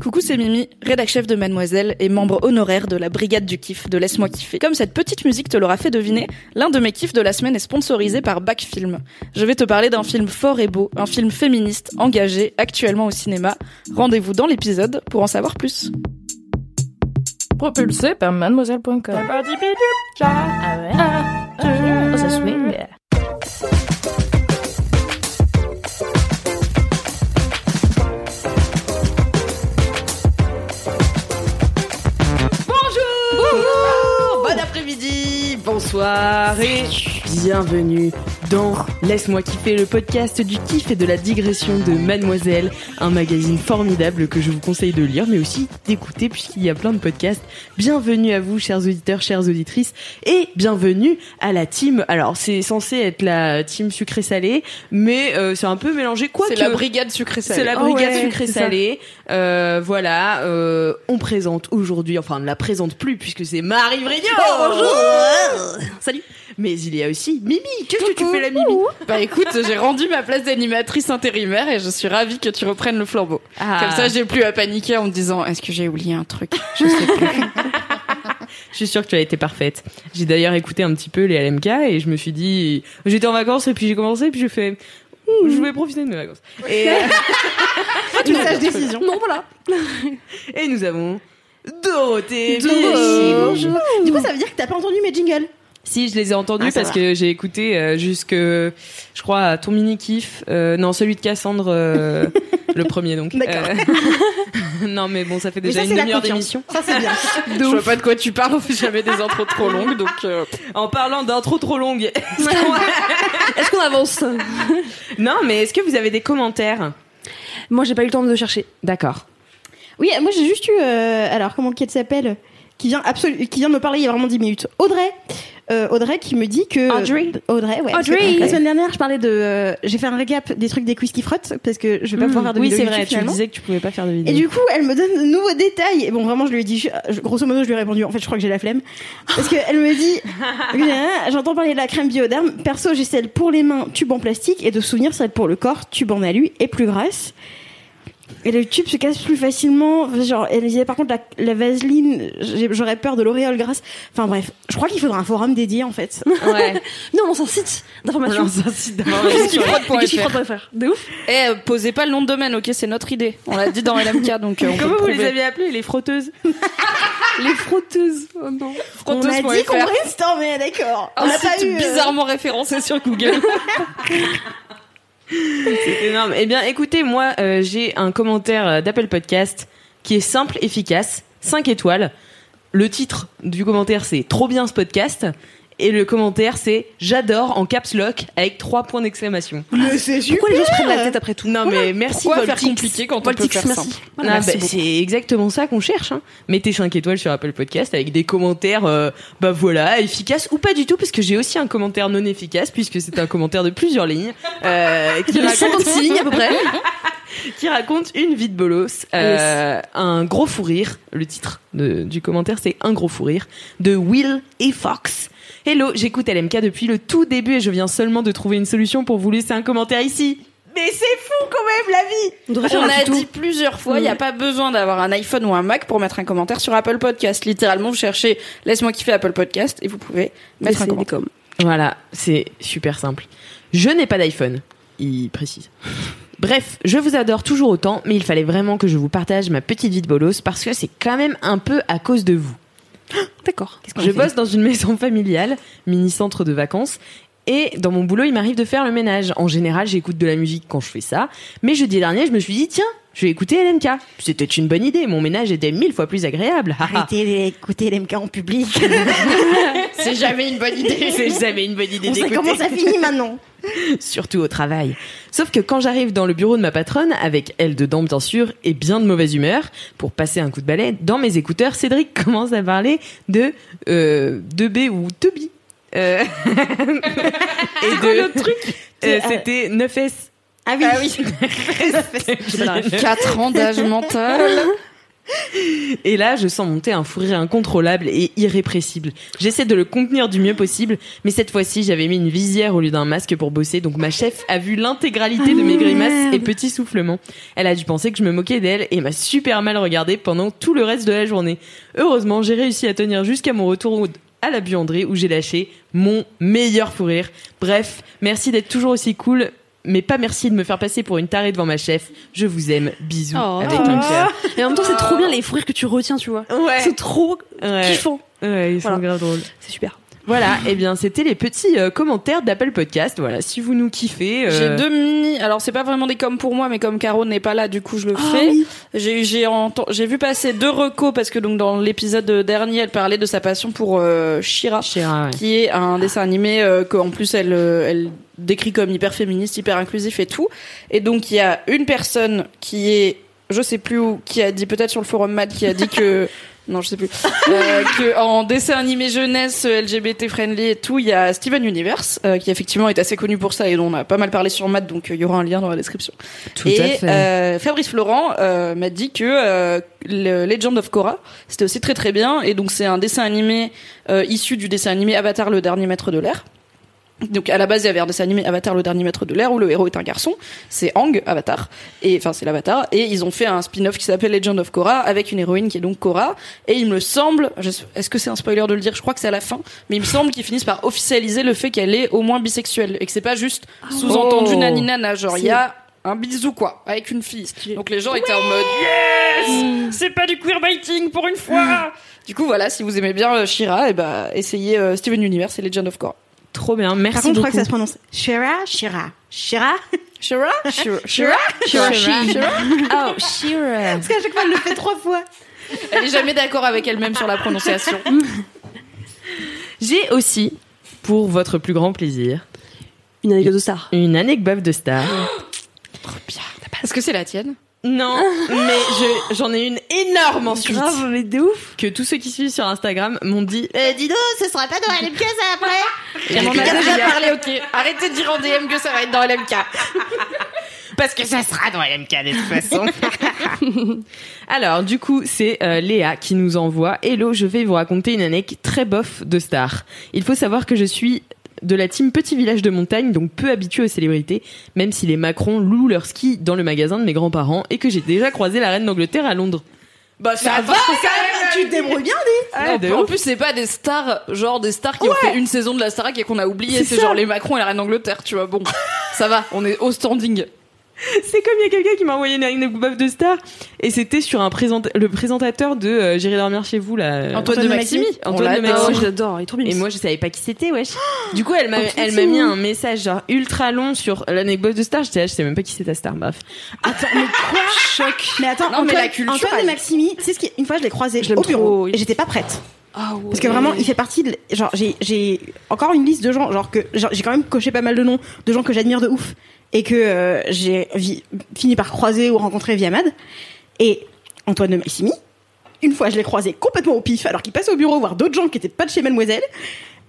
Coucou, c'est Mimi, rédac chef de Mademoiselle et membre honoraire de la brigade du kiff de Laisse-moi kiffer. Comme cette petite musique te l'aura fait deviner, l'un de mes kiffs de la semaine est sponsorisé par Back Film. Je vais te parler d'un film fort et beau, un film féministe, engagé, actuellement au cinéma. Rendez-vous dans l'épisode pour en savoir plus. Propulsé par mademoiselle.com. Bonsoir et bienvenue dans Laisse-moi kiffer, le podcast du kiff et de la digression de Mademoiselle, un magazine formidable que je vous conseille de lire, mais aussi d'écouter puisqu'il y a plein de podcasts. Bienvenue à vous, chers auditeurs, chères auditrices, et bienvenue à la team. Alors, c'est censé être la team sucré-salé, mais euh, c'est un peu mélangé. Quoi C'est que- la brigade sucré salé. c'est la brigade ouais, sucré salé. Euh, voilà, euh, on présente aujourd'hui, enfin on ne la présente plus puisque c'est Marie Vrigno. bonjour. Salut. Mais il y a aussi Mimi. Qu'est-ce que tu fais la Mimi Bah écoute, j'ai rendu ma place d'animatrice intérimaire et je suis ravie que tu reprennes le flambeau. Ah. Comme ça, j'ai plus à paniquer en me disant est-ce que j'ai oublié un truc? Je sais plus. Je suis sûre que tu as été parfaite. J'ai d'ailleurs écouté un petit peu les LMK et je me suis dit, j'étais en vacances et puis j'ai commencé et puis j'ai fait, Ouh, je vais profiter de mes vacances. Et, euh, Une sage décision. non voilà. et nous avons Dorothée. Bonjour. Du coup, ça veut dire que t'as pas entendu mes jingles. Si, je les ai entendus Ah, parce va. que j'ai écouté euh, jusque, je crois, à ton mini kiff. Euh, non, celui de Cassandre, euh, le premier donc. D'accord. Euh, non, mais bon, ça fait déjà ça, une demi-heure d'émission. Ça, c'est bien. Je vois pas de quoi tu parles, on fait jamais des intros trop longues, donc euh, En parlant d'intro trop longue. Est-ce qu'on avance? Non, mais est-ce que vous avez des commentaires? Moi, j'ai pas eu le temps de chercher. D'accord. Oui, moi, j'ai juste eu. euh, alors, comment qu'elle s'appelle? Qui vient, qui vient me parler il y a vraiment 10 minutes. Audrey. Euh, Audrey qui me dit que. Audrey Audrey, ouais. que Audrey. La semaine dernière, je parlais de. euh, j'ai fait un récap des trucs des quiz qui frottent parce que je vais pas pouvoir faire de Hmm. oui, vidéo c'est vrai, YouTube, tu me finalement. disais que tu pouvais pas faire de Et vidéo. du coup, elle me donne de nouveaux détails. Et bon, vraiment, je lui ai dit, je- grosso modo, je lui ai répondu, en fait, je crois que j'ai la flemme. Parce qu'elle me dit, j'entends parler de la crème bioderme. Perso, j'ai celle pour les mains, tube en plastique. Et de souvenir, celle pour le corps, tube en alu et plus grasse. Et le tube se casse plus facilement. Genre, elle disait, par contre, la, la vaseline, j'aurais peur de l'auréole grasse. Enfin bref, je crois qu'il faudra un forum dédié, en fait. Ouais. non, on s'en site d'information. Non, c'est un site d'information sur les- Qu'est-ce qu'il frotte faire De ouf. Eh, euh, posez pas le nom de domaine, ok C'est notre idée. On l'a dit dans LMK, donc euh, on peut Comment vous les avez appelées Les frotteuses Les frotteuses. Oh non. On a dit qu'on brainstormait, d'accord. On Un n'a pas site eu. euh, bizarrement référencé sur Google. C'est énorme. Eh bien, écoutez, moi, euh, j'ai un commentaire euh, d'Apple Podcast qui est simple, efficace, 5 étoiles. Le titre du commentaire, c'est Trop bien ce podcast. Et le commentaire, c'est J'adore en caps lock avec trois points d'exclamation. Mais c'est super. Pourquoi les gens se prennent la tête après tout Non, mais merci Pourquoi faire Voltix. compliqué quand on peut faire merci. simple Voilà, Ah, bah, c'est exactement ça qu'on cherche. Hein. Mettez 5 étoiles sur Apple Podcast avec des commentaires, euh, bah voilà, efficaces ou pas du tout, parce que j'ai aussi un commentaire non efficace, puisque c'est un commentaire de plusieurs lignes, euh, qui, raconte, 56 lignes à peu près. qui raconte une vie de bolos, euh, un gros fou rire. Le titre de- du commentaire, c'est un gros fou rire de Will et Fox. Hello, j'écoute LMK depuis le tout début et je viens seulement de trouver une solution pour vous laisser un commentaire ici. Mais c'est fou quand même la vie On devrait faire On un a dit plusieurs fois, il n'y a pas besoin d'avoir un iPhone ou un Mac pour mettre un commentaire sur Apple Podcast. Littéralement, vous cherchez Laisse-moi kiffer Apple Podcast et vous pouvez mettre un Laissez commentaire. Voilà, c'est super simple. Je n'ai pas d'iPhone, il précise. Bref, je vous adore toujours autant, mais il fallait vraiment que je vous partage ma petite vie de bolos parce que c'est quand même un peu à cause de vous. D'accord. Je bosse dans une maison familiale, mini centre de vacances, et dans mon boulot, il m'arrive de faire le ménage. En général, j'écoute de la musique quand je fais ça, mais jeudi dernier, je me suis dit, tiens, je vais écouter LMK. C'était une bonne idée, mon ménage était mille fois plus agréable. Arrêtez d'écouter l'MK en public. C'est jamais une bonne idée. C'est jamais une bonne idée sait d'écouter. comment ça finit maintenant. Surtout au travail. Sauf que quand j'arrive dans le bureau de ma patronne, avec elle dedans bien sûr, et bien de mauvaise humeur, pour passer un coup de balai, dans mes écouteurs, Cédric commence à parler de euh, 2B ou 2B. Euh, et de le truc C'était 9S. Ah oui. Ah oui. 4 ans d'âge mental. Et là, je sens monter un fou rire incontrôlable et irrépressible. J'essaie de le contenir du mieux possible, mais cette fois-ci, j'avais mis une visière au lieu d'un masque pour bosser, donc ma chef a vu l'intégralité de mes grimaces et petits soufflements. Elle a dû penser que je me moquais d'elle et m'a super mal regardé pendant tout le reste de la journée. Heureusement, j'ai réussi à tenir jusqu'à mon retour au- à la buanderie où j'ai lâché mon meilleur fou rire. Bref, merci d'être toujours aussi cool. Mais pas merci de me faire passer pour une tarée devant ma chef. Je vous aime. Bisous. Oh. avec un cœur. Et en même temps, c'est trop bien les fous rires que tu retiens, tu vois. Ouais. C'est trop Ouais. kiffant. Ouais, ils Voilà. sont grave drôles. C'est super. Voilà, et bien c'était les petits euh, commentaires d'Apple Podcast. Voilà, si vous nous kiffez. euh, J'ai deux mini. Alors c'est pas vraiment des comme pour moi, mais comme Caro n'est pas là, du coup je le fais. J'ai j'ai enten- j'ai vu passer deux recos parce que donc dans l'épisode dernier, elle parlait de sa passion pour euh, Shira, Shira, ouais. qui est un dessin animé euh, qu'en plus elle euh, elle décrit comme hyper féministe, hyper inclusif et tout. Et donc il y a une personne qui est je sais plus où, qui a dit peut-être sur le forum Mad, qui a dit que non, je sais plus. Euh, que en dessin animé jeunesse euh, LGBT friendly et tout, il y a Steven Universe euh, qui effectivement est assez connu pour ça et dont on a pas mal parlé sur Matt, donc euh, il y aura un lien dans la description. Tout et à fait. euh, Fabrice Florent euh, m'a dit que euh, le Legend of Korra c'était aussi très très bien et donc c'est un dessin animé euh, issu du dessin animé Avatar le dernier maître de l'air. Donc à la base il y avait un dessin animé Avatar le dernier maître de l'air où le héros est un garçon, c'est Ang Avatar. Et enfin c'est l'Avatar. Et ils ont fait un spin-off qui s'appelle Legend of Korra avec une héroïne qui est donc Korra. Et il me semble, je- est-ce que c'est un spoiler de le dire, je crois que c'est à la fin, mais il me semble qu'ils finissent par officialiser le fait qu'elle est au moins bisexuelle et que c'est pas juste sous-entendu Oh. naninana, genre il y a un bisou quoi avec une fille. Donc les gens étaient en mode yes, c'est pas du queerbaiting pour une fois. Du coup voilà, si vous aimez bien euh, Shira, et bah essayez euh, Steven Universe et Legend of Korra. Trop bien, merci Par contre, je crois beaucoup. que ça se prononce Shira, Shira, Shira? Shira, Shira, Shira, Shira? Shira? Oh, Shira. Parce qu'à chaque fois, elle le fait trois fois. Elle est jamais d'accord avec elle-même sur la prononciation. J'ai aussi, pour votre plus grand plaisir, Une anecdote de star. une anecdote de star. Est-ce que c'est la tienne? Non, mais je- j'en ai une énorme ensuite. Grave, mais de ouf. Que tous ceux qui suivent sur Instagram m'ont dit. Eh, dis donc, ce sera pas dans LMK ça après On en a déjà parlé, ok. Arrêtez de dire en DM que ça va être dans LMK. Parce que ça sera dans LMK de toute façon. Alors, du coup, c'est euh, Léa qui nous envoie. Hello, je vais vous raconter une anecdote très bof de star. Il faut savoir que je suis de la team Petit Village de Montagne, donc peu habituée aux célébrités, même si les Macron louent leur ski dans le magasin de mes grands-parents et que j'ai déjà croisé la reine d'Angleterre à Londres. Bah ça va Tu te débrouilles bien, dis Ouais, en ouf. plus, c'est pas des stars, genre des stars qui ont fait une saison de la Starac et qu'on a oublié. C'est genre les Macron et la reine d'Angleterre, tu vois. Bon, ça va, on est au standing. C'est comme il y a quelqu'un qui m'a envoyé une anecdote de star et c'était sur un présent le présentateur de euh, J'irai dormir chez vous là. Antoine de Maximi. Antoine de. Maximi. Oh, je l'adore, il est trop bien. Et moi, je savais pas qui c'était, wesh. Du coup, elle m'a, elle m'a mis un message genre ultra long sur l'anecdote de Star. J'étais là, je sais même pas qui c'est ta star. Bref. Attends, mais quoi? Choc. Mais attends, Non, mais Antoine, la culture, Antoine de Maximi, tu sais ce qui une fois je l'ai croisé Je au bureau trop, oui. et j'étais pas prête. Ah ouais. Parce que vraiment, il fait partie de. Genre, j'ai, j'ai encore une liste de gens, genre que. j'ai quand même coché pas mal de noms de gens que j'admire de ouf et que euh, j'ai fini par croiser ou rencontrer via Mad. Et Antoine de Maximi, une fois, je l'ai croisé complètement au pif alors qu'il passait au bureau voir d'autres gens qui étaient pas de chez Mademoiselle.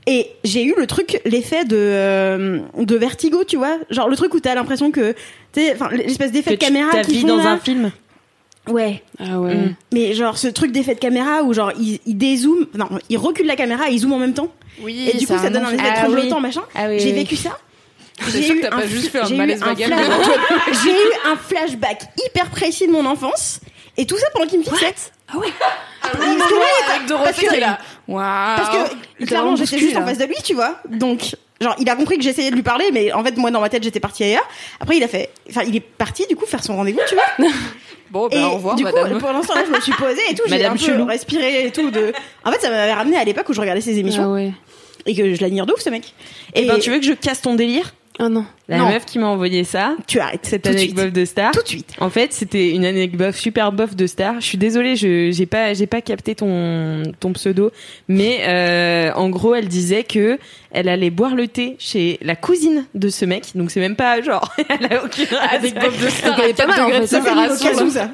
Et j'ai eu le truc, l'effet de, euh, de vertigo, tu vois. Genre le truc où t'as l'impression que. Tu enfin, l'espèce d'effet de Que tu caméra t'as qui font dans là. un film. Ouais. Ah ouais. Mm. Mais genre ce truc d'effet de caméra où genre il, il dézoome, non, il recule la caméra et il zoome en même temps. Oui, Et du coup ça donne un effet Ah tremblotant machin. Ah oui, J'ai oui. vécu ça. j'ai eu un J'ai eu flashback hyper précis de mon enfance et tout ça pendant qu'il me fixait. Ah oui. Parce que lui, avec Dorothée parce que- qui est là. Waouh. Parce que clairement j'étais juste en face de lui, tu vois. Donc genre il a compris que j'essayais de lui parler, mais en fait moi dans ma tête j'étais partie ailleurs. Après il a fait, enfin il est parti du coup faire son rendez-vous, tu vois. Bon, bah, et au revoir, du madame. coup, pour l'instant, là, je me suis posée et tout. J'ai un peu respiré et tout. De... En fait, ça m'avait ramené à l'époque où je regardais ses émissions Ah ouais. et que je l'admire de ouf, ce mec. Et ben, tu veux que je casse ton délire? Oh non. La Non. meuf qui m'a envoyé ça, Tu arrêtes. cette tout de anecdote de star. Tout de suite. En fait, c'était une anecdote super bof de star. Je suis désolée, je j'ai pas j'ai pas capté ton ton pseudo, mais euh, en gros, elle disait que elle allait boire le thé chez la cousine de ce mec. Donc c'est même pas genre elle a aucune Anecdote de star. Donc, elle est pas mal, en fait. Ça fait une occasion, ça.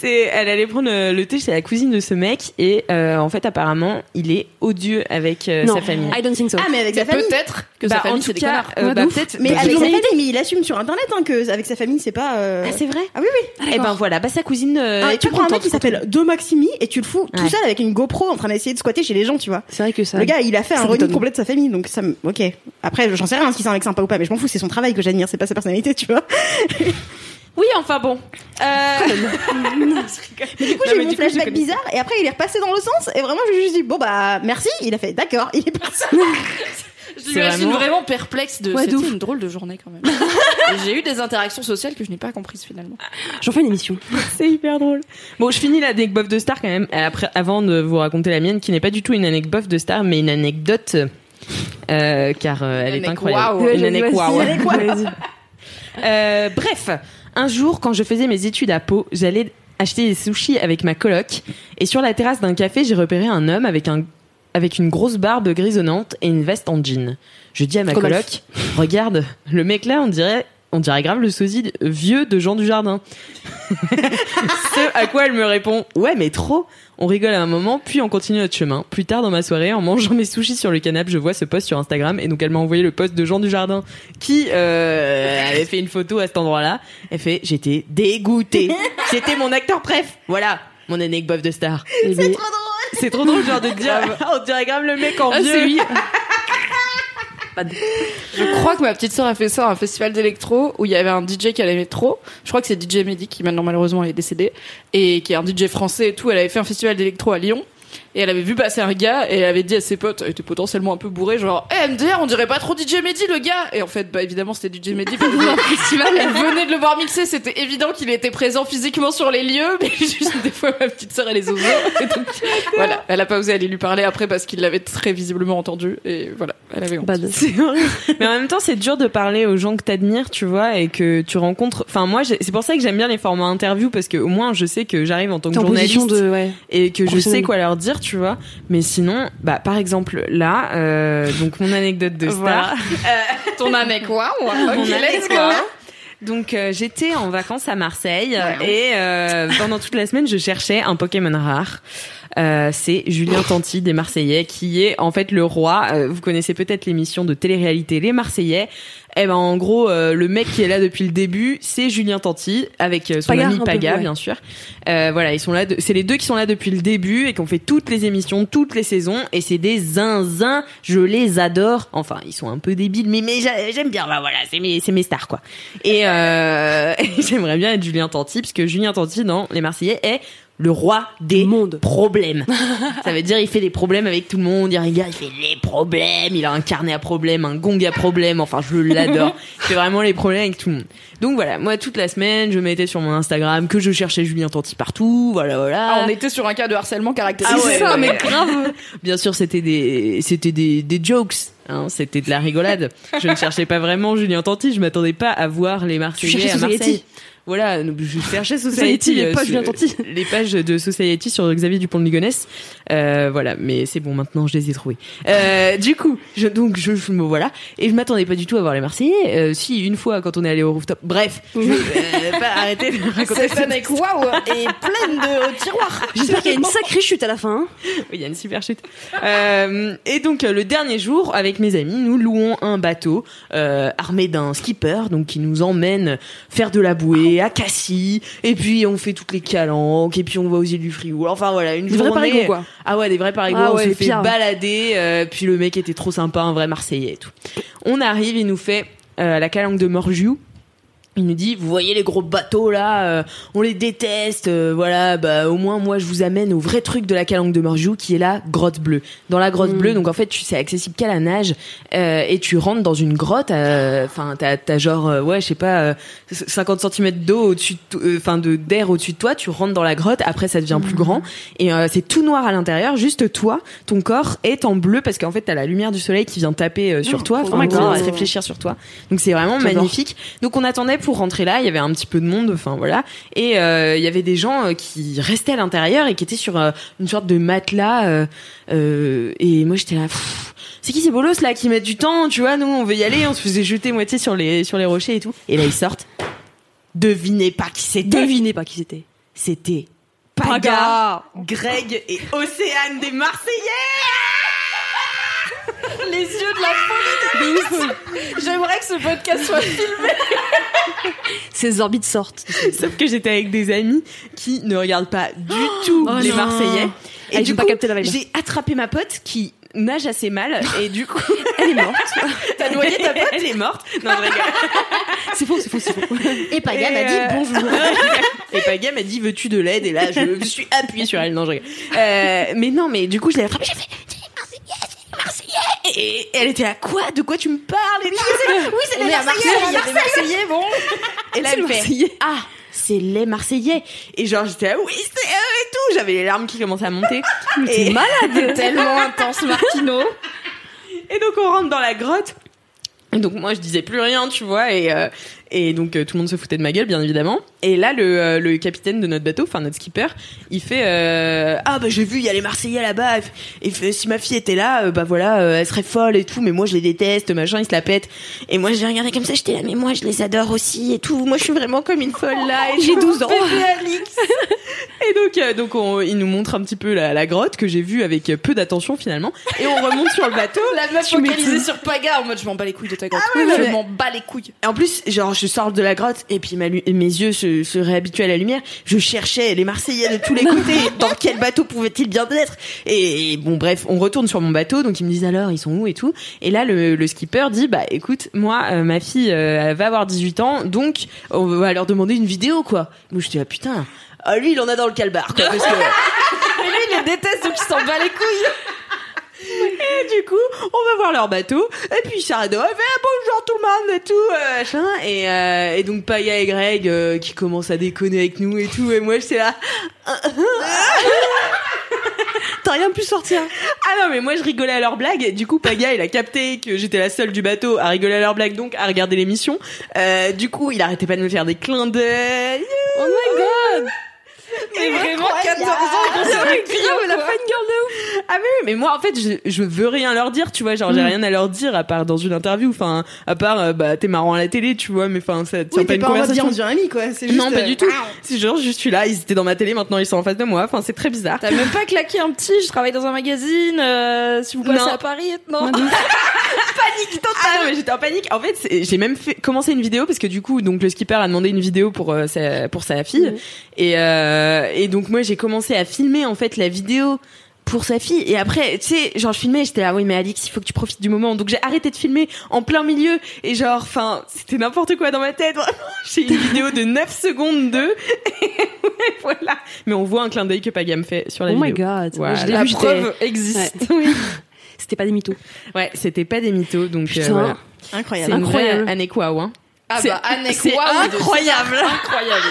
C'est elle allait prendre euh, le thé chez la cousine de ce mec et euh, en fait apparemment, il est odieux avec euh, non. sa famille. I don't think so. Ah, mais avec sa famille. Peut-être que Bah, sa famille en c'est tout des cas, connards. euh, bah, peut-être Mais avec sa famille, mais il assume sur internet hein, que avec sa famille, c'est pas. euh, Ah, c'est vrai Ah oui, oui. Eh ben voilà, bah sa cousine euh, Ah, est tu prends un mec qui s'appelle De Maximi et tu le fous tout seul avec une GoPro en train d'essayer de squatter chez les gens, tu vois. C'est vrai que ça. Le gars, il a fait un m'étonne. complet de sa famille, donc ça me. Ok. Après, j'en sais rien si c'est un mec sympa ou pas, mais je m'en fous, c'est son travail que j'admire, c'est pas sa personnalité, tu vois. Oui, enfin bon. Euh... Mais du coup, Non, j'ai eu mon flashback bizarre et après, il est repassé dans le sens et vraiment, je lui ai juste dit, bon bah, merci. Il a fait, d'accord, il est parti. Je l'imagine vraiment- vraiment... perplexe de Ouais, c'était une drôle de journée quand même. J'ai eu des interactions sociales que je n'ai pas comprises finalement. J'en fais une émission. C'est hyper drôle. Bon, je finis l'anecdote de star quand même, après, avant de vous raconter la mienne, qui n'est pas du tout une anecdote de star, mais une anecdote, euh, car euh, elle est anecdote incroyable. waouh. Une anecdote. Vas-y. Euh, bref, un jour, quand je faisais mes études à Pau, j'allais acheter des sushis avec ma coloc, et sur la terrasse d'un café, j'ai repéré un homme avec un avec une grosse barbe grisonnante et une veste en jean. Je dis à ma coloc, regarde, le mec là, on dirait, on dirait grave le sosie vieux de Jean du Jardin. Ce à quoi elle me répond, ouais mais trop. On rigole à un moment, puis on continue notre chemin. Plus tard dans ma soirée, en mangeant mes sushis sur le canapé, je vois ce post sur Instagram et donc elle m'a envoyé le post de Jean du Jardin qui euh, avait fait une photo à cet endroit-là. Elle fait, j'étais dégoûtée. C'était mon acteur préf. Voilà, mon anecdote de star. Eh ben, C'est trop drôle genre de dire, on dirait grave le mec en Ah, vieux. Je crois que ma petite sœur a fait ça à un festival d'électro où il y avait un DJ qu'elle aimait trop. Je crois que c'est DJ Mehdi qui maintenant malheureusement est décédé et qui est un DJ français et tout. Elle avait fait un festival d'électro à Lyon. Et elle avait vu passer un gars et elle avait dit à ses potes, elle était potentiellement un peu bourré, genre, eh MDR, on dirait pas trop DJ Mehdi le gars Et en fait, bah évidemment, c'était DJ Mehdi. parce que festival, elle venait de le voir mixer, c'était évident qu'il était présent physiquement sur les lieux, mais juste des fois, ma petite sœur, elle les osait. Et donc, voilà, elle a pas osé aller lui parler après parce qu'il l'avait très visiblement entendu. Et voilà, elle avait honte. horrible. Mais en même temps, c'est dur de parler aux gens que t'admires, tu vois, et que tu rencontres. Enfin, moi, c'est pour ça que j'aime bien les formats interview parce que au moins, je sais que j'arrive en tant que journaliste de. Ouais. et que je sais quoi leur dire, tu vois. Mais sinon, bah, par exemple, là, euh, donc mon anecdote de star. Voilà. Ton année quoi Mon Ok, let's anecdote. go. Donc euh, j'étais en vacances à Marseille et euh, pendant toute la semaine je cherchais un Pokémon rare. Euh, c'est Julien Tanti des Marseillais qui est en fait le roi. Euh, vous connaissez peut-être l'émission de télé-réalité Les Marseillais. Eh ben en gros euh, le mec qui est là depuis le début c'est Julien Tanti avec euh, son Paga, ami peu, Paga ouais. bien sûr. Euh, voilà ils sont là. de- C'est les deux qui sont là depuis le début et qui ont fait toutes les émissions, toutes les saisons et c'est des zinzins. Je les adore. Enfin ils sont un peu débiles mais mais j'a- j'aime bien. Bah voilà c'est mes c'est mes stars quoi. Et, euh, et j'aimerais bien être Julien Tanti, parce que Julien Tanti, dans Les Marseillais, est le roi des Monde. problèmes. Ça veut dire il fait des problèmes avec tout le monde, il regarde, il fait les problèmes, il a un carnet à problèmes, un gong à problèmes, enfin je l'adore. Il fait vraiment les problèmes avec tout le monde. Donc voilà, moi toute la semaine, je mettais sur mon Instagram que je cherchais Julien Tanti partout, voilà voilà. Ah, on était sur un cas de harcèlement caractérisé. Ah ouais, ça, ouais, mais grave. Bien sûr, c'était des, c'était des, des jokes. Hein, c'était de la rigolade. Je ne cherchais pas vraiment Julien Tanti. Je m'attendais pas à voir les Marseillais à Marseille. Voilà, je cherchais Society, les euh, pages sur- les pages de Society sur Xavier Dupont de Ligonnès. Euh, voilà, mais c'est bon, maintenant je les ai trouvés. Euh, du coup, je, donc je, je me voilà, et je m'attendais pas du tout à voir les Marseillais. Euh, si une fois quand on est allé au rooftop. Bref, je vais euh, pas arrêter de raconter cette année waouh et pleine de tiroirs. J'espère qu'il y a une sacrée chute à la fin. hein. Oui, il y a une super chute. Euh, et donc le dernier jour, avec mes amis, nous louons un bateau euh, armé d'un skipper, donc qui nous emmène faire de la bouée à Cassis. Et puis on fait toutes les calanques, et puis on va aux îles du Frioul. Enfin voilà, une Des vrais quoi. Ah ouais, des vrais parigots. Ah on ouais, se fait balader. euh, puis le mec était trop sympa, un vrai Marseillais et tout. On arrive, il nous fait euh, la calanque de Morgiou. Il nous dit, vous voyez les gros bateaux là, euh, on les déteste, euh, voilà, bah au moins moi je vous amène au vrai truc de la calanque de Morjou qui est la grotte bleue. Dans la grotte bleue, donc en fait tu c'est accessible qu'à la nage euh, et tu rentres dans une grotte, euh, enfin t'as t'as genre euh, ouais je sais pas euh, 50 cm d'eau au-dessus, euh, enfin de d'air au-dessus de toi, tu rentres dans la grotte, après ça devient plus grand et euh, c'est tout noir à l'intérieur, juste toi, ton corps est en bleu parce qu'en fait t'as la lumière du soleil qui vient taper euh, sur toi, enfin qui vient réfléchir sur toi. Donc c'est vraiment magnifique. Donc on attendait pour rentrer là, il y avait un petit peu de monde, enfin voilà, et euh, il y avait des gens euh, qui restaient à l'intérieur et qui étaient sur euh, une sorte de matelas. et moi j'étais là. c'est qui ces bolos là qui mettent du temps, tu vois Nous on veut y aller, on se faisait jeter moitié sur les sur les rochers et tout. Et là ils sortent. Devinez pas qui c'était. Devinez pas qui c'était. C'était Paga, Greg et Océane des Marseillais. Les yeux de la folie de J'aimerais que ce podcast soit filmé. Ces orbites sortent. Sauf que j'étais avec des amis qui ne regardent pas du tout Oh les non. Marseillais. Ah, capté la vibe. j'ai attrapé ma pote qui nage assez mal et du coup Elle est morte. t'as noyé ta pote elle est morte non je rigole C'est faux, c'est faux, c'est faux. Et Paga Et, m'a dit euh, bonjour. et Paga m'a dit veux-tu de l'aide? Et là je me suis appuyée sur elle non je rigole euh, mais non mais du coup je l'ai attrapée j'ai fait les Marseillais les Marseillais et elle était à quoi de quoi tu me parles et oui c'est à Marseille, il y a des Marseillais, bon. Et là, C'est elle les fait Marseillais. Ah, c'est les Marseillais. Et genre, j'étais là, oui, c'est eux et tout. J'avais les larmes qui commençaient à monter. et, malade. Tellement intense, Martino. et donc, on rentre dans la grotte. Et donc, moi, je disais plus rien, tu vois. Et, euh, et donc, euh, tout le monde se foutait de ma gueule, bien évidemment. Et là, le, euh, le capitaine de notre bateau, enfin, notre skipper, il fait euh, Ah, bah, j'ai vu, il y a les Marseillais là-bas. Et fait Si ma fille était là, bah voilà, elle serait folle et tout. Mais moi, je les déteste, machin, ils se la pètent. Et moi, j'ai regardé comme ça, j'étais là, mais moi, je les adore aussi et tout. Moi, je suis vraiment comme une folle là. Et j'ai 12 ans. Et donc, euh, donc on, il nous montre un petit peu la, la grotte que j'ai vue avec peu d'attention finalement. Et on remonte sur le bateau. La meuf focalisée sur Paga en mode je m'en bats les couilles de ta grotte. ouais, je m'en bats les couilles. Et en plus, genre, je sors de la grotte et puis ma mes yeux se, se réhabituent à la lumière. Je cherchais les Marseillais de tous les côtés. Dans quel bateau pouvaient-ils bien être? Et, et bon, bref, on retourne sur mon bateau. Donc ils me disent alors, ils sont où et tout? Et là, le, le skipper dit, bah écoute, moi, euh, ma fille, euh, va avoir 18 ans, donc on va leur demander une vidéo, quoi. Moi, je dis, ah putain. Ah, lui, il en a dans le calbar, quoi. Parce que... Mais lui, il les déteste donc il s'en bat les couilles. Et du coup, on va voir leur bateau. Et puis Sarado, elle fait ah, bonjour tout le monde et tout, euh, machin. Et, euh, et donc Paya et Greg euh, qui commencent à déconner avec nous et tout. Et moi, j'étais là. T'as rien pu sortir. Ah non, mais moi, je rigolais à leurs blagues. Et du coup, Paya, il a capté que j'étais la seule du bateau à rigoler à leurs blagues, donc à regarder l'émission. Euh, du coup, il arrêtait pas de me faire des clins d'œil. Oh my god. Mais vraiment 14 ans qu'on s'est Grave, la fangirl de ouf. Ah mais oui, mais moi en fait je, je veux rien leur dire, tu vois, genre j'ai rien à leur dire à part dans une interview, enfin à part euh, bah t'es marrant à la télé, tu vois, mais enfin ça tient Oui, pas une pas conversation. on devient amis, quoi. C'est juste. non, pas euh, du tout. C'est genre je suis là, ils étaient dans ma télé, maintenant ils sont en face de moi. Enfin c'est très bizarre. T'as même pas claqué un petit, je travaille dans un magazine, euh, si vous passez Non. à Paris, non Ah non mais j'étais en panique. En fait c'est- j'ai même fait commencé une vidéo parce que du coup donc le skipper a demandé une vidéo pour euh, sa pour sa fille et euh, et donc moi j'ai commencé à filmer en fait la vidéo pour sa fille et après tu sais genre je filmais j'étais là oui mais Alix il faut que tu profites du moment donc j'ai arrêté de filmer en plein milieu et genre enfin c'était n'importe quoi dans ma tête vraiment j'ai une vidéo de 9 secondes de et voilà mais on voit un clin d'œil que Pagam fait sur la Oh my vidéo god. Voilà. Je l'ai La vu, preuve existe. Ouais. C'était pas des mythos. ouais c'était pas des mythos donc euh, voilà c'est Incroyable. vraie Incroyable. Anne Kouaou, hein Ah C'est- bah, Anne c'est waouh de- incroyable. Incroyable.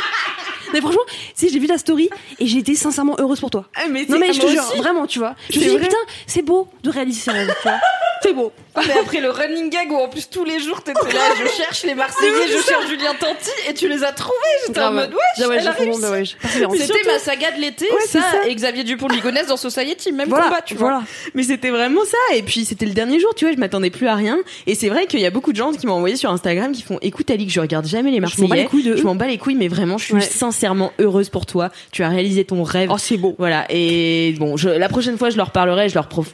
Mais franchement, sais, j'ai vu la story et j'ai été sincèrement heureuse pour toi. Ah, mais Non mais je te jure, aussi. vraiment, tu vois. Je me suis dit, putain, c'est beau de réaliser ses rêves, tu vois. C'est beau. Mais après le running gag où en plus tous les jours t'étais là, je cherche les Marseillais, je cherche Julien Tanti et tu les as trouvés. J'étais en mode wesh, ouais, elle a réussi. C'était ma saga de l'été, Ouais, ça, ça. et Xavier Dupont de Ligonnès dans Society, même Voilà, combat, tu vois. voilà. Mais c'était vraiment ça. Et puis c'était le dernier jour, tu vois, je m'attendais plus à rien. Et c'est vrai qu'il y a beaucoup de gens qui m'ont envoyé sur Instagram qui font écoute Alix, je regarde jamais les Marseillais. Je m'en bats les couilles, mais vraiment, je suis Ouais. sincèrement heureuse pour toi. Tu as réalisé ton rêve. Oh, c'est beau. Voilà. Et bon, je, la prochaine fois, je leur parlerai, je leur pro-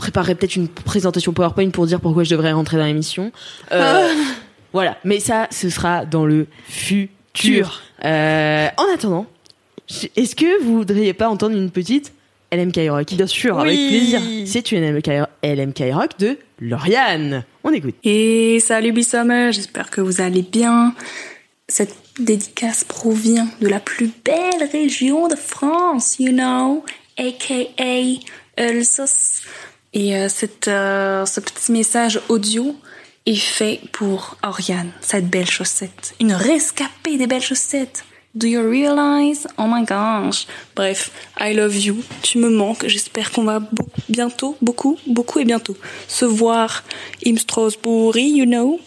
préparerai peut-être une présentation PowerPoint pour dire pourquoi je devrais rentrer dans l'émission. Euh, Voilà. Mais ça, ce sera dans le futur. Euh, en attendant, est-ce que vous voudriez pas entendre une petite LMK Rock Bien sûr, avec Oui. plaisir. C'est une LMK, LMK Rock de Lauriane. On écoute. Et salut Bissummer, j'espère que vous allez bien. Cette dédicace provient de la plus belle région de France, you know, aka Alsace. Et euh, cette, euh, ce petit message audio est fait pour Oriane, cette belle chaussette. Une rescapée des belles chaussettes. Do you realize? Oh my gosh. Bref, I love you. Tu me manques. J'espère qu'on va bientôt, beaucoup, beaucoup et bientôt se voir in Strasbourg, you know.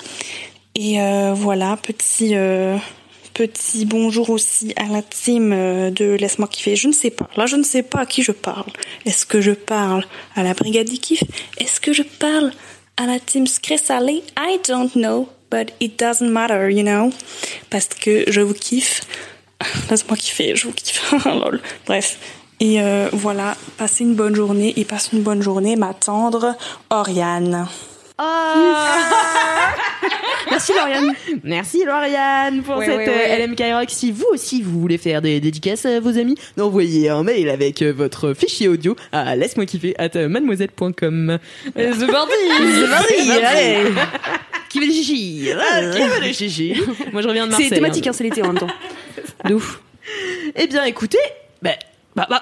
Et euh, voilà, petit euh, petit bonjour aussi à la team euh, de Laisse-moi kiffer. Je ne sais pas. Là, je ne sais pas à qui je parle. Est-ce que je parle à la Brigade du Kiff? Est-ce que je parle à la team Salé I don't know, but it doesn't matter, you know? Parce que je vous kiffe. Laisse-moi kiffer, je vous kiffe. Lol. Bref. Et euh, voilà, passez une bonne journée et passe une bonne journée, ma tendre Oriane. Merci Lauriane. Merci Lauriane pour Ouais, cette ouais, ouais. euh, LMK Rock. Si vous aussi vous voulez faire des dédicaces à vos amis, envoyez un mail avec euh, votre fichier audio à laisse-moi kiffer at mademoiselle.com. Euh, C'est parti C'est parti Allez Qui veut des chichis Ah, Qui veut des chichis Moi je reviens de Marseille. C'est thématique, hein. hein, c'est l'été en même temps. De ouf. Eh bien écoutez, bah, bah, bah,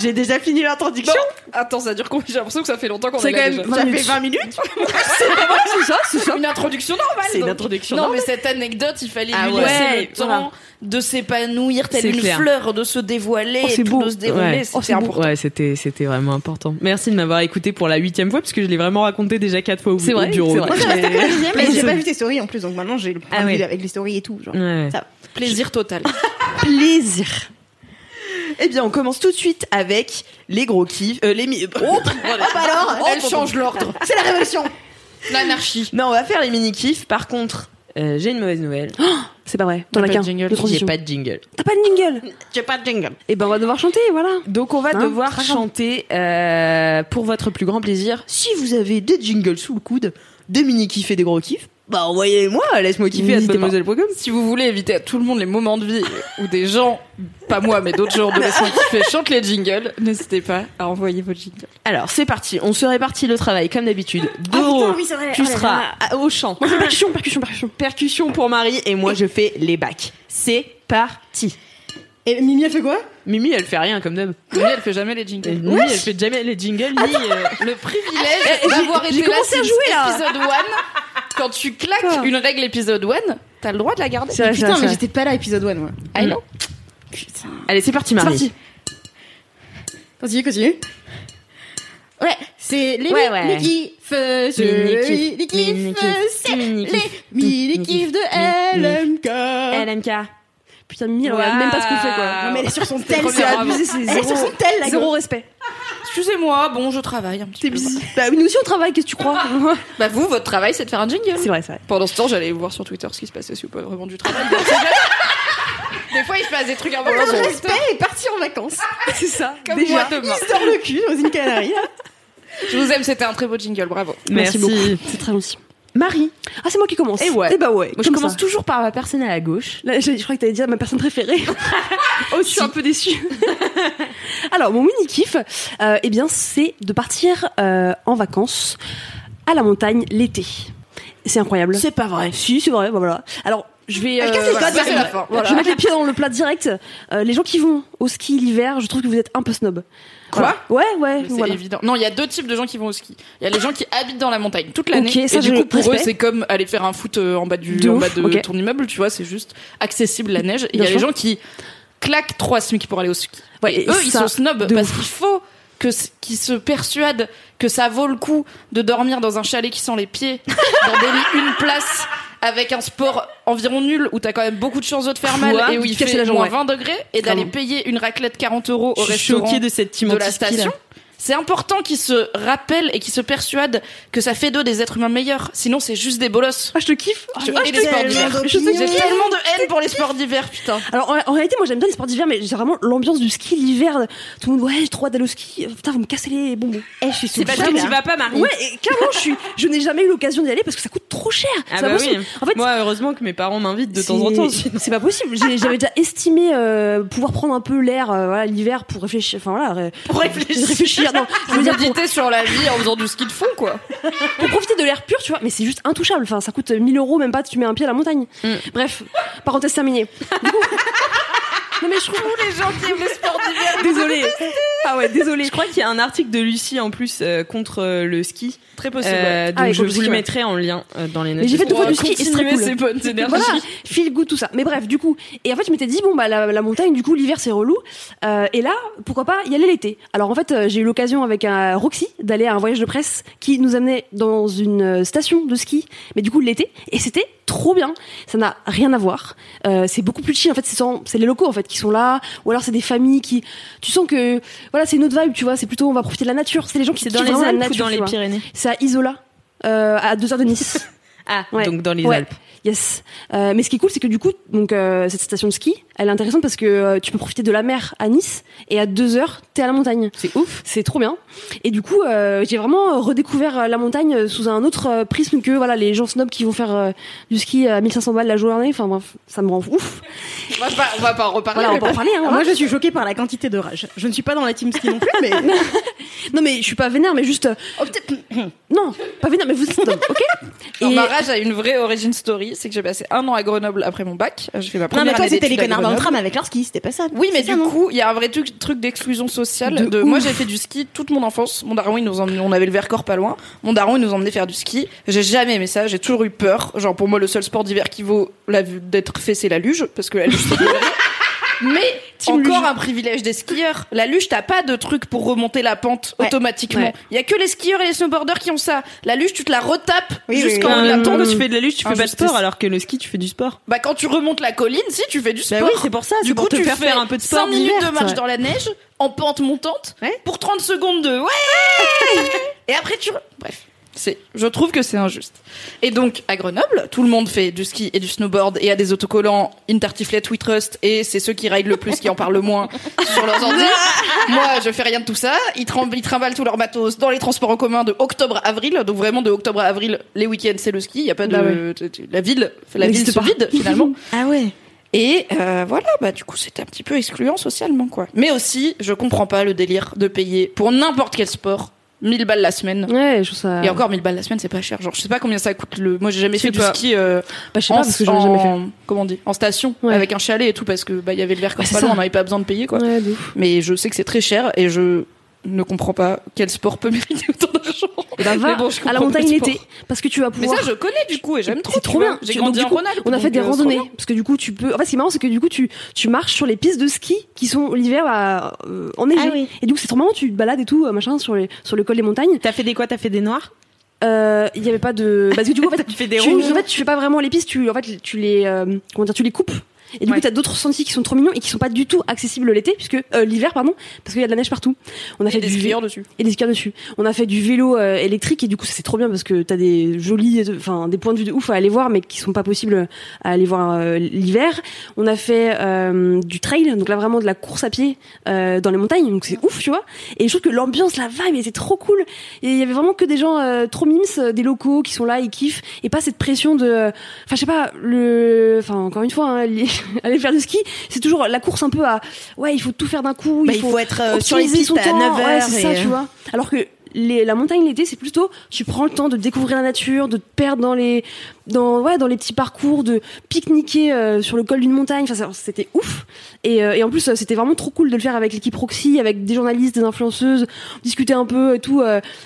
j'ai déjà fini l'introduction. Attends, ça dure combien? J'ai l'impression que ça fait longtemps qu'on C'est est quand là même déjà. ça fait 20 minutes. c'est ça, c'est ça. Une introduction normale. C'est une donc. introduction Non, normale. mais cette anecdote, il fallait Ah lui ouais. laisser le temps voilà. de s'épanouir telle C'est une clair. fleur, de se dévoiler, Oh, c'est et tout beau. de se dérouler. Ouais. C'était Oh, c'est beau. important. Ouais, c'était c'était vraiment important. Merci de m'avoir écouté pour la huitième fois parce que je l'ai vraiment raconté déjà quatre fois au, C'est au vrai, bureau. c'est vrai. Moi, j'ai resté pour la deuxième, mais j'ai pas vu tes stories en plus, donc maintenant j'ai le point Ah de vue ouais. avec les stories et tout. Genre. Ouais. Ça va. Plaisir total. Plaisir. Eh bien, on commence tout de suite avec les gros kiffs. Euh, les mi- bah alors, Elle change l'ordre. c'est la révolution. L'anarchie. non, on va faire les mini kiffs. Par contre, euh, j'ai une mauvaise nouvelle. C'est pas vrai. T'en T'as as pas qu'un. de jingle. de J'ai transition. pas de jingle. T'as pas de jingle J'ai pas de jingle. Eh ben, on va devoir chanter, voilà. Donc, on va Hein, devoir très chanter euh, pour votre plus grand plaisir. Si vous avez des jingles sous le coude, des mini kiffs et des gros kiffs, bah envoyez-moi. Laisse-moi kiffer à mademoiselle.com. Si vous voulez éviter à tout le monde les moments de vie où des gens, pas moi, mais d'autres gens de laisse-moi kiffer chantent les jingles, n'hésitez pas à envoyer vos jingles. Alors, c'est parti. On se répartit le travail comme d'habitude. Doro, oui, c'est vrai. tu Oh là seras à- au chant. Moi, je fais percussion, percussion, percussion. Percussion pour Marie et moi je fais les bacs. C'est parti. Et Mimi, elle fait quoi? Mimi, elle fait rien comme d'hab. Mimi, elle fait jamais les jingles. Mimi, elle fait jamais les jingles ni. euh, Le privilège d'avoir j'ai été là commencé à jouer, là. épisode 1. Quand tu claques Quoi une règle épisode 1, t'as le droit de la garder. C'est Putain, mais j'étais pas là, épisode 1, moi. I know. Allez, c'est parti. Marie. C'est parti. Continue, continue. Ouais, c'est les Ouais, ouais. mini kiffs, c'est Mini-kiff, les kiffs, c'est les mini kiffs de LMK. LMK. Putain, elle regarde même pas ce qu'on fait, quoi. Non mais elle est sur son tel, c'est abusé, c'est Elle est sur son tel, la Zéro respect. Excusez-moi, bon, je travaille un petit peu. busy. Bah oui, nous aussi on travaille, qu'est-ce que tu crois Bah vous, votre travail, c'est de faire un jingle. C'est vrai, c'est vrai. Pendant ce temps, j'allais voir sur Twitter ce qui se passait, si vous pas vraiment du travail. Des fois, il se passe des trucs un peu Le sur respect est parti en vacances. C'est ça. Comme Déjà. moi demain. Il se le cul dans une canarie. Je vous aime, c'était un très beau jingle, bravo. Merci. beaucoup. C'est très gentil. Marie. Ah, c'est moi qui commence. Eh ouais. Bah ouais. Moi, je comme commence ça. toujours par ma personne à la gauche. Là, je, je crois que t'allais dire ma personne préférée. oh, je suis un peu déçue. Alors, mon mini kiff, euh, eh bien, c'est de partir euh, en vacances à la montagne l'été. C'est incroyable. C'est pas vrai. Si, c'est vrai. Bah, voilà. Alors, je vais. Casse les Voilà, fin. Je vais mettre les pieds dans le plat direct. Euh, les gens qui vont au ski l'hiver, je trouve que vous êtes un peu snob. Quoi. Ouais, ouais. C'est voilà. évident. Non, il y a deux types de gens qui vont au ski. Il y a les gens qui habitent dans la montagne toute l'année. Ok, ça, et du coup, pour eux, c'est comme aller faire un foot euh, en bas du, De en bas de ton immeuble, tu vois, c'est juste accessible la neige. Et il y a les gens qui claquent trois SMIC pour aller au ski. Ouais, et et eux, ils sont snobs parce qu'il faut que qu'ils se persuadent que ça vaut le coup de dormir dans un chalet qui sent les pieds, dans des lits une place avec un sport environ nul où t'as quand même beaucoup de chances de te faire mal Quoi et où il fait la jambe, moins ouais. 20 degrés et d'aller payer une raclette 40 euros au Je suis restaurant de cette de la station. C'est important qu'ils se rappellent et qu'ils se persuadent que ça fait d'eux des êtres humains meilleurs. Sinon, c'est juste des bolosses. Ah, je te kiffe. Je Ah, je les te- sports tellement d'hiver. d'opinions. J'ai tellement de haine pour les sports d'hiver, putain. Alors en, en réalité, moi j'aime bien les sports d'hiver, mais j'ai vraiment l'ambiance du ski l'hiver. Tout le monde, ouais, j'ai trop hâte d'aller au ski. Putain, vous me cassez les bonbons. Eh, je suis C'est parce que tu vas pas, Marie. Ouais, et clairement, je suis, je n'ai jamais eu l'occasion d'y aller parce que ça coûte trop cher. Ah C'est bah possible. oui. En fait, Moi, heureusement que mes parents m'invitent de temps en temps. c'est- C'est pas possible. J'avais déjà estimé euh, pouvoir prendre un peu l'air euh, voilà, l'hiver pour réfléchir. Enfin voilà, Pour réfléchir. Dire, non, je veux Vous dire pour, sur la vie en faisant du ski de fond, quoi. pour profiter de l'air pur, tu vois, mais c'est juste intouchable. Enfin, ça coûte 1000 euros, même pas, tu mets un pied à la montagne. Mm. Bref, parenthèse terminée. Du coup- non mais je trouve les gens qui aiment le sport d'hiver. désolé. Ah ouais, désolé. Je crois qu'il y a un article de Lucie en plus euh, contre euh, le ski. Très possible. Euh, donc Ah je contre vous le ski, ouais. mettrai en lien euh, dans les notes. Mais j'ai fait deux fois du ski et c'est très cool. ces bonnes énergies. Voilà, feel good tout ça. Mais bref, du coup, et en fait, je m'étais dit bon bah la, la montagne, du coup, l'hiver c'est relou. Euh, et là, pourquoi pas y aller l'été. Alors en fait, euh, j'ai eu l'occasion avec un Roxy d'aller à un voyage de presse qui nous amenait dans une euh, station de ski, mais du coup l'été, et c'était trop bien. Ça n'a rien à voir. Euh, c'est beaucoup plus chill. En fait, c'est les locaux en fait qui sont là, ou alors c'est des familles qui. Tu sens que voilà, c'est une autre vibe, tu vois. C'est plutôt on va profiter de la nature. C'est les gens qui C'est dans les Alpes ou dans les. Pyrénées C'est à Isola, euh, à deux heures de Nice. Ah, Ouais. donc dans les Ouais. Alpes. Yes. Euh, mais ce qui est cool, c'est que du coup, donc euh, cette station de ski, elle est intéressante parce que euh, tu peux profiter de la mer à Nice et à deux heures, t'es à la montagne. C'est ouf. C'est trop bien. Et du coup, euh, j'ai vraiment redécouvert la montagne sous un autre euh, prisme que voilà les gens snobs qui vont faire euh, du ski à 1500 balles la journée. Enfin bref, ça me rend ouf. On va pas, on va pas en reparler. Voilà, on va en parler. Hein, Moi, voilà. je suis choquée par la quantité de rage. Je ne suis pas dans la team ski non plus, mais Non mais je suis pas vénère, mais juste. Oh, peut-être- non, pas vénère, mais vous êtes snobs, ok Et- ma rage a une vraie origin story, c'est que j'ai passé un an à Grenoble après mon bac. J'ai fait ma Non, première mais toi, c'était les connards dans le tram avec leur ski, c'était pas ça. Oui, mais ça, du non coup, il y a un vrai truc, truc d'exclusion sociale. De De, moi, j'ai fait du ski toute mon enfance. Mon daron, il nous emmenait, on avait le Vercors pas loin. Mon daron, il nous emmenait faire du ski. J'ai jamais aimé ça. J'ai toujours eu peur. Genre, pour moi, le seul sport d'hiver qui vaut la d'être fait, c'est la luge, parce que la luge, c'est encore un privilège des skieurs. La luge, t'as pas de truc pour remonter la pente Ouais. automatiquement. Ouais. Il y a que les skieurs et les snowboarders qui ont ça. La luge, tu te la retapes Oui, jusqu'en oui, oui. Quand tu fais de la luge, tu fais pas de sport, alors que le ski, tu fais du sport. Bah, quand tu remontes la colline, si, tu fais du sport. Bah oui, c'est pour ça. Du coup, pour te tu faire fais faire un peu de sport 5 minutes de marche ouais. dans la neige, en pente montante, Ouais. pour 30 secondes de ouais Et après, tu. re- Bref. C'est, je trouve que c'est injuste. Et donc, à Grenoble, tout le monde fait du ski et du snowboard et a des autocollants Intertiflet We Trust et c'est ceux qui ride le plus qui en parlent le moins sur leurs ordi. Moi, je fais rien de tout ça. Ils, trim- ils trimballent tous leurs matos dans les transports en commun de octobre à avril. Donc vraiment, de octobre à avril, les week-ends, c'est le ski. Il y a pas de, Bah la ville, la ville se vide finalement. Ah ouais. Et euh, voilà, bah du coup c'était un petit peu excluant socialement quoi. Mais aussi, je comprends pas le délire de payer pour n'importe quel sport 1000 balles la semaine. Ouais, je trouve ça. Et encore 1000 balles la semaine, c'est pas cher. Genre je sais pas combien ça coûte le moi j'ai jamais fait du pas. ski euh, Bah, je sais en, pas parce que j'en ai jamais fait. en- comment on dit En station Ouais. avec un chalet et tout parce que bah il y avait le verre c'est pas loin, ça. on n'avait pas besoin de payer quoi. Ouais, de ouf. Mais je sais que c'est très cher et je ne comprends pas quel sport peut mériter autant d'argent. Et bah, va Mais bon, à la montagne l'été parce que tu vas Mais pouvoir. ça je connais du coup et j'aime trop. C'est trop bien. J'ai grandi donc, en du coup. On a fait donc, des euh, randonnées parce que du coup tu peux. En fait, ce qui est marrant, c'est que du coup tu tu marches sur les pistes de ski qui sont l'hiver à, euh, enneigées. Ah oui. Et du coup c'est trop marrant. Tu te balades et tout euh, machin sur les sur le col des montagnes. T'as fait des quoi? T'as fait des noirs? Euh, Il y avait pas de. Parce que du coup en fait Tu fais des tu, en fait tu fais pas vraiment les pistes. Tu en fait tu les euh, comment dire tu les coupes. Et du Ouais. coup, t'as d'autres sentiers qui sont trop mignons et qui sont pas du tout accessibles l'été, puisque euh, l'hiver, pardon, parce qu'il y a de la neige partout. On a fait Et des du skieurs dessus. et des skieurs dessus. On a fait du vélo euh, électrique et du coup ça, c'est trop bien parce que t'as des jolis, enfin des points de vue de ouf à aller voir mais qui sont pas possibles à aller voir euh, l'hiver. On a fait euh, du trail, donc là vraiment de la course à pied euh, dans les montagnes, donc c'est ouf tu vois. Et je trouve que l'ambiance, la vibe était trop cool. Et il y avait vraiment que des gens euh, trop mimes, euh, des locaux qui sont là, ils kiffent et pas cette pression de, euh, enfin je sais pas le, enfin encore une fois hein, aller faire du ski, c'est toujours la course un peu à, ouais il faut tout faire d'un coup, Bah, il faut être euh, sur les pistes son à temps. 9 Ouais, c'est et, ça, euh, tu vois. Alors que la montagne l'été, c'est plutôt tu prends le temps de découvrir la nature, de te perdre dans les dans ouais dans les petits parcours, de pique-niquer euh, sur le col d'une montagne. Enfin, c'était ouf. Et, euh, en plus, euh, c'était vraiment trop cool de le faire avec l'équipe Roxy, avec des journalistes, des influenceuses, discuter un peu et tout,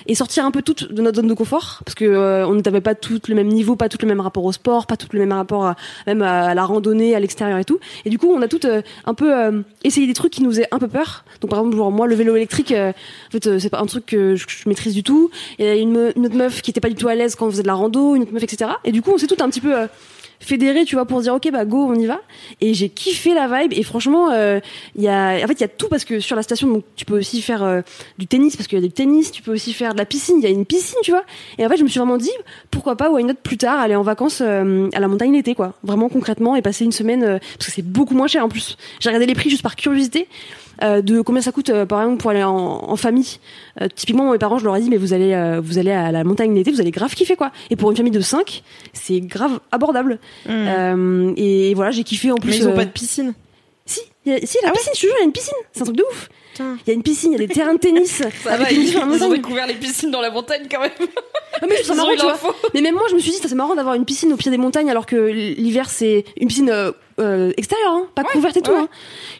et sortir un peu toutes de notre zone de confort, parce que on n'avait pas tout le même niveau, pas tout le même rapport au sport, pas tout le même rapport même à la randonnée, à l'extérieur et tout. Et du coup, on a toutes un peu essayé des trucs qui nous faisaient un peu peur. Donc par exemple, moi, le vélo électrique, en fait, c'est pas un truc que je, je maîtrise du tout. Il y a une, une autre meuf qui était pas du tout à l'aise quand on faisait de la rando, une autre meuf, etc. Et du coup, on s'est tout un petit peu euh, tu vois, pour dire ok, bah go, on y va. Et j'ai kiffé la vibe. Et franchement, euh, il y a, en fait, il y a tout parce que sur la station, tu peux aussi faire euh, du tennis parce qu'il y a du tennis. Tu peux aussi faire de la piscine. Il y a une piscine, tu vois. Et en fait, je me suis vraiment dit pourquoi pas, why not plus tard, aller en vacances euh, à la montagne l'été, quoi. Vraiment concrètement et passer une semaine parce que c'est beaucoup moins cher en plus. J'ai regardé les prix juste par curiosité euh, de combien ça coûte euh, par exemple pour aller en, en famille. Euh, typiquement, mes parents, je leur ai dit mais vous allez vous allez à la montagne l'été, vous allez grave kiffer quoi. Et pour une famille de 5 c'est grave abordable. Euh, et voilà, j'ai kiffé en plus. Mais ils ont pas de piscine. Si, y a- si, la piscine, je te jure, il y a une piscine. C'est un truc de ouf. Il y a une piscine, il y a des terrains de tennis. avec une la ils ont découvert les piscines dans la montagne quand même. Ah, mais ça marrant, tu vois. Mais même moi, je me suis dit, ça, c'est marrant d'avoir une piscine au pied des montagnes alors que l'hiver, c'est une piscine euh, extérieure, hein, pas couverte et tout. ouais. Hein.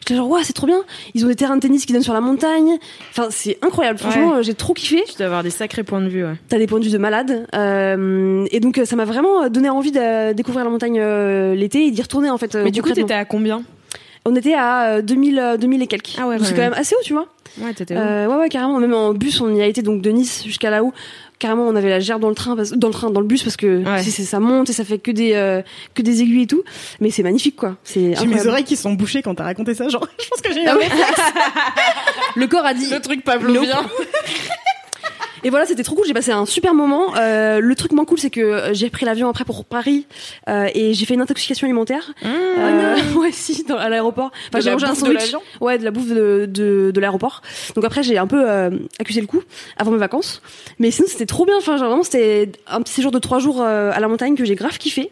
J'étais genre, ouais, c'est trop bien. Ils ont des terrains de tennis qui donnent sur la montagne. Enfin, c'est incroyable. Franchement, Ouais. euh, j'ai trop kiffé. Tu dois avoir des sacrés points de vue, ouais. T'as des points de vue de malade. Euh, et donc, euh, ça m'a vraiment donné envie de découvrir la montagne euh, l'été et d'y retourner, en fait. Mais du coup, t'étais à combien? On était à euh, 2000, euh, 2000 et quelques. Ah ouais, c'est ouais, quand ouais. même assez haut, tu vois. Ouais, t'étais Euh, ouais, ouais, carrément. Même en bus, on y a été donc de Nice jusqu'à là-haut. Carrément, on avait la gerbe dans le train, parce- dans le train, dans le bus, parce que Ouais. c'est- c'est- ça monte et ça fait que des euh, que des aiguilles et tout. Mais c'est magnifique, quoi. C'est J'ai mes oreilles qui sont bouchées quand t'as raconté ça. Genre, je pense que j'ai. Ah ouais. Le corps a dit. Le truc pavlovien. Et voilà, c'était trop cool. J'ai passé un super moment. Euh, le truc moins cool, c'est que euh, j'ai pris l'avion après pour Paris euh, et j'ai fait une intoxication alimentaire. Euh, ouais, si, dans, à l'aéroport. Enfin, De j'ai mangé un de sandwich. l'avion Ouais, de la bouffe de, de, de l'aéroport. Donc après, j'ai un peu euh, accusé le coup avant mes vacances. Mais sinon, c'était trop bien. Enfin, genre, vraiment, c'était un petit séjour de trois jours euh, à la montagne que j'ai grave kiffé.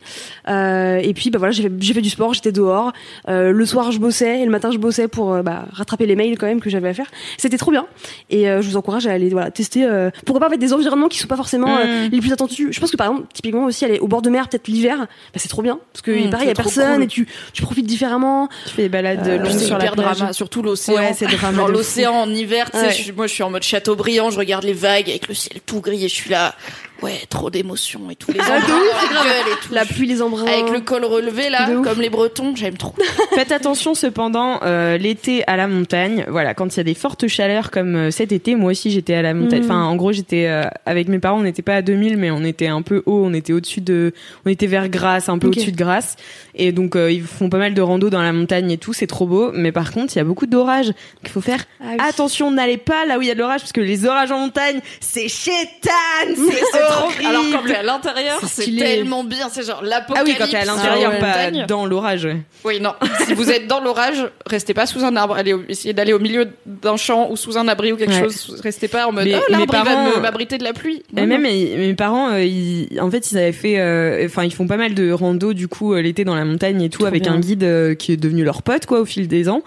Euh, et puis, bah voilà, j'ai fait, j'ai fait du sport, j'étais dehors. Euh, le soir, je bossais et le matin, je bossais pour bah, rattraper les mails quand même que j'avais à faire. C'était trop bien. Et euh, je vous encourage à aller voilà tester. Pourquoi pas avec des environnements qui sont pas forcément euh, les plus attendus. Je pense que par exemple, typiquement aussi aller au bord de mer, peut-être l'hiver, bah, c'est trop bien parce que Mm, pareil, il y a personne cool. et tu tu profites différemment. Tu fais des balades Euh, longues C'est sur la plage. drama, surtout l'océan. Ouais, c'est l'océan en hiver, tu sais, Ouais. moi je suis en mode Chateaubriand, je regarde les vagues avec le ciel tout gris et je suis là, ouais, trop d'émotions et tous les Ah, gueule et tout. La pluie, les embruns. Avec le col relevé là, comme les Bretons, j'aime trop. Faites attention cependant euh, l'été à la montagne. Voilà, quand il y a des fortes chaleurs comme euh, cet été, moi aussi j'étais à la montagne. Mhm. Enfin, en gros, j'étais euh, avec mes parents, on n'était pas à 2000 mais on était un peu haut, on était au-dessus de on était vers Grasse, un peu au-dessus de Grasse et donc euh, ils font pas mal de rando dans la montagne et tout, c'est trop beau, mais par contre, il y a beaucoup d'orages. Il faut faire Ah oui. attention, n'allez pas là où il y a de l'orage parce que les orages en montagne, c'est chétan, c'est horrible. Alors quand t'es à l'intérieur, C'est tellement bien, c'est genre ah l'apocalypse. oui, quand t'es à l'intérieur, en pas dans l'orage. ouais. Oui, non. si vous êtes dans l'orage, restez pas sous un arbre. Allez, essayez d'aller au milieu d'un champ ou sous un abri ou quelque Ouais. chose. Restez pas en mode Mais oh, mes l'arbre il va parents- me- m'abriter de la pluie. Et Non, même non. mes, mes parents, euh, ils, en fait, ils avaient fait, euh, enfin, ils font pas mal de rando du coup euh, l'été dans la montagne et tout, avec bien. un guide euh, qui est devenu leur pote quoi au fil des ans.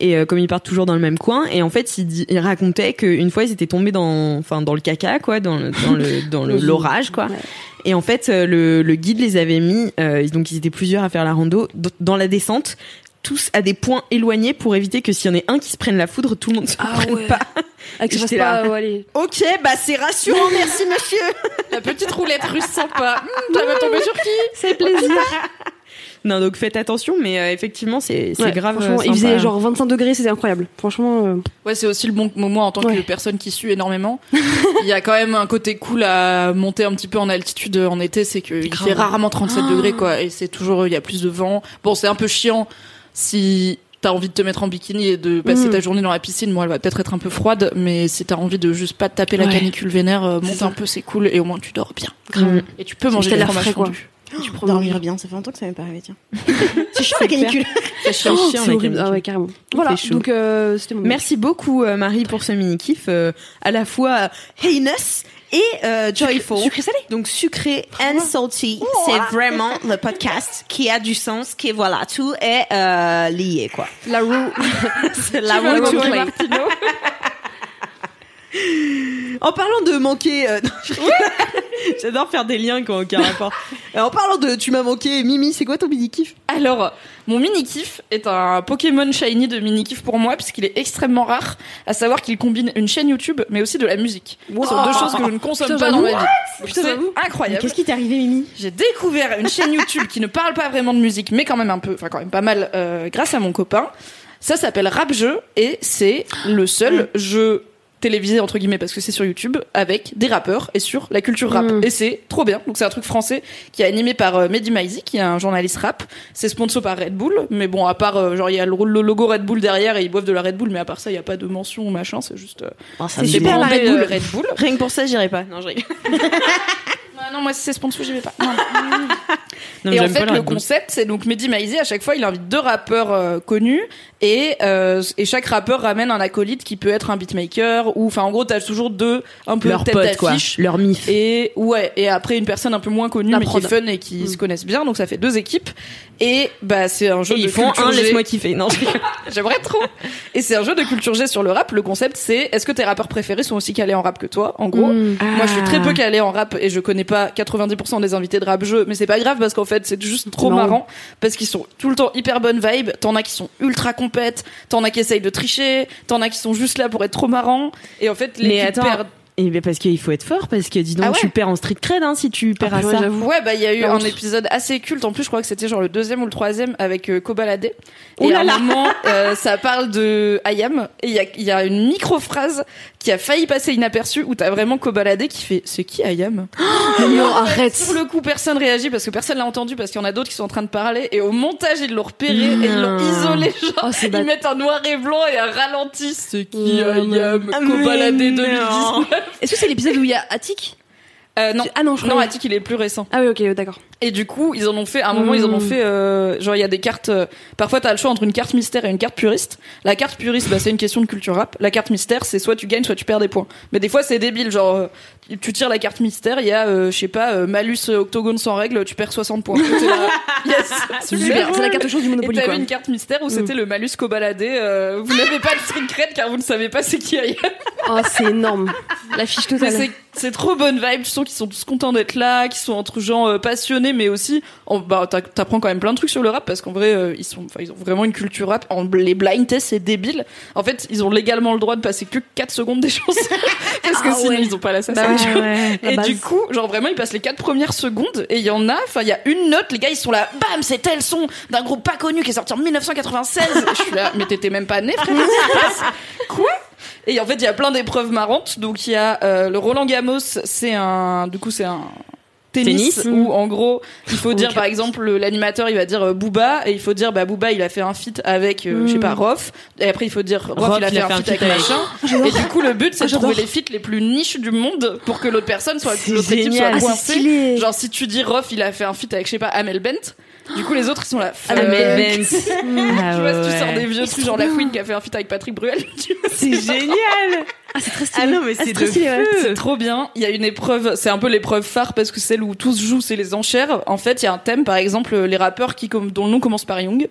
Et euh, comme ils partent toujours dans le même coin, et en fait, ils, di- ils racontaient qu'une fois ils étaient tombés dans, enfin, dans le caca quoi, dans le, dans le, dans le- l'orage quoi. Ouais. Et en fait, euh, le, le guide les avait mis, euh, donc ils étaient plusieurs à faire la rando dans la descente. Tous à des points éloignés pour éviter que s'il y en ait un qui se prenne la foudre, tout le monde se Ah prenne ouais. pas. Avec ce J'étais pas, là. ouais, allez. Ok, bah c'est rassurant, merci monsieur. La petite roulette russe sympa. Hum, ça va tomber sur qui? C'est plaisir. Non, donc faites attention, mais euh, effectivement, c'est Ouais, grave. Franchement, euh, il faisait genre 25 degrés, c'était incroyable. Franchement, euh, Ouais, c'est aussi le bon moment en tant que personne qui sue énormément. Il y a quand même un côté cool à monter un petit peu en altitude en été, c'est qu'il fait rarement 37 degrés quoi, et c'est toujours il y a plus de vent. Bon, c'est un peu chiant si t'as envie de te mettre en bikini et de passer Mhm. ta journée dans la piscine. Moi, elle va peut-être être un peu froide, mais si t'as envie de juste pas te taper la Ouais. canicule vénère, monte un peu, c'est cool, et au moins tu dors bien. grave. Et tu peux manger des fromages fondus. Tu peux dormir bien, ça fait longtemps que ça m'est pas arrivé, tiens. c'est chiant la canicule. C'est chiant, oh, chiant, c'est la canicule. Ah ouais, carrément. Voilà. Donc euh, c'était mon. Merci beaucoup euh, Marie pour ce mini kiff, euh, à la fois euh, heinous et euh, joyful. Sucré salé. Donc sucré and salty, c'est vraiment le podcast qui a du sens, qui voilà tout est euh, lié quoi. La roue. C'est la roue le to play. Martino. En parlant de manquer, euh, non, je rigole. j'adore faire des liens qui ont aucun rapport. Euh, en parlant de tu m'as manqué, Mimi, c'est quoi ton mini kiff Alors, mon mini kiff est un Pokémon Shiny de mini kiff pour moi, puisqu'il est extrêmement rare, à savoir qu'il combine une chaîne YouTube, mais aussi de la musique. Ce sont deux choses que je ne consomme Putain, pas dans ma vie. Putain, C'est j'avoue. incroyable. Qu'est-ce qui t'est arrivé, Mimi? J'ai découvert une chaîne YouTube qui ne parle pas vraiment de musique, mais quand même un peu, enfin quand même pas mal, euh, grâce à mon copain. Ça s'appelle Rap Jeu et c'est le seul jeu télévisé entre guillemets parce que c'est sur YouTube avec des rappeurs et sur la culture rap Mm. et c'est trop bien donc c'est un truc français qui est animé par euh, Mehdi Maizi qui est un journaliste rap c'est sponsor par Red Bull mais bon à part euh, genre il y a le, le logo Red Bull derrière et ils boivent de la Red Bull mais à part ça il y a pas de mention ou machin c'est juste euh, C'est des super la Red Bull. Red Bull Rien que pour ça, j'irai pas. Non, je rigole. Ah non, moi si c'est sponsor, j'y vais pas. Non. Non, et en fait, le concept, c'est donc Mehdi Maizi, à chaque fois, il invite deux rappeurs euh, connus et, euh, et chaque rappeur ramène un acolyte qui peut être un beatmaker ou, enfin, en gros, t'as toujours deux un peu Leur tête pote, quoi. d'affiche. Leur mif. Et ouais, et après une personne un peu moins connue La mais qui est prod. fun et qui se connaissent bien, donc ça fait deux équipes. Et bah c'est un jeu Et de ils font culture un G. laisse-moi kiffer. Non, J'aimerais trop. Et c'est un jeu de culture G sur le rap. Le concept c'est est-ce que tes rappeurs préférés sont aussi calés en rap que toi En gros, moi je suis très peu calée en rap et je connais pas 90% des invités de rap jeu, mais c'est pas grave parce qu'en fait c'est juste trop Non. marrant parce qu'ils sont tout le temps hyper bonne vibe. T'en as qui sont ultra compètes, t'en as qui essayent de tricher, t'en as qui sont juste là pour être trop marrants. Et en fait Mais l'équipe attends, perd Et ben parce qu'il faut être fort parce que dis donc Ah ouais tu perds en street cred hein, si tu perds à purée, ça. Ouais, bah il y a eu un épisode assez culte. En plus, je crois que c'était genre le deuxième ou le troisième avec euh, Kobalade. Et là à là. un moment, euh, ça parle de Ayam et il y a, il y a une micro phrase qui a failli passer inaperçue où t'as vraiment Kobalade qui fait c'est qui Ayam? Non, En fait, arrête. Sur le coup, personne réagit parce que personne l'a entendu parce qu'il y en a d'autres qui sont en train de parler et au montage ils l'ont repéré et ils l'ont Non. isolé. Genre, Oh, ils mettent un noir et blanc et un ralenti. C'est qui Oh, Ayam? Ah, Kobalade mais 2019. Est-ce que c'est l'épisode où il y a Attic? Euh, non. Ah non, je crois. Non, Attic il est plus récent. Ah oui, ok, d'accord. Et du coup, ils en ont fait, à un moment, ils en ont fait, euh, genre, il y a des cartes, euh, parfois t'as le choix entre une carte mystère et une carte puriste. La carte puriste, bah, c'est une question de culture rap. La carte mystère, c'est soit tu gagnes, soit tu perds des points. Mais des fois, c'est débile, genre, euh, tu tires la carte mystère, il y a, je sais pas, malus octogone sans règle, tu perds 60 points. Yes, Super, c'est la carte chance du Et Monopoly, t'avais quoi. une carte mystère où c'était le malus cobaladé, vous n'avez pas de street cred car vous ne savez pas c'est qui Ayam. Oh, c'est énorme. La fiche totale. c'est trop bonne vibe. Tu sens qu'ils sont tous contents d'être là, qu'ils sont entre gens euh, mais aussi, on, bah, t'apprends quand même plein de trucs sur le rap parce qu'en vrai, euh, ils sont, enfin, ils ont vraiment une culture rap. En, les blind tests, c'est débile. En fait, ils ont légalement le droit de passer que 4 secondes des chansons parce que Ah sinon ouais. ils ont pas la Bah ouais. Et du coup, genre vraiment, ils passent les 4 premières secondes et il y en a, enfin, il y a une note, les gars, ils sont là, bam, c'est tel son d'un groupe pas connu qui est sorti en 1996. Et je suis là, mais t'étais même pas né, frère. Quoi? Et en fait, il y a plein d'épreuves marrantes. Donc, il y a euh, le Roland Gamos, c'est un, du coup, c'est un tennis, Tennis. où en gros il faut dire par exemple le- l'animateur il va dire euh, Booba et il faut dire bah Booba il a fait un feat avec euh, je sais pas Rof. Et après il faut dire Rof, Rof, il a fait un feat avec machin. Et du coup le but c'est de trouver les feats les plus niches du monde pour que l'autre personne soit l'autre équipe soit. Ah, coincée. genre si tu dis Rof il a fait un feat avec je sais pas Amel Bent du coup les autres ils sont là Ah, mais Benz. Ah tu vois si tu ouais. sors des vieux trucs genre la Queen qui a fait un feat avec Patrick Bruel tu vois, C'est génial. Ah, c'est très stylé. Ah non mais Ah, c'est trop bien. Il y a une épreuve, c'est un peu l'épreuve phare parce que celle où tout se joue, c'est les enchères. En fait, il y a un thème, par exemple, les rappeurs qui, comme, dont le nom commence par Young.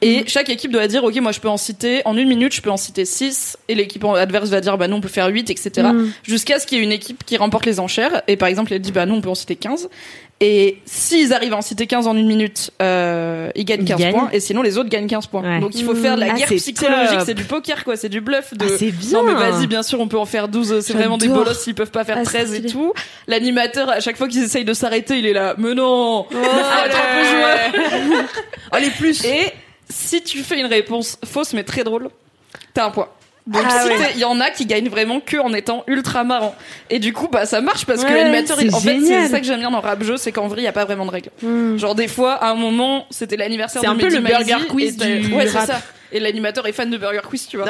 Et chaque équipe doit dire, OK, moi, je peux en citer, en une minute, je peux en citer 6. Et l'équipe adverse va dire, bah non, on peut faire 8, etc. Jusqu'à ce qu'il y ait une équipe qui remporte les enchères. Et par exemple, elle dit, bah non, on peut en citer 15. Et s'ils arrivent à en citer 15 en une minute, euh, ils gagnent Ils 15 gagnent. points. Et sinon, les autres gagnent 15 points. Ouais. Donc, il faut faire de la Ah, guerre psychologique. C'est du poker, quoi. C'est du bluff. De... Ah, c'est bien. Non, mais vas-y, bien sûr, on peut en faire 12. C'est vraiment des bolosses s'ils peuvent pas faire Ah, c'est 13 et tout. L'animateur, à chaque fois qu'ils essayent de s'arrêter, il est là. Mais non! Oh, jouer. Oh, les plus. Et si tu fais une réponse fausse mais très drôle, t'as un point. Donc Ah si ouais. t'es- il y en a qui gagnent vraiment que en étant ultra marrant. Et du coup bah ça marche parce que l'animateur en fait c'est ça que j'aime bien dans rap jeu, c'est qu'en vrai il y a pas vraiment de règles. Genre des fois à un moment c'était l'anniversaire de un peu le Burger Quiz du Ouais, c'est ça. Et l'animateur est fan de Burger Quiz, tu vois.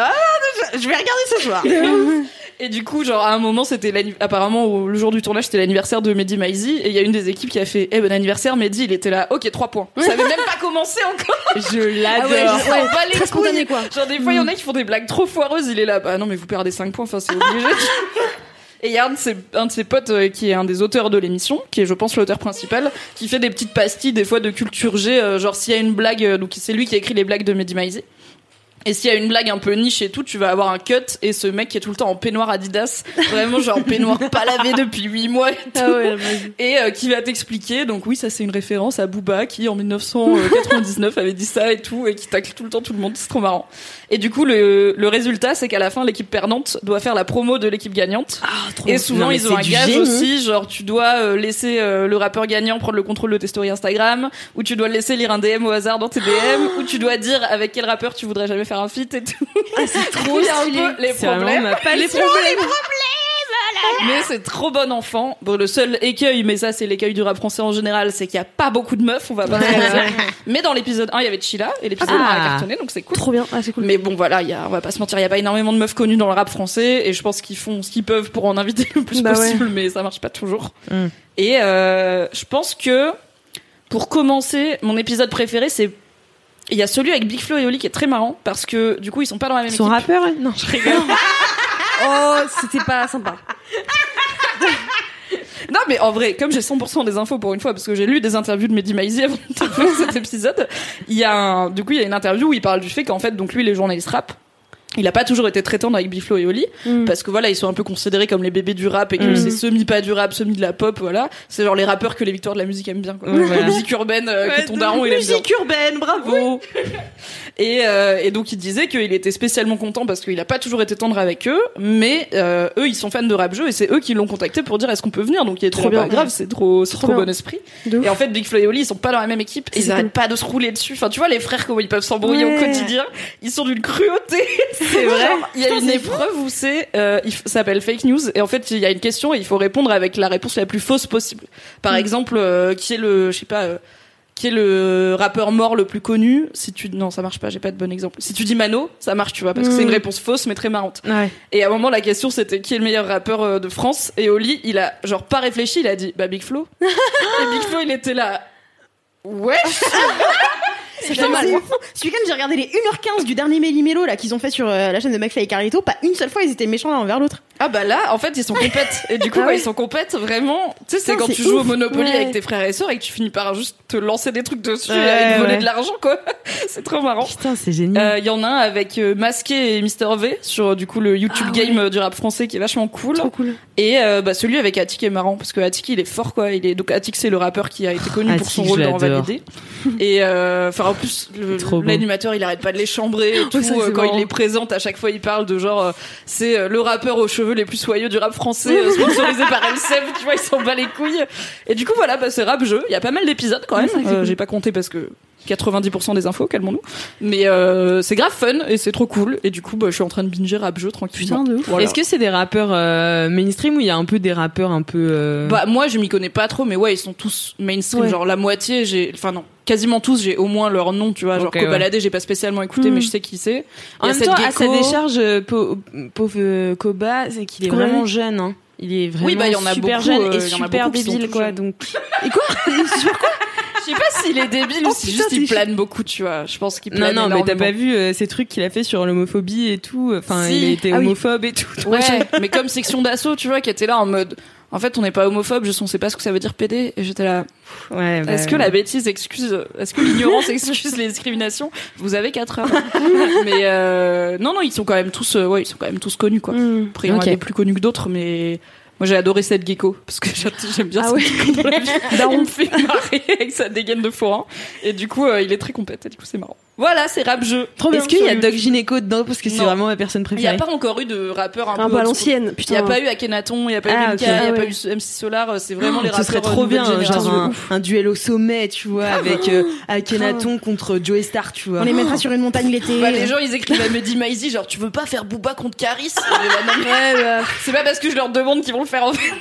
Je vais regarder ce soir. Et du coup, genre, à un moment, c'était apparemment le jour du tournage, c'était l'anniversaire de Mehdi Maizi, et il y a une des équipes qui a fait, eh, bon anniversaire, Mehdi, il était là, ok, 3 points. Ça avait même pas commencé encore. Je l'adore. ouais, je- Ouais, les très spontané, quoi. Genre, des fois, il y en a qui font des blagues trop foireuses, il est là, bah non, mais vous perdez 5 points, enfin, c'est obligé. Et il y a un de ses, un de ses potes euh, qui est un des auteurs de l'émission, qui est, je pense, l'auteur principal, qui fait des petites pastilles, des fois, de culture G, euh, genre, s'il y a une blague, euh, donc c'est lui qui a écrit les blagues de Mehdi Maizi. Et s'il y a une blague un peu niche et tout, tu vas avoir un cut et ce mec qui est tout le temps en peignoir Adidas, vraiment genre peignoir pas lavé depuis 8 mois et tout, Ah ouais, vas-y. et euh, qui va t'expliquer. Donc oui, ça c'est une référence à Booba qui en 1999 avait dit ça et tout et qui tacle tout le temps tout le monde, c'est trop marrant. Et du coup le, le résultat c'est qu'à la fin l'équipe perdante doit faire la promo de l'équipe gagnante. et souvent Non, mais ils ont un gage génie. aussi, genre tu dois euh, laisser euh, le rappeur gagnant prendre le contrôle de tes stories Instagram, ou tu dois le laisser lire un DM au hasard dans tes DM, ou tu dois dire avec quel rappeur tu voudrais jamais faire un feat et tout. Ah, c'est trop stylé. les C'est vraiment problèmes. Mais c'est trop bon enfant. Bon, le seul écueil, mais ça c'est l'écueil du rap français en général, c'est qu'il y a pas beaucoup de meufs, on va pas se mentir. Mais dans l'épisode 1, il y avait Chila et l'épisode 1 a Ah. cartonné, donc c'est cool. Trop bien. Ah, c'est cool. Mais bon, voilà, il y a, on va pas se mentir, il y a pas énormément de meufs connues dans le rap français, et je pense qu'ils font ce qu'ils peuvent pour en inviter le plus Bah ouais. possible, mais ça marche pas toujours. Mm. Et euh, je pense que pour commencer, mon épisode préféré, c'est il y a celui avec Big Flo et Oli qui est très marrant parce que du coup ils sont pas dans la même Son équipe. rappeur hein Non, je rigole. Oh, c'était pas sympa. Non mais en vrai, comme j'ai 100% des infos pour une fois parce que j'ai lu des interviews de Mehdi Maizi avant de faire cet épisode, il y a un, du coup il y a une interview où il parle du fait qu'en fait donc lui les journalistes rap il a pas toujours été très tendre avec Biflo et Oli parce que voilà ils sont un peu considérés comme les bébés du rap et que Mm. c'est semi pas du rap semi de la pop voilà c'est genre les rappeurs que les victoires de la musique aiment bien quoi la musique urbaine euh, que ton daron il aime bien Musique urbaine, bravo. et, euh, et donc il disait qu'il était spécialement content parce qu'il a pas toujours été tendre avec eux, mais euh, eux ils sont fans de rap jeu et c'est eux qui l'ont contacté pour dire est-ce qu'on peut venir? Donc il était Trop là, bien. pas grave, c'est trop, c'est trop, bon esprit. Et en fait Big Flo et Oli ils sont pas dans la même équipe et ils arrêtent pas de se rouler dessus. Enfin tu vois les frères comment ils peuvent s'embrouiller Ouais. au quotidien, ils sont d'une cruauté. C'est vrai. Il y a une épreuve où c'est, euh, il s'appelle fake news et en fait il y a une question et il faut répondre avec la réponse la plus fausse possible. Par exemple, euh, qui est le, je sais pas. euh, qui est le rappeur mort le plus connu Si tu non, ça marche pas. J'ai pas de bon exemple. Si tu dis Mano, ça marche, tu vois, parce que c'est une réponse fausse mais très marrante. Ouais. Et à un moment, la question c'était qui est le meilleur rappeur euh, de France Et Oli, il a genre pas réfléchi, il a dit bah Big Flo. et Big Flo, il était là. Ouais. C'est fou. Ce week-end, j'ai regardé les 1h15 du dernier Méli-Mélo là qu'ils ont fait sur euh, la chaîne de McFly et Carlito. Pas une seule fois, ils étaient méchants l'un envers l'autre. Ah bah là, en fait, ils sont compètes. Et du coup, Ah ouais. ils sont compètes, vraiment, tu sais, c'est Putain, quand c'est tu joues ouf. au Monopoly Ouais. avec tes frères et sœurs et que tu finis par juste te lancer des trucs dessus et Ouais, aller te voler ouais. de l'argent, quoi. c'est trop marrant. Putain, c'est génial. Euh, Il y en a un avec euh, Masqué et Mister V sur du coup le YouTube Ah ouais. game euh, du rap français qui est vachement cool. Trop cool. Et euh, bah, celui avec Attic est marrant parce que Attic il est fort quoi. Il est donc Attic c'est le rappeur qui a été connu pour son rôle dans l'adore. Validé. Et euh, enfin en plus l'animateur il arrête pas de les chambrer et tout ça, quand marrant. il les présente à chaque fois il parle de genre euh, c'est euh, le rappeur aux cheveux les plus soyeux du rap français euh, sponsorisé par LCM tu vois il s'en bat les couilles. Et du coup voilà bah, c'est rap jeu. Il y a pas mal d'épisodes quand même. J'ai pas compté parce que 90% des infos, calmons-nous. Mais euh, c'est grave fun et c'est trop cool. Et du coup, bah, je suis en train de binger rap jeu tranquillement. Putain, de ouf. Voilà. Est-ce que c'est des rappeurs euh, mainstream ou il y a un peu des rappeurs un peu euh, Bah moi je m'y connais pas trop mais ouais ils sont tous mainstream Ouais. genre la moitié j'ai enfin non quasiment tous j'ai au moins leur nom tu vois genre Ok, Kobalade j'ai pas spécialement écouté Hmm. mais je sais qui c'est En même temps, à sa décharge, pau- pauvre Koba, c'est qu'il est vraiment jeune. Hein. Il est vraiment Oui, bah, il y en a super beaucoup, jeune euh, et super débile, quoi. Donc, je sais pas s'il est débile ou Oh, si putain, juste il plane beaucoup tu vois je pense qu'il non, plane non, mais t'as pas vu euh, ces trucs qu'il a fait sur l'homophobie et tout? Enfin, Si. il était Ah oui. homophobe et tout. ouais mais comme section d'assaut tu vois qui était là en mode en fait on n'est pas homophobe je on sait pas ce que ça veut dire PD et j'étais là Ouais. bah, Est-ce que la bêtise excuse, est-ce que l'ignorance excuse les discriminations? Vous avez 4 heures. mais euh, non, non, ils sont quand même tous, euh, ouais, ils sont quand même tous connus quoi. Hmm. Après, il y en a des plus connus que d'autres, mais moi j'ai adoré cette gecko parce que j'aime bien Ah cette ouais. gecko vie. Il me fait marrer avec sa dégaine de forain et du coup euh, il est très compétent. Et du coup c'est marrant. Voilà, c'est rap jeu. Est-ce qu'il y a Doc Gynéco dedans parce que c'est vraiment ma personne Il n'y a préférée pas encore eu de rappeur un, Un peu à l'ancienne. Il n'y a pas eu Akhenaton, il n'y a pas eu Ah, il n'y a Ah pas eu MC Solar, euh, c'est vraiment les Ce rappeurs serait euh, trop bien, génération. genre un, un duel au sommet, tu vois, avec euh, Akhenaton contre Joey Star, tu vois. On les mettra sur une montagne l'été. Bah, les gens ils écrivent à Mehdi Maizi genre tu veux pas faire Booba contre Caris mais- C'est pas parce que je leur demande qu'ils vont le faire en fait.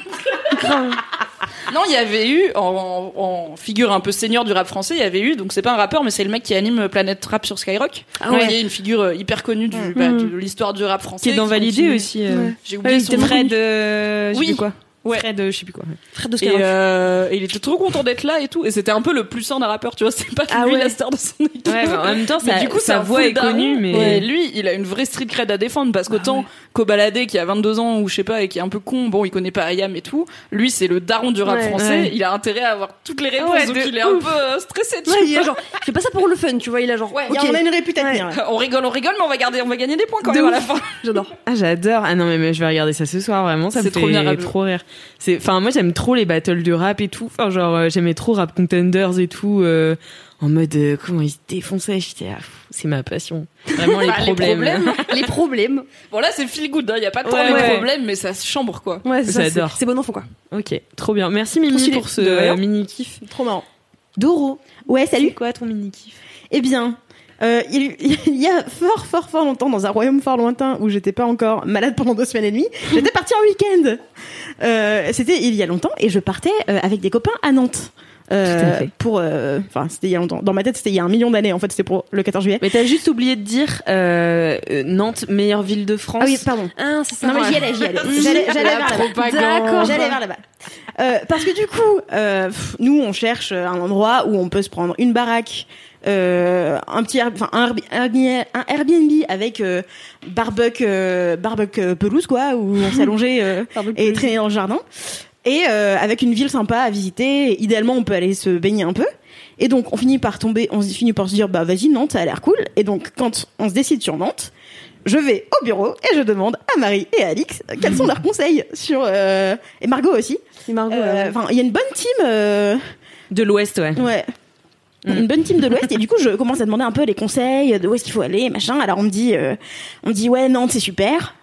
Non, il y avait eu en, en- en figure un peu senior du rap français, il y avait eu donc c'est pas un rappeur mais c'est le mec qui anime Planète Rap sur Skyrock. Ah ouais. Qui est une figure euh, hyper connue du, bah, Mm. de l'histoire du rap français. Qui est dans Validé aussi. euh. Ouais. J'ai oublié Ouais, son Fred, euh, Oui. quoi. Ouais. Fred, euh, je sais plus quoi. Fred de Et, euh, et il était trop content d'être là et tout. Et c'était un peu le plus sain d'un rappeur, tu vois. C'est pas Ah lui ouais. la star de son équipe. Ouais, bah, en même temps, Mais sa, du coup, sa c'est un voix est connue, mais Ouais, lui, il a une vraie street cred à défendre parce qu'autant Kobalade qui a 22 ans ou je sais pas et qui est un peu con, bon, il connaît pas Ayam et tout. Lui, c'est le daron du rap Ouais. français. Ouais. Il a intérêt à avoir toutes les réponses, Ouais, donc il est un peu euh, stressé. tu Ouais, il est genre, je fais pas ça pour le fun, tu vois, il a genre, Ouais, Il y a- ok, on a une là. On rigole, on rigole, mais on va garder, on va gagner des points quand même à la fin. j'adore. Ah j'adore. Ah non mais, mais je vais regarder ça ce soir vraiment, ça me C'est fait trop rire. C'est enfin moi j'aime trop les battles de rap et tout. Enfin genre euh, j'aimais trop Rap Contenders et tout euh, en mode euh, comment ils se défonçaient, j'étais ah, c'est ma passion. Vraiment les Bah, les problèmes. Les problèmes. Bon, là, c'est feel good, hein. Il y a pas tant Ouais, les ouais. problèmes, mais ça se chambre, quoi. Ouais, c'est ça, c'est- J'adore. C'est bon enfant, quoi. OK, trop bien. Merci Mimi pour ce De euh, mini kiff. Trop marrant. Doro, Ouais, salut. c'est quoi ton mini kiff Eh bien, Euh, il, il y a fort, fort, fort longtemps, dans un royaume fort lointain où j'étais pas encore malade pendant deux semaines et demie, j'étais partie en week-end. Euh, c'était il y a longtemps et je partais euh, avec des copains à Nantes. Euh, pour euh, enfin c'était il y a longtemps dans ma tête c'était il y a un million d'années en fait c'était pour le 14 juillet Mais t'as juste oublié de dire euh, euh, Nantes, meilleure ville de France. ah oui pardon Ah, ça. non mais j'y allais j'y allais j'allais j'allais La vers là-bas j'allais vers là-bas euh, parce que du coup euh, pff, nous on cherche un endroit où on peut se prendre une baraque un petit enfin un, un Airbnb avec euh, barbecue euh, barbecue euh, pelouse quoi où on s'allongeait euh, et traîner dans le jardin. Et euh, avec une ville sympa à visiter. Et idéalement on peut aller se baigner un peu. Et donc on finit par tomber on se finit par se dire bah vas-y Nantes ça a l'air cool. Et donc quand on se décide sur Nantes je vais au bureau et je demande à Marie et à Alix quels sont leurs conseils sur euh, et Margot aussi. Euh, il y a une bonne team euh, De l'Ouest, ouais. Ouais. Une bonne team de l'Ouest et du coup je commence à demander un peu les conseils de où est-ce qu'il faut aller machin alors on me dit euh, on me dit ouais Nantes c'est super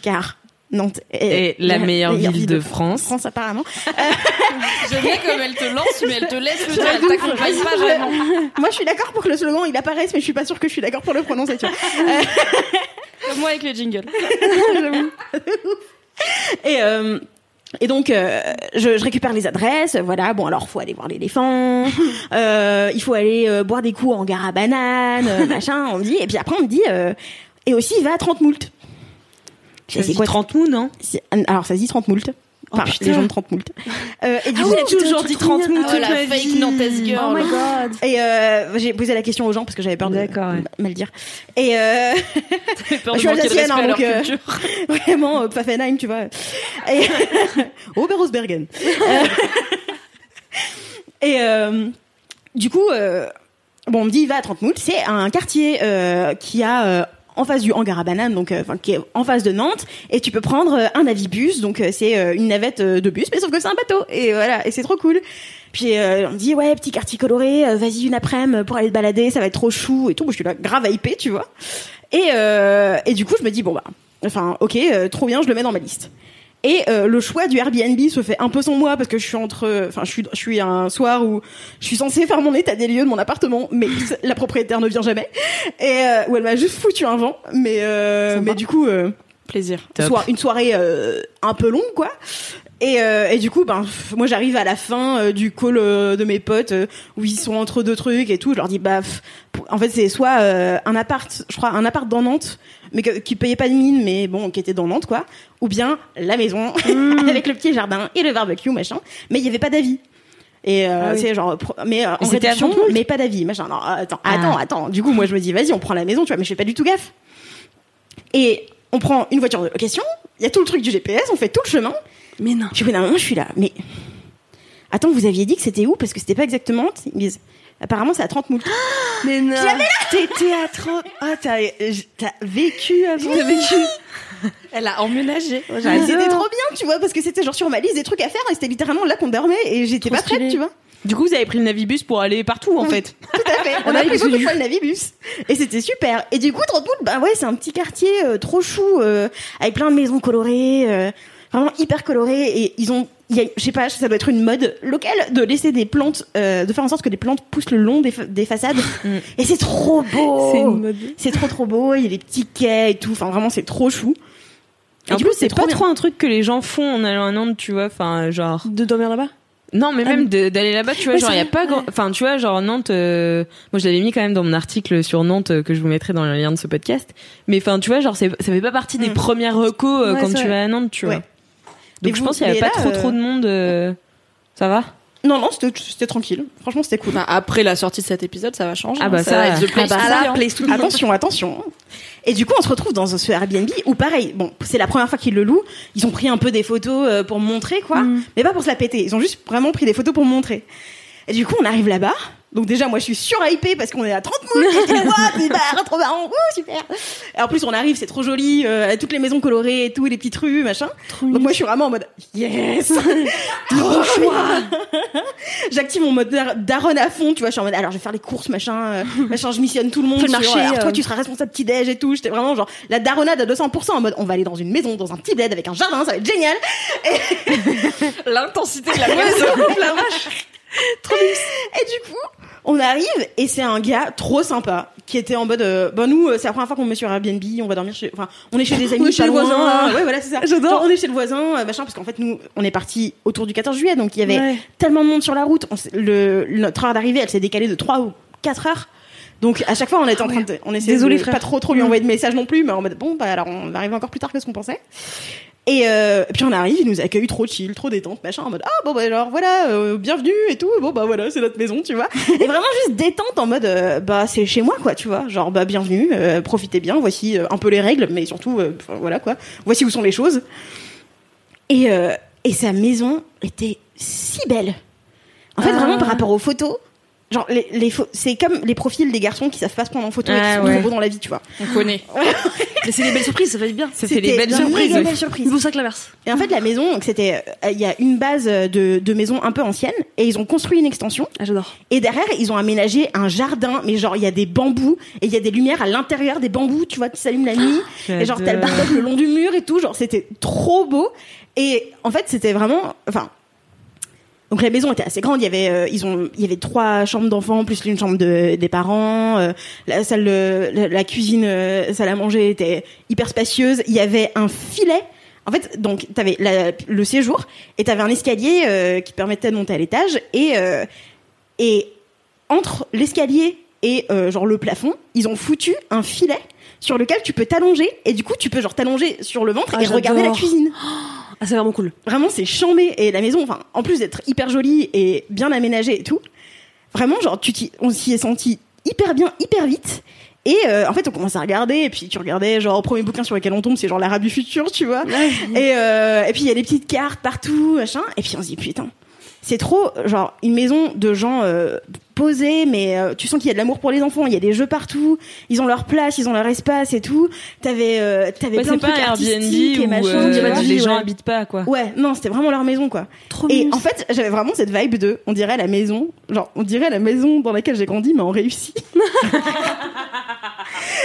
car Nantes est Et la meilleure ville de France. France apparemment J'aime bien comme elle te lance, mais elle te laisse le elle t'accompagne pas vraiment. moi je suis d'accord pour que le slogan il apparaisse mais je suis pas sûre que je suis d'accord pour le prononcer tu vois Comme moi avec les jingles. et euh, et donc euh, je, je récupère les adresses. Voilà bon alors faut aller voir l'éléphant. Euh, il faut aller euh, boire des coups en gare à banane euh, machin on me dit. Et puis après on me dit euh, et aussi il va à 30 moult se dit 30 mou, non? C'est- alors ça se dit 30 moult enfin putain. les gens de 30 moult euh, et du Ah coup oui, j'ai toujours dit 30 moult Oh, toute la ma fake vie. nantaise girl. Oh my god. Et euh, j'ai posé la question aux gens parce que j'avais peur de D'accord, ouais. mal dire. Et euh, J'ai peur je de suis manquer de alsacienne, hein, donc, euh, vraiment euh, Pfaffenheim, tu vois. Et Oberhausbergen. Euh, Et euh, du coup, euh, bon, on me dit va à 30 moult. C'est un quartier euh, qui a euh, en face du hangar à bananes, donc euh, qui est en face de Nantes, et tu peux prendre euh, un avibus, donc euh, c'est euh, une navette euh, de bus, mais sauf que c'est un bateau, et voilà, et c'est trop cool. Puis on dit ouais petit quartier coloré, vas-y une après-midi pour aller te balader, ça va être trop chou et tout. Moi je suis là grave hypée, tu vois. Et et du coup je me dis bon bah, enfin ok, trop bien, je le mets dans ma liste. Et euh, le choix du Airbnb se fait un peu sans moi parce que je suis entre, enfin je suis, je suis un soir où je suis censée faire mon état des lieux de mon appartement, mais la propriétaire ne vient jamais, et euh, où elle m'a juste foutu un vent, mais euh, mais du coup euh, Plaisir. soit une soirée euh, un peu longue quoi. Et, euh, et du coup, ben, moi j'arrive à la fin euh, du call euh, de mes potes où ils sont entre deux trucs et tout. Je leur dis, bah, en fait, c'est soit un appart, je crois, un appart dans Nantes, mais que- qui payait pas de mine, mais bon, qui était dans Nantes, quoi. Ou bien la maison avec le petit jardin et le barbecue, machin. Mais il y avait pas d'avis. Et euh, c'est genre, mais euh, en mais pas d'avis, machin. Non, attends, attends, attends. Du coup, moi je me dis, vas-y, on prend la maison, tu vois, mais je fais pas du tout gaffe. Et on prend une voiture de location, il y a tout le truc du GPS, on fait tout le chemin. Mais non. Bout d'un moment, je suis là, mais attends, vous aviez dit que c'était où? Parce que c'était pas exactement. Ils me disent, apparemment, c'est à 30 moult. Mais non. T'étais à 30. Ah, t'as, t'as vécu avant. T'as vécu. Elle a emménagé. C'était trop bien, tu vois, parce que c'était genre sur ma liste des trucs à faire et c'était littéralement là qu'on dormait et j'étais pas prête, tu vois. Du coup, vous avez pris le Navibus pour aller partout, en Oui. fait. Tout à fait. On a pris beaucoup de fois le Navibus. Et c'était super. Et du coup, Trotwood, bah ouais, c'est un petit quartier euh, trop chou, euh, avec plein de maisons colorées, euh, vraiment hyper colorées. Et ils ont, il y a, je sais pas, ça doit être une mode locale de laisser des plantes, euh, de faire en sorte que des plantes poussent le long des, fa- des façades. Et c'est trop beau. C'est une mode. C'est trop trop beau. Il y a des petits quais et tout. Enfin, vraiment, c'est trop chou. Et En du plus, coup, c'est pas bien. trop un truc que les gens font en allant à Nantes, tu vois. Enfin, genre. De dormir là-bas? Non, mais Ah, même de- d'aller là-bas, tu vois, genre, il y a pas grand... Enfin, tu vois, genre, Nantes, euh, moi, je l'avais mis quand même dans mon article sur Nantes, euh, que je vous mettrai dans le lien de ce podcast. Mais enfin, tu vois, genre, c'est- ça fait pas partie des Mm. premières recos euh, Ouais, quand tu vrai. vas à Nantes, tu vois. Donc, Mais je vous- pense qu'il y avait pas là, trop, euh, trop de monde. euh, Ça va? Non, non, c'était tranquille. Franchement, c'était cool. Enfin, après la sortie de cet épisode, ça va changer. Ah hein. bah ça, ça, va être the place Ah bah hein. attention, attention. Et du coup, on se retrouve dans ce Airbnb où, pareil, bon, c'est la première fois qu'ils le louent. Ils ont pris un peu des photos euh, pour me montrer, quoi. Mais pas pour se la péter. Ils ont juste vraiment pris des photos pour me montrer. Et du coup, on arrive là-bas. Donc déjà, moi, je suis surhypée parce qu'on est à 30 moules. Et tu vois, c'est bah, trop marrant. Ouh, super. Et en plus, on arrive, c'est trop joli. euh, toutes les maisons colorées et tout, les petites rues, machin. Donc moi, je suis vraiment en mode, yes! trop choix! J'active mon mode dar- daronne à fond, tu vois. Je suis en mode, alors je vais faire les courses, machin, euh, machin, je missionne tout le monde. Fais le sur, marché, alors, toi, euh. tu seras responsable petit-déj et tout. J'étais vraiment genre, la daronnade à 200% en mode, on va aller dans une maison, dans un petit bled avec un jardin, ça va être génial. L'intensité de la maison. la vache. Trop Et du coup, On arrive et c'est un gars trop sympa qui était en mode euh, bah nous euh, c'est la première fois qu'on met sur Airbnb, on va dormir chez enfin on est chez des amis On est chez le voisin. Ouais voilà, c'est ça. J'adore. Genre, on est chez le voisin euh, machin parce qu'en fait nous on est parti autour du 14 juillet donc il y avait Ouais. tellement de monde sur la route, on s'est- le notre heure d'arrivée, elle s'est décalée de 3 ou 4 heures. Donc à chaque fois on était en train de on essayait Désolé, de frère. pas trop trop lui Mm. envoyer de messages non plus mais en mode bon bah alors on va arriver encore plus tard que ce qu'on pensait. Et euh, puis on arrive, il nous accueille trop chill, trop détente, machin, en mode ah bon bah alors voilà, euh, bienvenue et tout, bon bah voilà c'est notre maison, tu vois. Et vraiment juste détente en mode euh, bah c'est chez moi quoi, tu vois, genre bah bienvenue, profitez bien, voici un peu les règles, mais surtout voilà quoi, voici où sont les choses. Et et sa maison était si belle. En fait Ah. vraiment par rapport aux photos. Genre, les, les c'est comme les profils des garçons qui savent pas se prendre en photo et qui sont ouais. beaux dans la vie, tu vois. On connaît. Mais c'est des belles surprises, ça fait bien. Ça fait des C'était belles une surprises. méga ouais. belle surprise. C'est pour ça que l'inverse. Et en fait, la maison, donc c'était, euh, il y a une base de, de maison un peu ancienne, et ils ont construit une extension. Ah, j'adore. Et derrière, ils ont aménagé un jardin, mais genre il y a des bambous et il y a des lumières à l'intérieur des bambous, tu vois, qui s'allument la nuit. et genre t'as le barbecue le long du mur et tout, genre c'était trop beau. Et en fait, c'était vraiment, enfin. Donc la maison était assez grande. Il y avait, euh, ils ont, il y avait trois chambres d'enfants plus une chambre de, des parents. euh, la salle, de, la, la cuisine, euh, salle à manger était hyper spacieuse. Il y avait un filet. En fait, donc t'avais la- le séjour et t'avais un escalier euh, qui permettait de monter à l'étage et euh, et entre l'escalier et euh, genre le plafond, ils ont foutu un filet sur lequel tu peux t'allonger et du coup tu peux genre t'allonger sur le ventre Ah, et regarder la cuisine. Ah, c'est vraiment cool. Vraiment, c'est chambé et la maison, enfin, en plus d'être hyper jolie et bien aménagée et tout, vraiment, genre, tu on s'y est senti hyper bien, hyper vite. Et euh, en fait, on commence à regarder, et puis tu regardais, genre, au premier bouquin sur lequel on tombe, c'est genre l'Arabe du futur, tu vois. Et, euh, et puis il y a des petites cartes partout, machin. Et puis on se dit, putain, c'est trop, genre, une maison de gens euh, mais euh, tu sens qu'il y a de l'amour pour les enfants, il y a des jeux partout, ils ont leur place, ils ont leur espace et tout. T'avais euh, t'avais Ouais, plein de pas trucs Airbnb artistiques et où machin. euh, tu vois, les gens ouais. habitent pas, quoi. Ouais, non, c'était vraiment leur maison, quoi. Trop Et en fait, j'avais vraiment cette vibe de, on dirait la maison, genre, on dirait la maison dans laquelle j'ai grandi, mais en réussi.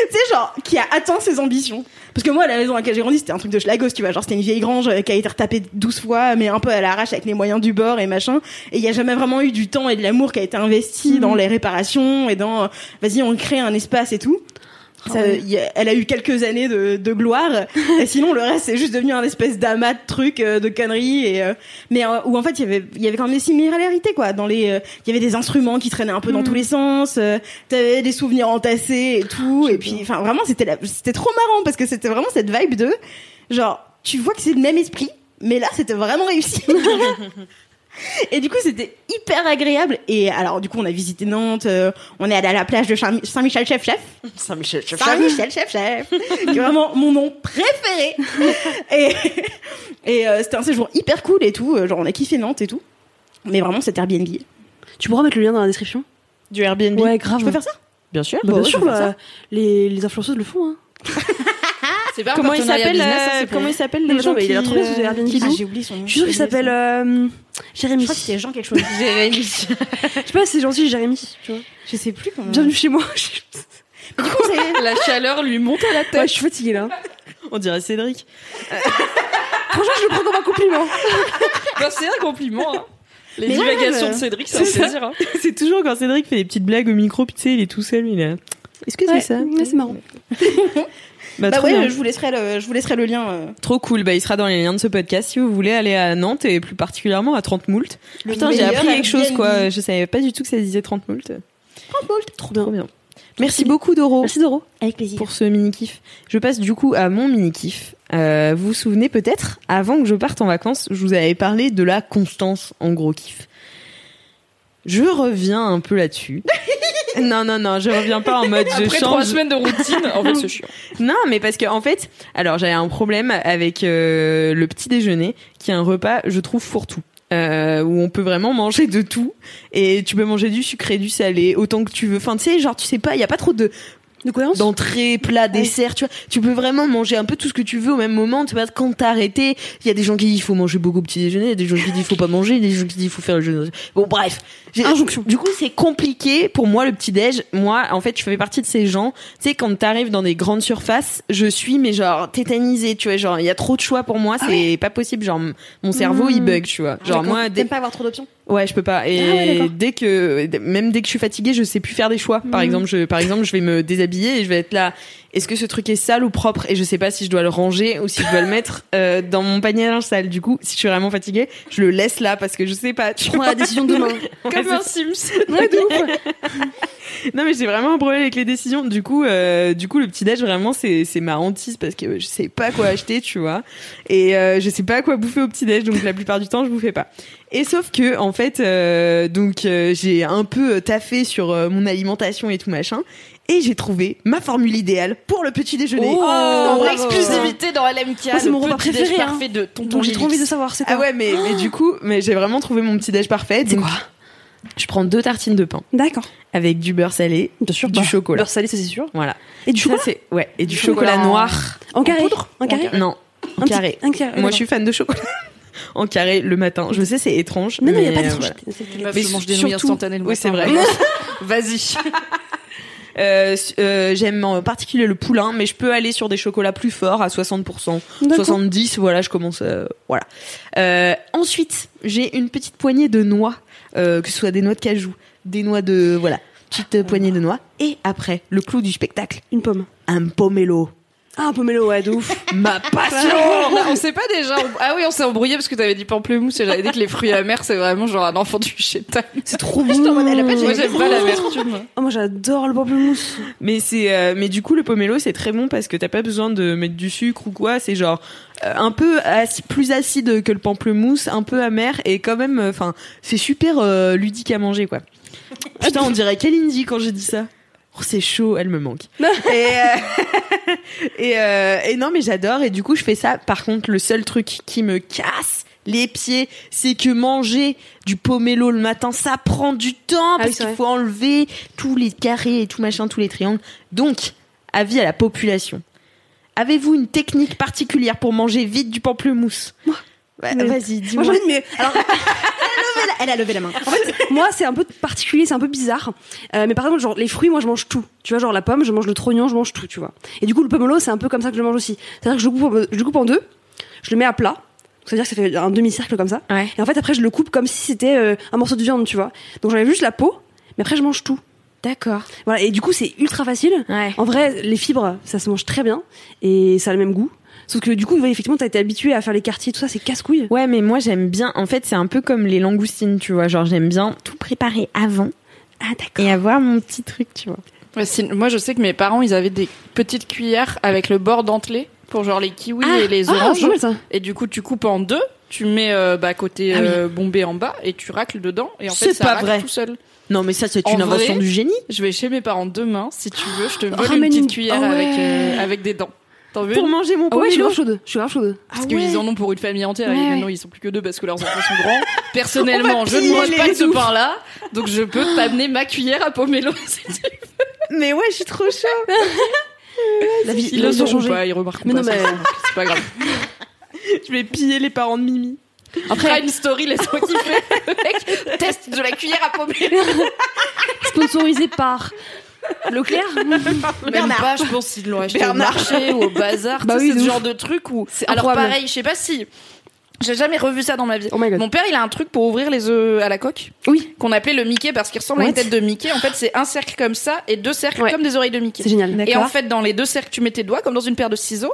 tu sais, genre, qui a atteint ses ambitions. Parce que moi, la maison dans laquelle j'ai grandi, c'était un truc de schlagos, tu vois. Genre, c'était une vieille grange euh, qui a été retapée 12 fois, mais un peu à l'arrache avec les moyens du bord et machin. Et il y a jamais vraiment eu du temps et de l'amour qui a été investi dans les réparations et dans, euh, vas-y, on crée un espace et tout. Ça, il y a- elle a eu quelques années de, de gloire, et sinon le reste c'est juste devenu un espèce d'amas de trucs, euh, de conneries, et euh, mais euh, où en fait il y avait il y avait quand même des similarités quoi. Dans les, euh, il y avait des instruments qui traînaient un peu dans tous les sens, euh, t'avais des souvenirs entassés et tout, et puis enfin vraiment c'était c'était trop marrant parce que c'était vraiment cette vibe de genre tu vois que c'est le même esprit, mais là c'était vraiment réussi. Et du coup, c'était hyper agréable. Et alors, du coup, on a visité Nantes, euh, on est allé à la plage de Saint- Saint-Michel-Chef-Chef. Saint-Michel, Saint-Michel, chef, chef. qui est vraiment mon nom préféré. et et euh, c'était un séjour hyper cool et tout. euh, Genre, on a kiffé Nantes et tout. Mais vraiment, c'était Airbnb. Tu pourras mettre le lien dans la description Du Airbnb. Ouais, grave. Je peux faire ça? Bien sûr. Bah, bien sûr, bah, les, les influenceuses le font. Hein. C'est pas un Comment il partenariat s'appelle euh, Comment il s'appelle les gens qui il a trouvé euh, Airbnb. Ah, j'ai oublié son nom. Je suis sûre qu'il s'appelle euh, Jérémy. Je crois que c'était Jean quelque chose. Jérémy. Je sais pas, c'est gentil, Jérémy. Tu vois. Je sais plus comment. Bienvenue chez moi. Du coup, c'est- La chaleur lui monte à la tête. Ouais, je suis fatiguée là. On dirait Cédric. Franchement, je le prends comme un compliment. Bah, c'est un compliment. hein. Les Mais divagations ouais, de Cédric, c'est ça. hein. C'est toujours quand Cédric fait des petites blagues au micro, puis tu sais, il est tout seul, il est là. Est-ce que c'est Ouais, ça ouais, c'est marrant. Bah, Bah bien. ouais, je vous laisserai le, je vous laisserai le lien. euh. Trop cool, bah il sera dans les liens de ce podcast si vous voulez aller à Nantes et plus particulièrement à 30 moult. Le Putain, j'ai appris quelque chose quoi, je savais pas du tout que ça disait 30 moult. Trop bien. Trop bien. Merci beaucoup Doro Merci Doro. Avec plaisir. pour ce mini kiff. Je passe du coup à mon mini kiff. Euh, vous vous souvenez peut-être, avant que je parte en vacances, je vous avais parlé de la constance en gros kiff. Je reviens un peu là-dessus. non, non, non, je reviens pas en mode je Après trois change. semaines de routine, en fait, c'est chiant. Non, mais parce que en fait, alors j'avais un problème avec euh, le petit déjeuner, qui est un repas, je trouve fourre-tout. Euh, où on peut vraiment manger de tout et tu peux manger du sucré, du salé, autant que tu veux. Enfin, tu sais, genre, tu sais pas, il y a pas trop de De d'entrée, plat, dessert, tu vois. Tu peux vraiment manger un peu tout ce que tu veux au même moment. Tu vois, quand t'as arrêté, il y a des gens qui disent il faut manger beaucoup au petit déjeuner, il y a des gens qui disent il faut pas manger, il y a des gens qui disent il faut faire le jeûne. Bon, bref. J'ai- Injonction. Du coup, c'est compliqué pour moi le petit déj. Moi, en fait, je fais partie de ces gens. Tu sais, quand t'arrives dans des grandes surfaces, je suis mais genre tétanisée. Tu vois, genre il y a trop de choix pour moi, c'est pas possible. Genre mon cerveau il bug, tu vois. Genre moi, dès- pas avoir trop d'options Ouais, je peux pas. Et Ah ouais, dès que, même dès que je suis fatiguée, je sais plus faire des choix. Par Mhm. exemple, je, par exemple, je vais me déshabiller et je vais être là. Est-ce que ce truc est sale ou propre? Et je sais pas si je dois le ranger ou si je dois le mettre euh, dans mon panier à linge sale. Du coup, si je suis vraiment fatiguée, je le laisse là parce que je sais pas. Tu prends la décision demain. Comme un Sims. Ouais, de ouf. non mais j'ai vraiment un problème avec les décisions. Du coup, euh, du coup, le petit déj vraiment c'est c'est ma hantise parce que je sais pas quoi acheter, tu vois, et euh, je sais pas quoi bouffer au petit déj. Donc la plupart du temps, je bouffais pas. Et sauf que en fait, euh, donc j'ai un peu taffé sur mon alimentation et tout machin. Et j'ai trouvé ma formule idéale pour le petit déjeuner. Oh, bravo. exclusivité dans LMK. Moi, c'est mon repas déj préféré, hein. parfait de tonton j'ai trop envie de savoir, c'est Ah quoi ouais, mais, mais du coup, mais j'ai vraiment trouvé mon petit déj parfait. C'est Donc, quoi Je prends deux tartines de pain D'accord. avec du beurre salé, Bien sûr. du bah, chocolat. Beurre salé, ça c'est sûr. Voilà. Et du chocolat ouais, et du Chocolat chocolat, en- noir. En carré En carré Non, en Un petit- carré. Un carré. Moi, je suis fan de chocolat. en carré le matin. Je sais, c'est étrange. Non, non, il n'y a mais, pas euh, d'étrangeté. Meuf, Mais je mange des nouilles surtout- instantanées le Oui, c'est vrai. Vas-y. Euh, euh, J'aime en particulier le poulain, mais je peux aller sur des chocolats plus forts à 60%, D'accord. 70. Voilà, je commence. euh, voilà. Euh, ensuite, j'ai une petite poignée de noix, euh, que ce soit des noix de cajou, des noix de voilà, petite poignée de noix. Et après, le clou du spectacle, Une pomme. un pomelo. Ah, un pomelo, ouais, de ouf. Ma passion. on s'est pas déjà. Ah oui, on s'est embrouillé parce que t'avais dit pamplemousse et j'avais dit que les fruits amers c'est vraiment genre un enfant du chétan. C'est trop bon. Moi j'aime pas l'amertume. Oh, moi j'adore le pamplemousse. Mais c'est, euh, mais du coup, le pomelo, c'est très bon parce que t'as pas besoin de mettre du sucre ou quoi. C'est genre euh, un peu ac- plus acide que le pamplemousse, un peu amer et quand même, enfin, c'est super euh, ludique à manger, quoi. Putain, on dirait Kalindi quand j'ai dit ça. Oh, c'est chaud, elle me manque. et, euh, et, euh, et non, mais j'adore. Et du coup, je fais ça. Par contre, le seul truc qui me casse les pieds, c'est que manger du pomelo le matin, ça prend du temps Ah parce qu'il faut enlever tous les carrés et tout machin, tous les triangles. Donc, avis à la population. Avez-vous une technique particulière pour manger vite du pamplemousse? Bah, Vas-y, Moi dis-moi. mais alors Elle a levé la main. en fait moi c'est un peu particulier, c'est un peu bizarre. Euh, mais par exemple genre les fruits moi je mange tout. Tu vois genre la pomme, je mange le trognon, je mange tout, tu vois. Et du coup le pomelo c'est un peu comme ça que je le mange aussi. C'est-à-dire que je le coupe en- je le coupe en deux, je le mets à plat. C'est-à-dire que ça fait un demi-cercle comme ça. Ouais. Et en fait après je le coupe comme si c'était euh, un morceau de viande, tu vois. Donc j'enlève juste la peau, mais après je mange tout. D'accord. Voilà, et du coup c'est ultra facile. Ouais. En vrai, les fibres, ça se mange très bien et ça a le même goût. Sauf que du coup, ouais, effectivement, t'as été habitué à faire les quartiers, tout ça, c'est casse-couille. Ouais, mais moi j'aime bien. En fait, c'est un peu comme les langoustines, tu vois. Genre, j'aime bien tout préparer avant Ah d'accord. et avoir mon petit truc, tu vois. Ouais, moi je sais que mes parents ils avaient des petites cuillères avec le bord dentelé pour genre les kiwis et les Ah, oranges. ça. Et du coup tu coupes en deux, tu mets euh, bah, côté Ah oui. euh, bombé en bas et tu racles dedans et en fait C'est ça pas racle vrai. tout seul. Non, mais ça, c'est une invention vrai, du génie. Je vais chez mes parents demain si tu veux, je te vole une petite une- cuillère Ah ouais. avec euh, avec des dents. T'en veux Pour une manger mon Ah ouais, je suis pomelo. grave chaude. Je suis grave chaude. Parce qu'ils en ont pour une famille entière et Ouais, maintenant ouais. ils sont plus que deux parce que leurs enfants sont grands. Personnellement, je ne mange pas de ce pain-là, donc je peux t'amener ma cuillère à pomelo si tu veux. Mais ouais, je suis trop chaud. La vie, Ils le sauront changé. pas, ils remarqueront Mais pas. mais- C'est pas grave. je vais piller les parents de Mimi. Après une story, laisse-moi kiffer. Mec teste de la cuillère à pomelo. Sponsorisé par Leclerc. Même pas, je pense qu'ils l'ont acheté Bernard. au marché ou au bazar. Bah oui, c'est de ce genre de truc où. C'est Alors pareil, je sais pas si. J'ai jamais revu ça dans ma vie. Oh my god. Mon père, il a un truc pour ouvrir les œufs à la coque. Oui. Qu'on appelait le Mickey parce qu'il ressemble à une tête de Mickey. En fait, c'est un cercle comme ça et deux cercles Ouais. comme des oreilles de Mickey. C'est génial. Et en fait, dans les deux cercles, tu mets tes doigts comme dans une paire de ciseaux.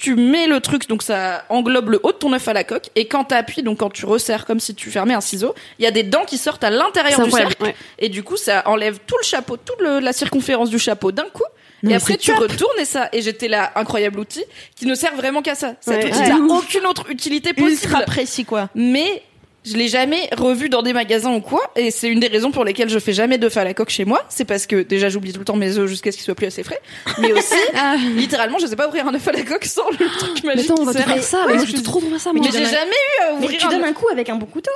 Tu mets le truc, donc ça englobe le haut de ton œuf à la coque. Et quand t'appuies, donc quand tu resserres comme si tu fermais un ciseau, il y a des dents qui sortent à l'intérieur du cercle. Ouais. Et du coup, ça enlève tout le chapeau, toute le- la circonférence du chapeau d'un coup. Non, et après, tu top. retournes et ça. Et j'étais là, incroyable outil, qui ne sert vraiment qu'à ça. Cet Ouais. outil Ouais. n'a aucune autre utilité possible. Ultra précis, quoi. Mais je l'ai jamais revu dans des magasins ou quoi. Et c'est une des raisons pour lesquelles je fais jamais d'œufs à la coque chez moi. C'est parce que déjà, j'oublie tout le temps mes œufs jusqu'à ce qu'ils soient plus assez frais. Mais aussi, Ah. littéralement, je sais pas ouvrir un œuf à la coque sans le truc Mais magique attends, on va te faire ça. Ouais, Mais moi, je suis- trop trouver ça, Mais moi. j'ai jamais eu à Mais ouvrir tu un donnes un coup avec un bon couteau.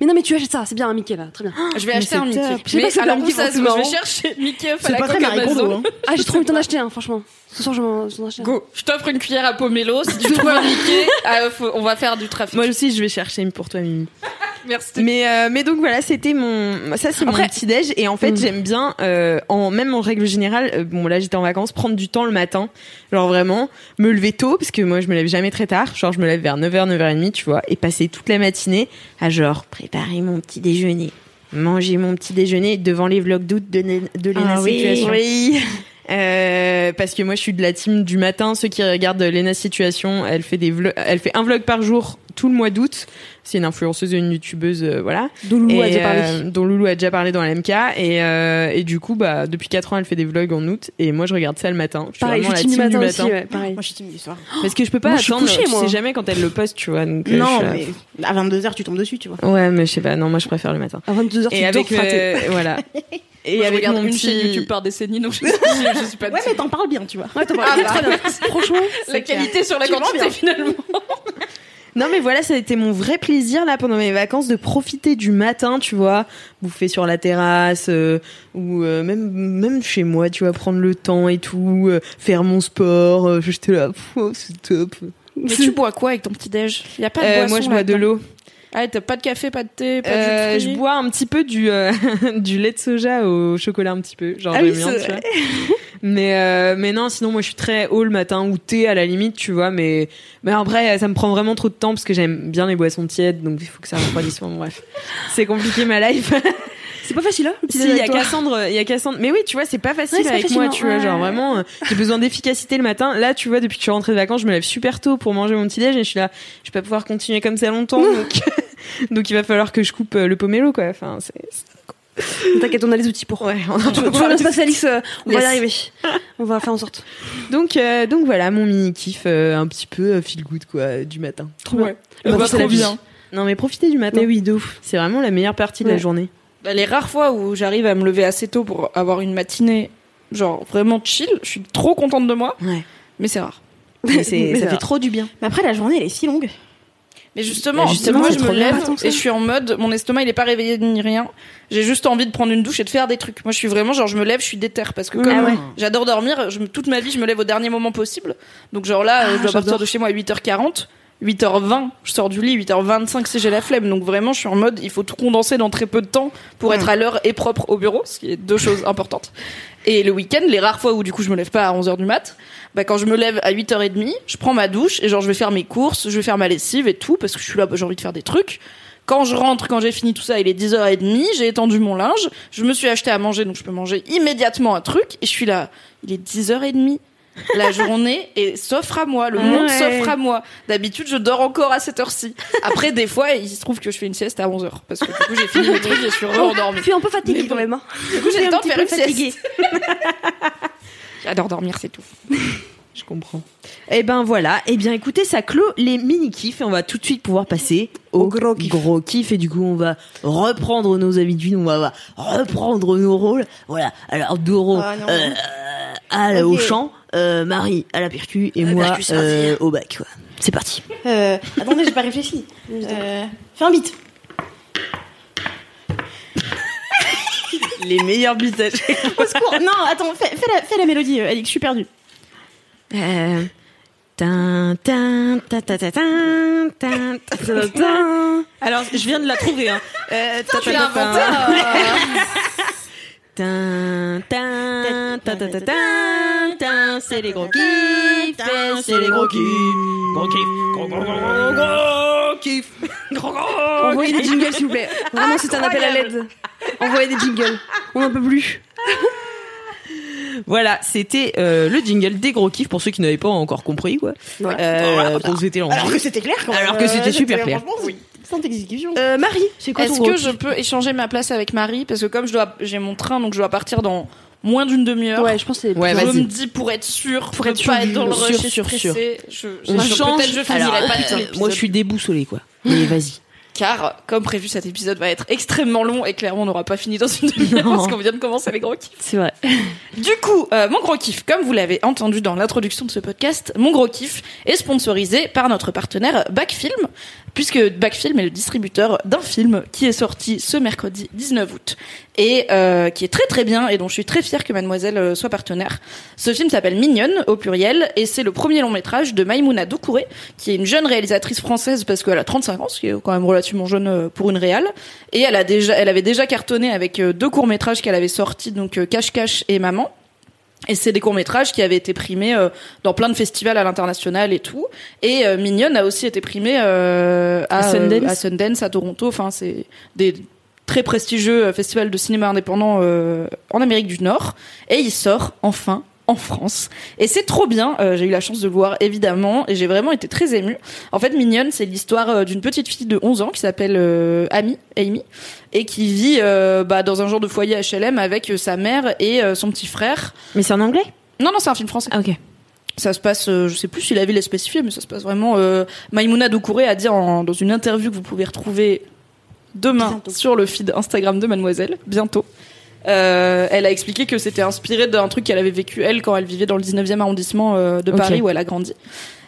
Mais non, mais tu achètes ça. C'est bien un Mickey là. Très bien. Je vais Mais acheter un Mickey. Je sais Mais pas si c'est alors un Mickey, ça se- je vais chercher Mickey à C'est la pas coque. Amazon. Hein. Ah, j'ai trop envie d'en acheter un, franchement. Ce soir, je m'en. Go, je t'offre une cuillère à pomelo. Si tu trouves un Mickey, ah, faut- on va faire du trafic. Moi aussi, je vais chercher une pour toi, Mimi. Merci. Mais euh, mais donc voilà, c'était mon ça c'est mon petit déj et en fait Mm. j'aime bien euh, en même en règle générale euh, bon là j'étais en vacances prendre du temps le matin, genre vraiment me lever tôt parce que moi je me lève jamais très tard, genre je me lève vers 9h 9h30, tu vois, et passer toute la matinée à genre préparer mon petit déjeuner, manger mon petit déjeuner devant les vlogs d'août de, de Léna Ah oui. Situation. Oui. Euh, parce que moi je suis de la team du matin. Ceux qui regardent Lena Situation, elle fait des vlogs, elle fait un vlog par jour tout le mois d'août. C'est une influenceuse et une youtubeuse, euh, voilà. Dont Loulou a déjà parlé. euh, dont Loulou a déjà parlé dans la MK et, euh, et du coup bah depuis 4 ans elle fait des vlogs en août et moi je regarde ça le matin. Je suis Pareil, je vraiment suis la team team du matin aussi, ouais, pareil. Moi, je suis timide du soir. Parce que je peux pas Moi, je attendre. couchée, tu moi. sais jamais quand elle le poste, tu vois. Donc, Non, je- mais à 22h, tu tombes dessus, tu vois. Ouais, mais je sais pas. Non, moi je préfère le matin. À 22h, tu Et avec euh, voilà. Et Moi, je avec regarde mon une petit... chaîne YouTube par décennie, donc je, je suis pas. Ouais, mais t'en parles bien, tu vois. Ouais, t'en Ah, parles bah. très bien. Franchement, la qualité sur la Tu quantité finalement. Non mais voilà, ça a été mon vrai plaisir là pendant mes vacances de profiter du matin, tu vois, bouffer sur la terrasse euh, ou euh, même même chez moi, tu vois, prendre le temps et tout, euh, faire mon sport. euh, J'étais là, oh, c'est top. Mais tu bois quoi avec ton petit déj? Il y a pas de Euh, boisson moi je bois de l'eau. Ah, t'as pas de café, pas de thé, pas Euh, de je jus de fruits bois un petit peu du euh, du lait de soja au chocolat un petit peu, genre Ah oui, bien, tu vois. Mais euh, mais non, sinon moi je suis très haut le matin ou thé à la limite, tu vois, mais mais après ça me prend vraiment trop de temps parce que j'aime bien les boissons tièdes, donc il faut que ça refroidisse. Bon, bref, c'est compliqué ma life. c'est pas facile, hein, le petit Si, il y a. Cassandre, il y a Cassandre. Mais oui, tu vois, c'est pas facile Ouais, c'est pas avec moi, tu vois, Ouais. genre vraiment, euh, j'ai besoin d'efficacité le matin. Là, tu vois, depuis que je suis rentrée de vacances, je me lève super tôt pour manger mon petit déj et je suis là, je vais pas pouvoir continuer comme ça longtemps, donc donc il va falloir que je coupe euh, le pomelo quoi. Enfin, c'est T'inquiète, on a les outils pour. ouais. on a Alice. euh, On va y arriver. On va faire en sorte. Donc euh, donc voilà mon mini kiff un petit peu feel good quoi du matin. Trop Ouais. bien. Bah, trop bien. Non mais profitez du matin. Mais oui, de ouf. C'est vraiment la meilleure partie de la journée. Bah, les rares fois où j'arrive à me lever assez tôt pour avoir une matinée genre vraiment chill, je suis trop contente de moi, Ouais. mais c'est rare. Mais ça fait trop du bien. Mais après, la journée, elle est si longue. Mais justement, justement, moi je me lève et je suis en mode mon estomac il est pas réveillé ni rien. J'ai juste envie de prendre une douche et de faire des trucs. Moi je suis vraiment genre je me lève, je suis déter parce que comme Ah ouais. j'adore dormir, je, toute ma vie je me lève au dernier moment possible. Donc genre là, euh, je dois partir de chez moi à 8h40. 8h20, je sors du lit, 8h25 si j'ai la flemme. Donc vraiment, je suis en mode, il faut tout condenser dans très peu de temps pour être à l'heure et propre au bureau, ce qui est deux choses importantes. Et le week-end, les rares fois où du coup je me lève pas à 11h du mat, bah quand je me lève à 8h30, je prends ma douche et genre je vais faire mes courses, je vais faire ma lessive et tout parce que je suis là, bah, j'ai envie de faire des trucs. Quand je rentre, quand j'ai fini tout ça, il est 10h30, j'ai étendu mon linge, je me suis acheté à manger donc je peux manger immédiatement un truc et je suis là, il est 10h30. La journée et s'offre à moi, le monde Ouais. s'offre à moi. D'habitude, je dors encore à cette heure-ci. Après, des fois, il se trouve que je fais une sieste à 11h parce que du coup, j'ai fini mes trucs et je suis re-endormie. Je suis un peu fatiguée quand même. hein. Du coup, j'ai le temps de faire une fatiguée. sieste. J'adore dormir, c'est tout. Je comprends. Eh ben voilà. Eh bien écoutez, ça clôt les mini kiffs et on va tout de suite pouvoir passer au, gros kiff. gros kiff et du coup on va reprendre nos habitudes, on va reprendre nos rôles. Voilà. Alors Doro Ah, euh, à la- au chant, euh, Marie à la percu et moi percu, c'est parti. euh, au bac. C'est parti. Euh, attendez, j'ai pas réfléchi. Euh, fais un beat. Les meilleurs beats. Au secours. Non, attends, fais, fais la, fais la mélodie, euh, Alix, je suis perdue. Euh. Alors, je viens de la trouver. Hein. Euh, ta, tin, tin, c'est les gros kiffs, eh, c'est les gros kiffs. Gros kiffs, gros, gros, gros kiffs. Gros, gros Envoyez des jingles, s'il vous plaît. Vraiment, c'est un appel à l'aide. Envoyez des jingles. On n'en peut plus. Voilà, c'était euh, le jingle des gros kiffs pour ceux qui n'avaient pas encore compris quoi. Ouais. Euh, s'était lancé. Alors que c'était clair quand même. Alors que c'était Euh, super clair. franchement, oui. Sans exécution. Euh, Marie, c'est quoi ton Est-ce que je peux échanger ma place avec Marie? Parce que comme je dois, j'ai mon train, donc je dois partir dans moins d'une demi-heure. Ouais, je pense que c'est. Ouais, je me dis pour être sûr, Pour être sûr pas être dans le sûr, rush et sûr, stressé, je, je- On je- change. Peut-être je finirai Alors, pas l'épisode. moi je suis déboussolée quoi. Mais vas-y. Car, comme prévu, cet épisode va être extrêmement long et clairement on n'aura pas fini dans une demi-heure parce qu'on vient de commencer les gros kiffs. C'est vrai. Du coup, euh, mon gros kiff, comme vous l'avez entendu dans l'introduction de ce podcast, mon gros kiff est sponsorisé par notre partenaire Backfilm. Puisque Backfilm est le distributeur d'un film qui est sorti ce mercredi 19 août et euh, qui est très très bien et dont je suis très fière que Mademoiselle euh, soit partenaire. Ce film s'appelle Mignonne au pluriel et c'est le premier long métrage de Maïmouna Doucouré qui est une jeune réalisatrice française parce qu'elle a 35 ans, ce qui est quand même relativement jeune euh, pour une réale et elle a déjà elle avait déjà cartonné avec euh, deux courts métrages qu'elle avait sortis donc Cache Cache et Maman. Et c'est des courts-métrages qui avaient été primés euh, dans plein de festivals à l'international et tout. Et euh, Mignonne a aussi été primée euh, à, À Sundance. euh, à Sundance, à Toronto. Enfin, c'est des très prestigieux euh, festivals de cinéma indépendant euh, en Amérique du Nord. Et il sort enfin en France. Et c'est trop bien. Euh, j'ai eu la chance de le voir évidemment et j'ai vraiment été très émue. En fait, Mignonne, c'est l'histoire euh, d'une petite fille de 11 ans qui s'appelle euh, Amy, Amy, et qui vit euh, bah, dans un genre de foyer HLM avec sa mère et son petit frère. Mais c'est en anglais? Non, non, c'est un film français. Ah, ok. Ça se passe, je sais plus si la ville est spécifiée, mais ça se passe vraiment. Maïmouna Doucouré a dit en- dans une interview que vous pouvez retrouver demain sur le feed Instagram de Mademoiselle, bientôt. Euh, elle a expliqué que c'était inspiré d'un truc qu'elle avait vécu elle quand elle vivait dans le 19e arrondissement euh, de. Paris où elle a grandi.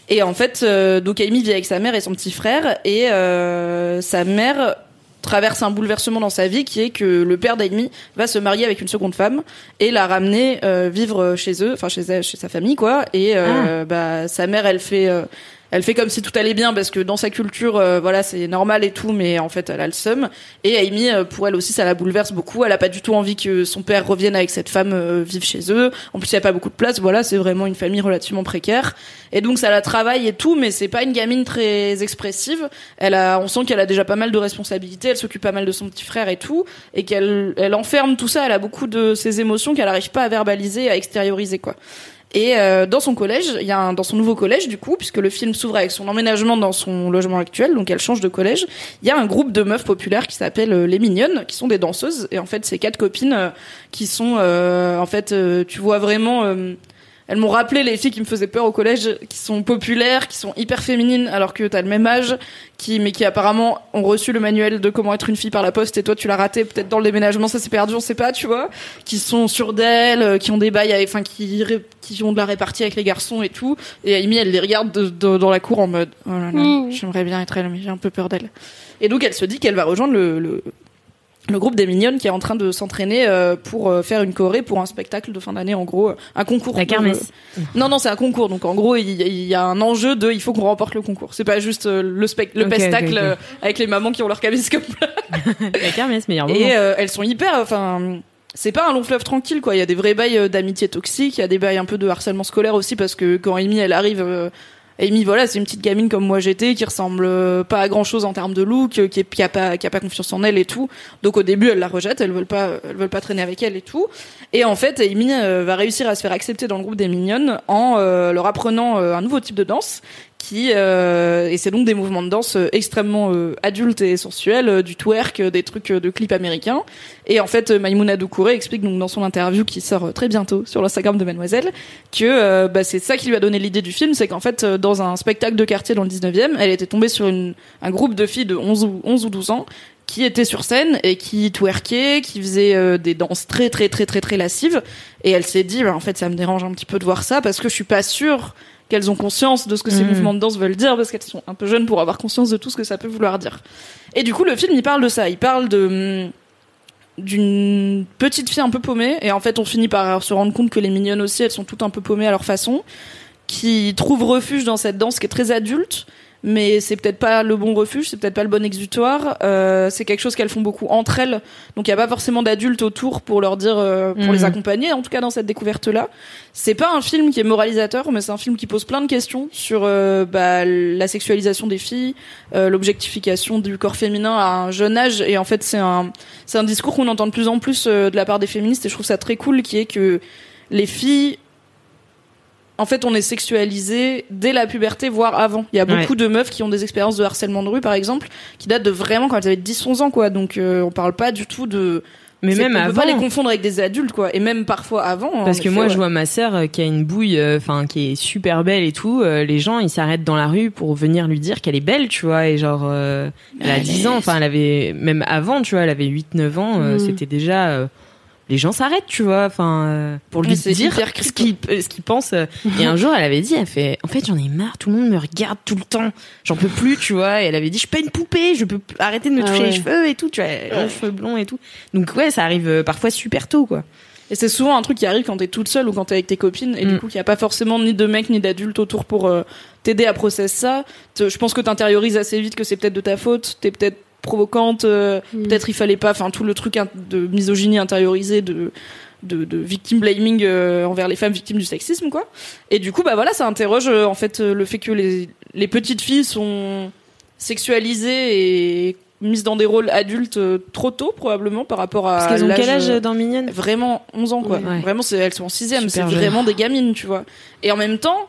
Et en fait, euh, donc Amy vit avec sa mère et son petit frère et euh, sa mère traverse un bouleversement dans sa vie qui est que le père d'Amy va se marier avec une seconde femme et la ramener euh, vivre chez eux, enfin chez elle, chez sa famille quoi. Et euh, bah sa mère elle fait euh, elle fait comme si tout allait bien parce que dans sa culture euh, voilà c'est normal et tout mais en fait elle a le seum. Et Amy euh, pour elle aussi ça la bouleverse beaucoup. Elle a pas du tout envie que son père revienne avec cette femme euh, vivre chez eux. En plus il y a pas beaucoup de place. Voilà c'est vraiment une famille relativement précaire. Et donc ça la travaille et tout mais c'est pas une gamine très expressive. Elle a on sent qu'elle a déjà pas mal de responsabilités. Elle s'occupe pas mal de son petit frère et tout. Et qu'elle elle enferme tout ça. Elle a beaucoup de ses émotions qu'elle arrive pas à verbaliser à extérioriser quoi et euh, dans son collège, il y a dans son nouveau collège du coup, puisque le film s'ouvre avec son emménagement dans son logement actuel, donc elle change de collège. Il y a un groupe de meufs populaires qui s'appelle euh, les Mignonnes, qui sont des danseuses. Et en fait, c'est quatre copines euh, qui sont, en fait, tu vois vraiment. Elles m'ont rappelé les filles qui me faisaient peur au collège, qui sont populaires, qui sont hyper féminines, alors que t'as le même âge, qui mais qui apparemment ont reçu le manuel de comment être une fille par la poste et toi tu l'as raté peut-être dans le déménagement, ça s'est perdu, on sait pas, tu vois, qui sont sûres d'elles, euh, qui ont des bails, enfin qui qui ont de la répartie avec les garçons et tout. Et Amy elle les regarde de- de- dans la cour en mode oh là là, j'aimerais bien être elle, mais j'ai un peu peur d'elle. Et donc elle se dit qu'elle va rejoindre le, le le groupe des mignonnes qui est en train de s'entraîner euh, pour euh, faire une choré pour un spectacle de fin d'année en gros euh, un concours La de- kermesse. non non c'est un concours. Donc en gros il y, il y a un enjeu de il faut qu'on remporte le concours. C'est pas juste euh, le spec le euh, avec les mamans qui ont leur caméscope La kermesse, meilleur moment. et elles sont hyper enfin c'est pas un long fleuve tranquille quoi. Il y a des vrais bails d'amitié toxique. Il y a des bails un peu de harcèlement scolaire aussi parce que quand Amy elle arrive Amy voilà c'est une petite gamine comme moi j'étais qui ressemble euh, pas à grand chose en termes de look euh, qui, a pas qui a pas confiance en elle et tout. Donc au début elle la rejette elles veulent pas elles veulent pas traîner avec elle et tout. Et en fait Amy euh, va réussir à se faire accepter dans le groupe des mignonnes en leur apprenant un nouveau type de danse qui euh, et c'est donc des mouvements de danse euh, extrêmement euh, adultes et sensuels, euh, du twerk, des trucs de clips américains. Et en fait, Maïmouna Doucouré explique donc dans son interview qui sort très bientôt sur l'Instagram de Mademoiselle que bah, c'est ça qui lui a donné l'idée du film, c'est qu'en fait dans un spectacle de quartier dans le 19e, elle était tombée sur un groupe de filles de 11 ou 11 ou 12 ans qui étaient sur scène et qui twerkaient, qui faisaient euh, des danses très très très très très lascives et elle s'est dit bah, en fait ça me dérange un petit peu de voir ça parce que je suis pas sûre qu'elles ont conscience de ce que ces Mhm. mouvements de danse veulent dire parce qu'elles sont un peu jeunes pour avoir conscience de tout ce que ça peut vouloir dire. Et du coup, le film, il parle de ça. Il parle de hum, d'une petite fille un peu paumée et en fait on finit par se rendre compte que les mignonnes aussi elles sont toutes un peu paumées à leur façon qui trouvent refuge dans cette danse qui est très adulte mais c'est peut-être pas le bon refuge c'est peut-être pas le bon exutoire. Euh, c'est quelque chose qu'elles font beaucoup entre elles. Donc il y a pas forcément d'adultes autour pour leur dire euh, pour Mhm. les accompagner en tout cas dans cette découverte là c'est pas un film qui est moralisateur mais c'est un film qui pose plein de questions sur euh, bah, la sexualisation des filles euh, l'objectification du corps féminin à un jeune âge. Et en fait c'est un c'est un discours qu'on entend de plus en plus euh, de la part des féministes. Et je trouve ça très cool qui est que les filles en fait on est sexualisé dès la puberté voire avant il y a beaucoup Ouais. de meufs qui ont des expériences de harcèlement de rue par exemple qui datent de vraiment quand elles avaient 10 11 ans quoi donc euh, on parle pas du tout de Mais même on peut pas avant. les confondre avec des adultes quoi et même parfois avant en Parce que moi, ouais. je vois ma sœur euh, qui a une bouille, euh, enfin qui est super belle et tout. euh, les gens, ils s'arrêtent dans la rue pour venir lui dire qu'elle est belle, tu vois. Et genre, euh, elle a 10 ans. Enfin, elle avait même avant, tu vois, elle avait 8-9 ans. Mm. C'était déjà. Les gens s'arrêtent, tu vois, enfin, euh, pour lui Ouais, dire hyper ce qu'il euh, ce qu'il pense. Et un jour, elle avait dit, elle fait, en fait, j'en ai marre, tout le monde me regarde tout le temps, j'en peux plus, tu vois. Et elle avait dit, je suis pas une poupée, je peux arrêter de me Ah toucher ouais. les cheveux et tout, tu vois, les cheveux blonds et tout. Donc ouais, ça arrive euh, parfois super tôt, quoi. Et c'est souvent un truc qui arrive quand t'es toute seule ou quand t'es avec tes copines et du Mm. coup qu'il n'y a pas forcément ni de mecs ni d'adultes autour pour euh, t'aider à processer ça. Je pense que t'intériorises assez vite que c'est peut-être de ta faute, t'es peut-être provocante, euh, Mm. peut-être il fallait pas, enfin tout le truc de misogynie intériorisée, de de, de victim blaming euh, envers les femmes victimes du sexisme quoi. Et du coup bah voilà ça interroge euh, en fait euh, le fait que les les petites filles sont sexualisées et mises dans des rôles adultes euh, trop tôt probablement par rapport à Parce qu'elles ont quel âge dans Mignonne vraiment 11 ans quoi. Ouais. Vraiment c'est elles sont en sixième, c'est vraiment des gamines, tu vois. Et en même temps,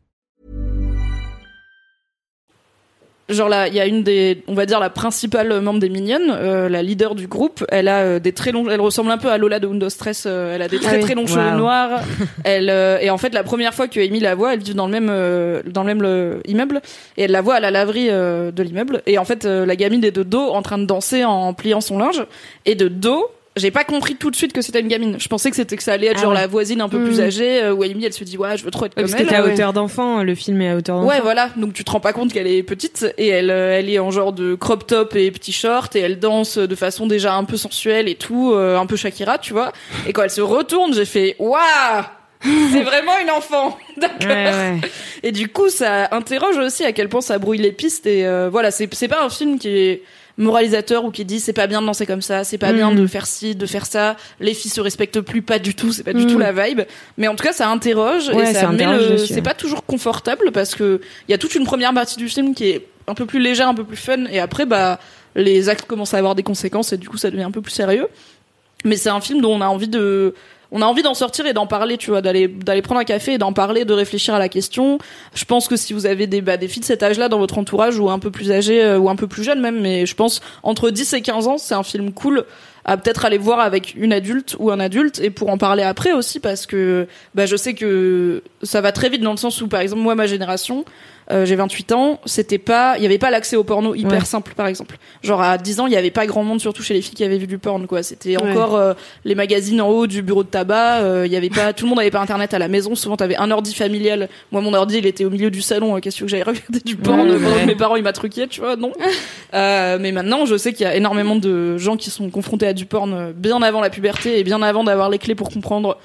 Genre là, il y a une des, on va dire la principale membre des Minions, euh, la leader du groupe. Elle a euh, des très longs, elle ressemble un peu à Lola de Windows Stress. euh, elle a des très oui. très longs Wow. cheveux noirs. elle euh, et en fait la première fois que Amy la voit, elle vit dans le même euh, dans le même le- immeuble et elle la voit à la laverie euh, de l'immeuble. Et en fait euh, la gamine est de dos en train de danser en pliant son linge et de dos. J'ai pas compris tout de suite que c'était une gamine. Je pensais que c'était que ça allait être Ah genre ouais. la voisine un peu plus âgée euh, où Amy elle se dit ouais je veux trop être comme parce que elle. t'es à ouais. hauteur d'enfant, le film est à hauteur d'enfant. Ouais, voilà. Donc tu te rends pas compte qu'elle est petite et elle, euh, elle est en genre de crop top et petit short et elle danse de façon déjà un peu sensuelle et tout, euh, un peu Shakira, tu vois. Et quand elle se retourne, j'ai fait waouh, c'est vraiment une enfant. D'accord. Ouais, ouais. Et du coup, ça interroge aussi à quel point ça brouille les pistes et euh, voilà, c'est c'est pas un film qui est moralisateur ou qui dit c'est pas bien de danser comme ça, c'est pas Mm. bien de faire ci, de faire ça, les filles se respectent plus, pas du tout, c'est pas du Mm. tout la vibe. Mais en tout cas, ça interroge Ouais, et ça ça met le. C'est pas toujours confortable parce que il y a toute une première partie du film qui est un peu plus légère, un peu plus fun, et après bah les actes commencent à avoir des conséquences et du coup ça devient un peu plus sérieux. Mais c'est un film dont on a envie de on a envie d'en sortir et d'en parler, tu vois, d'aller d'aller prendre un café et d'en parler, de réfléchir à la question. Je pense que si vous avez des bah, des filles de cet âge-là dans votre entourage ou un peu plus âgées euh, ou un peu plus jeunes même, mais je pense entre 10 et 15 ans, c'est un film cool à peut-être aller voir avec une adulte ou un adulte et pour en parler après aussi parce que bah je sais que ça va très vite dans le sens où par exemple moi ma génération euh, j'ai 28 ans, c'était pas, il y avait pas l'accès au porno hyper Ouais. simple par exemple. Genre à 10 ans, il y avait pas grand monde surtout chez les filles qui avaient vu du porn quoi. C'était Ouais. encore euh, les magazines en haut du bureau de tabac, euh, il y avait pas tout le monde avait pas internet à la maison, souvent t'avais un ordi familial. Moi mon ordi, il était au milieu du salon, euh, qu'est-ce que j'allais regarder du porn Ouais, mes parents ils m'attruquiaient, tu vois, non. Mais maintenant, je sais qu'il y a énormément de gens qui sont confrontés à du porn euh, bien avant la puberté et bien avant d'avoir les clés pour comprendre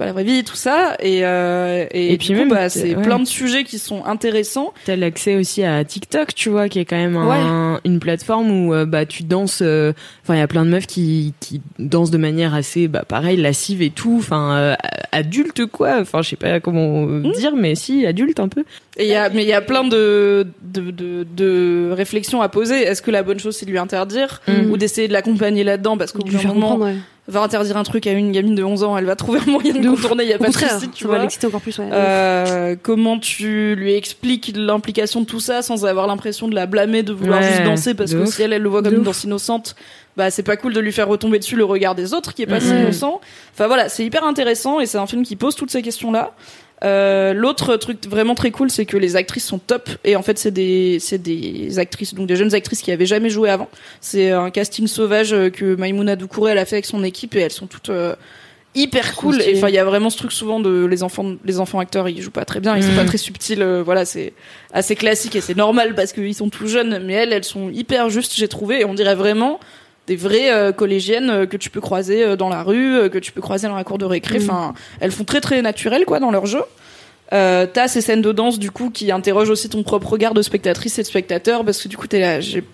pas la vraie vie, tout ça. Et, euh, et, Et du puis coup, même, bah, c'est ouais. plein de sujets qui sont intéressants. T'as l'accès aussi à TikTok, tu vois, qui est quand même un- une plateforme où euh, bah tu danses. euh, Enfin, il y a plein de meufs qui qui dansent de manière assez, bah pareil, lascive et tout. Enfin, euh, adulte quoi. Enfin, je sais pas comment Hmm. dire, mais si adulte un peu. Et il y a, mais il y a plein de, de, de, de réflexions à poser. Est-ce que la bonne chose, c'est de lui interdire Mhm. ou d'essayer de l'accompagner là-dedans? Parce qu'au bout d'un moment, ouais. Va interdire un truc à une gamine de 11 ans, elle va trouver un moyen de, contourner, il y a pas de souci, tu vois. l'exciter encore plus, ouais. Euh, comment tu lui expliques l'implication de tout ça sans avoir l'impression de la blâmer, de vouloir Ouais, juste danser parce que ouf. si elle, elle le voit comme De une ouf. danse innocente, bah c'est pas cool de lui faire retomber dessus le regard des autres qui est pas si innocent. Enfin voilà, c'est hyper intéressant et c'est un film qui pose toutes ces questions-là. Euh, L'autre truc vraiment très cool, c'est que les actrices sont top et en fait c'est des c'est des actrices donc des jeunes actrices qui avaient jamais joué avant. C'est un casting sauvage euh, que Maïmouna Doucouré elle a fait avec son équipe et elles sont toutes euh, hyper cool. Et enfin il y a vraiment ce truc souvent de les enfants les enfants acteurs ils jouent pas très bien, ils sont pas très subtils. euh, voilà c'est assez classique et c'est normal parce qu'ils sont tout jeunes, mais elles elles sont hyper justes j'ai trouvé et on dirait vraiment des vraies euh, collégiennes euh, que tu peux croiser euh, dans la rue, que tu peux croiser dans la cour de récré. Mhm. Enfin, elles font très très naturel quoi dans leur jeu. Euh, t'as ces scènes de danse du coup qui interrogent aussi ton propre regard de spectatrice et de spectateur parce que du coup t'es là, j'ai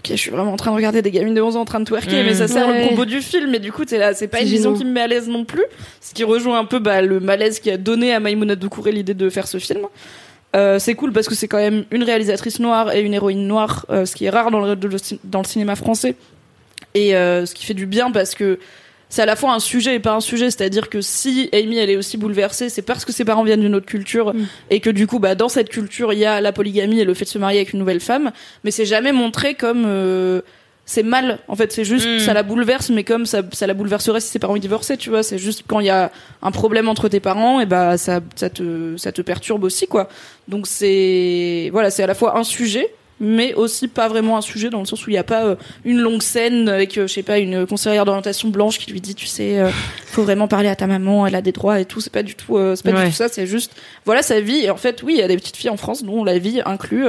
Ok, je suis vraiment en train de regarder des gamines de 11 ans en train de twerker, mais ça sert Ouais. le propos du film, et du coup, t'es là, c'est pas une vision qui me met à l'aise non plus. Ce qui rejoint un peu, bah, le malaise qui a donné à Maïmouna Doucouré l'idée de faire ce film. Euh, c'est cool parce que c'est quand même une réalisatrice noire et une héroïne noire, euh, ce qui est rare dans le, de- dans le cinéma français. Et euh, ce qui fait du bien parce que c'est à la fois un sujet et pas un sujet, c'est-à-dire que si Amy elle est aussi bouleversée, c'est parce que ses parents viennent d'une autre culture Mm. et que du coup bah dans cette culture il y a la polygamie et le fait de se marier avec une nouvelle femme, mais c'est jamais montré comme euh, c'est mal. En fait, c'est juste Mm. ça la bouleverse, mais comme ça, ça la bouleverserait si ses parents divorçaient, tu vois. C'est juste quand il y a un problème entre tes parents, et bah ça, ça te, ça te perturbe aussi, quoi. Donc c'est, voilà, c'est à la fois un sujet, mais aussi pas vraiment un sujet dans le sens où il n'y a pas euh, une longue scène avec, euh, je sais pas, une conseillère d'orientation blanche qui lui dit, tu sais, euh, faut vraiment parler à ta maman, elle a des droits et tout. C'est pas du tout, euh, c'est pas Ouais. du tout ça. C'est juste, voilà sa vie. Et en fait, oui, il y a des petites filles en France dont la vie inclut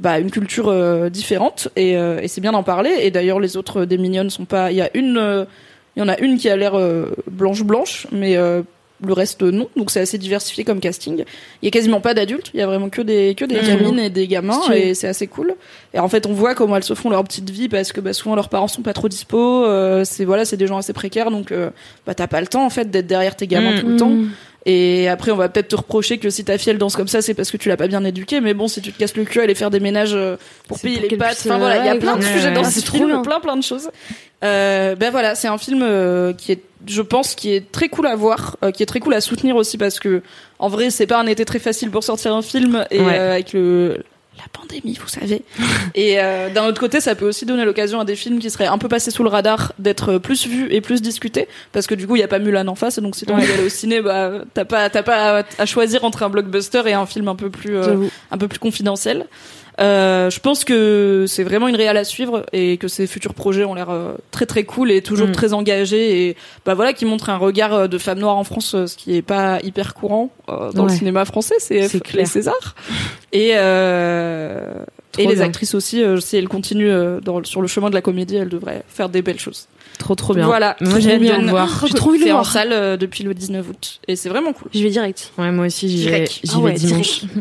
bah, une culture euh, différente et, euh, et c'est bien d'en parler. Et d'ailleurs, les autres des mignonnes sont pas. Il y a une, euh, il y en a une qui a l'air blanche blanche, mais euh, le reste non. Donc c'est assez diversifié comme casting. Il y a quasiment pas d'adultes. Il y a vraiment que des que des Mmh. gamines et des gamins et c'est assez cool. Et en fait, on voit comment elles se font leur petite vie parce que bah, souvent leurs parents sont pas trop dispo. euh, c'est voilà, c'est des gens assez précaires, donc euh, bah t'as pas le temps en fait d'être derrière tes gamins Mmh. tout le temps. Et après, on va peut-être te reprocher que si ta fille elle danse comme ça, c'est parce que tu l'as pas bien éduquée. Mais bon, si tu te casses le cul à aller faire des ménages euh, pour payer pour les pattes, puisse, enfin voilà, il y a euh, plein de sujets dans ce Ah, trop film, bien. plein plein de choses. Euh, ben voilà, c'est un film euh, qui est, je pense, qui est très cool à voir, euh, qui est très cool à soutenir aussi parce que en vrai, c'est pas un été très facile pour sortir un film et Ouais. euh, avec le la pandémie, vous savez. et euh, d'un autre côté, ça peut aussi donner l'occasion à des films qui seraient un peu passés sous le radar d'être plus vus et plus discutés parce que du coup, il y a pas Mulan en face, et donc si envie d'aller au ciné, bah t'as pas t'as pas à, à choisir entre un blockbuster et un film un peu plus euh, un peu plus confidentiel. Euh, je pense que c'est vraiment une réale à suivre et que ses futurs projets ont l'air euh, très très cool et toujours Mm. très engagés et bah voilà qui montre un regard euh, de femme noire en France ce qui est pas hyper courant euh, dans le cinéma français c'est les. Césars et et les bien. actrices aussi euh, si elles continuent euh, dans, sur le chemin de la comédie elles devraient faire des belles choses Trop trop bien. voilà Moi j'ai de le voir. J'ai trop envie de c'est le en voir. salle euh, depuis le 19 août et c'est vraiment cool Je vais direct. Ouais, moi aussi j'y vais, Direct. j'y Ah vais ouais, dimanche.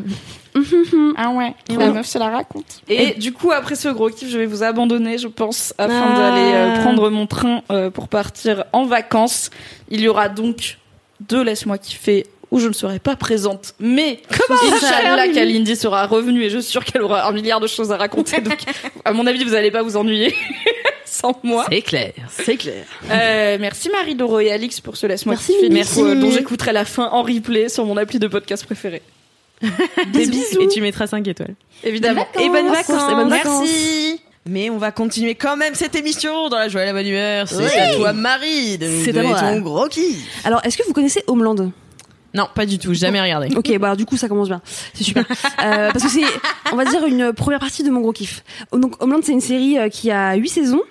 Ah ouais, la meuf se la raconte. Et du coup, après ce gros kiff, je vais vous abandonner, je pense, afin Ah. d'aller euh, prendre mon train euh, pour partir en vacances. Il y aura donc deux Laisse-moi kiffer où je ne serai pas présente, mais Inch'Allah Kalindi sera revenue et je suis sûre qu'elle aura un milliard de choses à raconter. Donc, à mon avis, vous allez pas vous ennuyer sans moi. C'est clair, c'est clair. Euh, merci Marie Doro et Alix pour ce Laisse-moi Merci, merci. euh, dont j'écouterai la fin en replay sur mon appli de podcast préféré. Des bisous. Et tu mettras 5 étoiles. Évidemment. Et bonnes vacances, et bonnes vacances. Merci. Mais on va continuer quand même cette émission dans la joie et la bonne humeur. C'est Oui. à toi Marie de nous donner ton gros kiff. Alors, est-ce que vous connaissez Homeland? Non, pas du tout, jamais regardé. Ok, bah du coup ça commence bien, c'est super. Euh, parce que c'est, on va dire une première partie de mon gros kiff. Donc Homeland c'est une série euh, qui a huit saisons.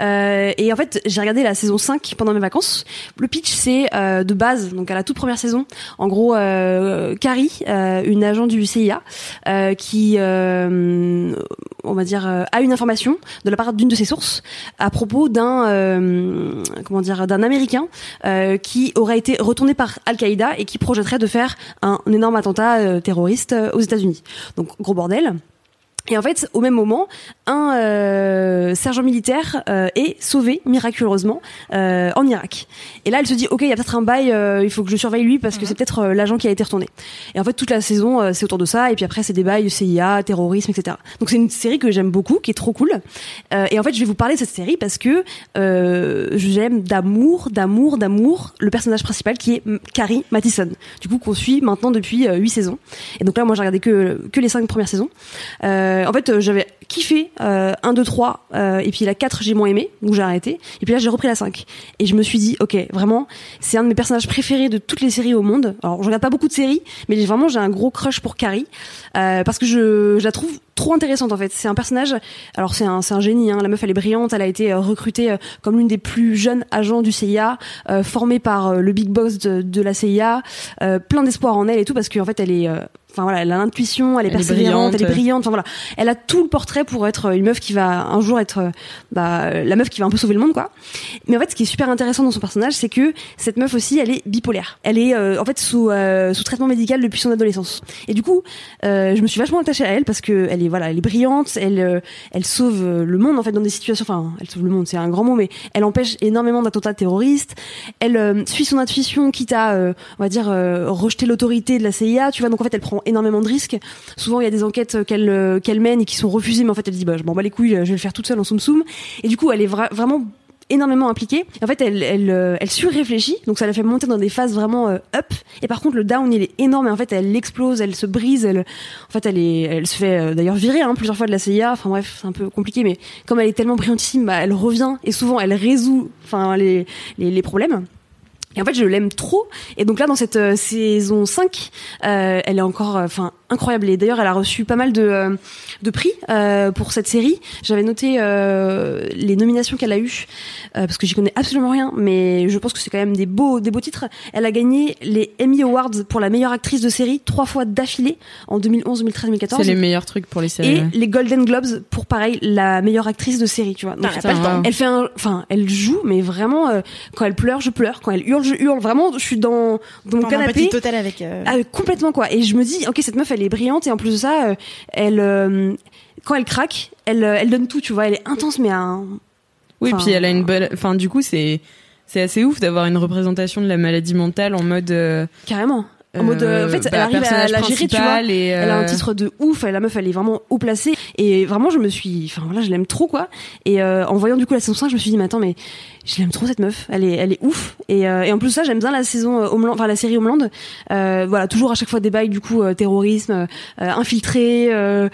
Euh, et en fait, j'ai regardé la saison 5 pendant mes vacances. Le pitch, c'est euh, de base, donc à la toute première saison, en gros, euh, Carrie, euh, une agent du CIA, euh, qui, euh, on va dire, a une information de la part d'une de ses sources à propos d'un, comment dire, d'un Américain qui aurait été retourné par Al-Qaïda et qui projetterait de faire un, énorme attentat terroriste aux États-Unis. Donc gros bordel. Et en fait, au même moment, un euh, sergent militaire euh, est sauvé miraculeusement euh, en Irak. Et là, elle se dit, ok, il y a peut-être un bail, euh, il faut que je surveille lui parce que c'est peut-être euh, l'agent qui a été retourné. Et en fait, toute la saison, euh, c'est autour de ça. Et puis après, c'est des bails CIA, terrorisme, etc. Donc c'est une série que j'aime beaucoup, qui est trop cool. Euh, et en fait, je vais vous parler de cette série parce que euh, j'aime d'amour, d'amour, d'amour le personnage principal qui est M- Carrie Mathison. Du coup, qu'on suit maintenant depuis huit saisons. Et donc là, moi, j'ai regardé que que les cinq premières saisons. Euh, en fait, j'avais kiffé euh, 1, 2, 3, euh, et puis la 4, j'ai moins aimé, donc j'ai arrêté. Et puis là, j'ai repris la 5. Et je me suis dit, ok, vraiment, c'est un de mes personnages préférés de toutes les séries au monde. Alors, je regarde pas beaucoup de séries, mais vraiment, j'ai un gros crush pour Carrie, euh, parce que je, je la trouve trop intéressante en fait. C'est un personnage, alors c'est un, un génie, hein. la meuf elle est brillante, elle a été euh, recrutée euh, comme l'une des plus jeunes agents du CIA, euh, formée par euh, le big boss de, de la CIA, euh, plein d'espoir en elle et tout, parce qu'en fait elle est... euh, Enfin voilà, elle a l'intuition, elle est Elle est persévérante, elle est brillante. Enfin voilà, elle a tout le portrait pour être une meuf qui va un jour être euh, bah, la meuf qui va un peu sauver le monde quoi. Mais en fait, ce qui est super intéressant dans son personnage, c'est que cette meuf aussi, elle est bipolaire. Elle est euh, en fait sous euh, sous traitement médical depuis son adolescence. Et du coup, euh, je me suis vachement attachée à elle parce que elle est voilà, elle est brillante, elle euh, elle sauve euh, le monde en fait dans des situations. Enfin, elle sauve le monde, c'est un grand mot, mais elle empêche énormément d'attentats terroristes. Elle euh, suit son intuition, quitte à euh, on va dire euh, rejeter l'autorité de la CIA. Tu vois, donc en fait, elle prend énormément de risques. Souvent, il y a des enquêtes qu'elle euh, qu'elle mène et qui sont refusées, mais en fait, elle dit bah je m'en bats les couilles, je vais le faire toute seule en soum soum. Et du coup, elle est vra- vraiment énormément impliquée. En fait, elle, elle, euh, elle surréfléchit, donc ça la fait monter dans des phases vraiment euh, up. Et par contre, le down, il est énorme. Et en fait, elle explose, elle se brise. Elle, en fait, elle est, elle se fait d'ailleurs virer hein, plusieurs fois de la CIA. Enfin bref, c'est un peu compliqué, mais comme elle est tellement brillantissime, bah, elle revient et souvent elle résout, enfin les, les problèmes. Et en fait, je l'aime trop. Et donc là, dans cette euh, saison 5, euh, elle est encore, euh, enfin, incroyable. Et d'ailleurs, elle a reçu pas mal de, euh, de prix euh, pour cette série. J'avais noté euh, les nominations qu'elle a eues euh, parce que j'y connais absolument rien, mais je pense que c'est quand même des beaux, des beaux titres. Elle a gagné les Emmy Awards pour la meilleure actrice de série trois fois d'affilée en 2011, 2013, 2014. C'est les meilleurs trucs pour les séries. Et les Golden Globes pour pareil la meilleure actrice de série, tu vois. Donc, Putain, elle fait un, enfin, elle joue, mais vraiment, euh, quand elle pleure, je pleure. Quand elle hurle, je hurle. Vraiment, je suis dans, dans mon Dans un canapé. petit hôtel avec. euh, Ah, complètement quoi. Et je me dis, ok, cette meuf, elle est brillante et en plus de ça, euh, elle, euh, quand elle craque, elle, euh, elle donne tout, tu vois. Elle est intense, mais à un... Oui, Enfin, puis elle a une bonne. Enfin, du coup, c'est c'est assez ouf d'avoir une représentation de la maladie mentale en mode. euh, carrément. En mode, euh, en fait, bah, elle arrive à la gérer, tu vois. et, Elle a un titre de ouf, la meuf elle est vraiment haut placée et vraiment je me suis enfin voilà, je l'aime trop quoi. Et euh, en voyant du coup la saison 5, je me suis dit mais attends mais je l'aime trop cette meuf, elle est elle est ouf et, euh, et en plus ça, j'aime bien la saison euh, Homeland enfin la série Homeland. Euh, voilà, toujours à chaque fois des bails du coup euh, terrorisme, euh, infiltré euh,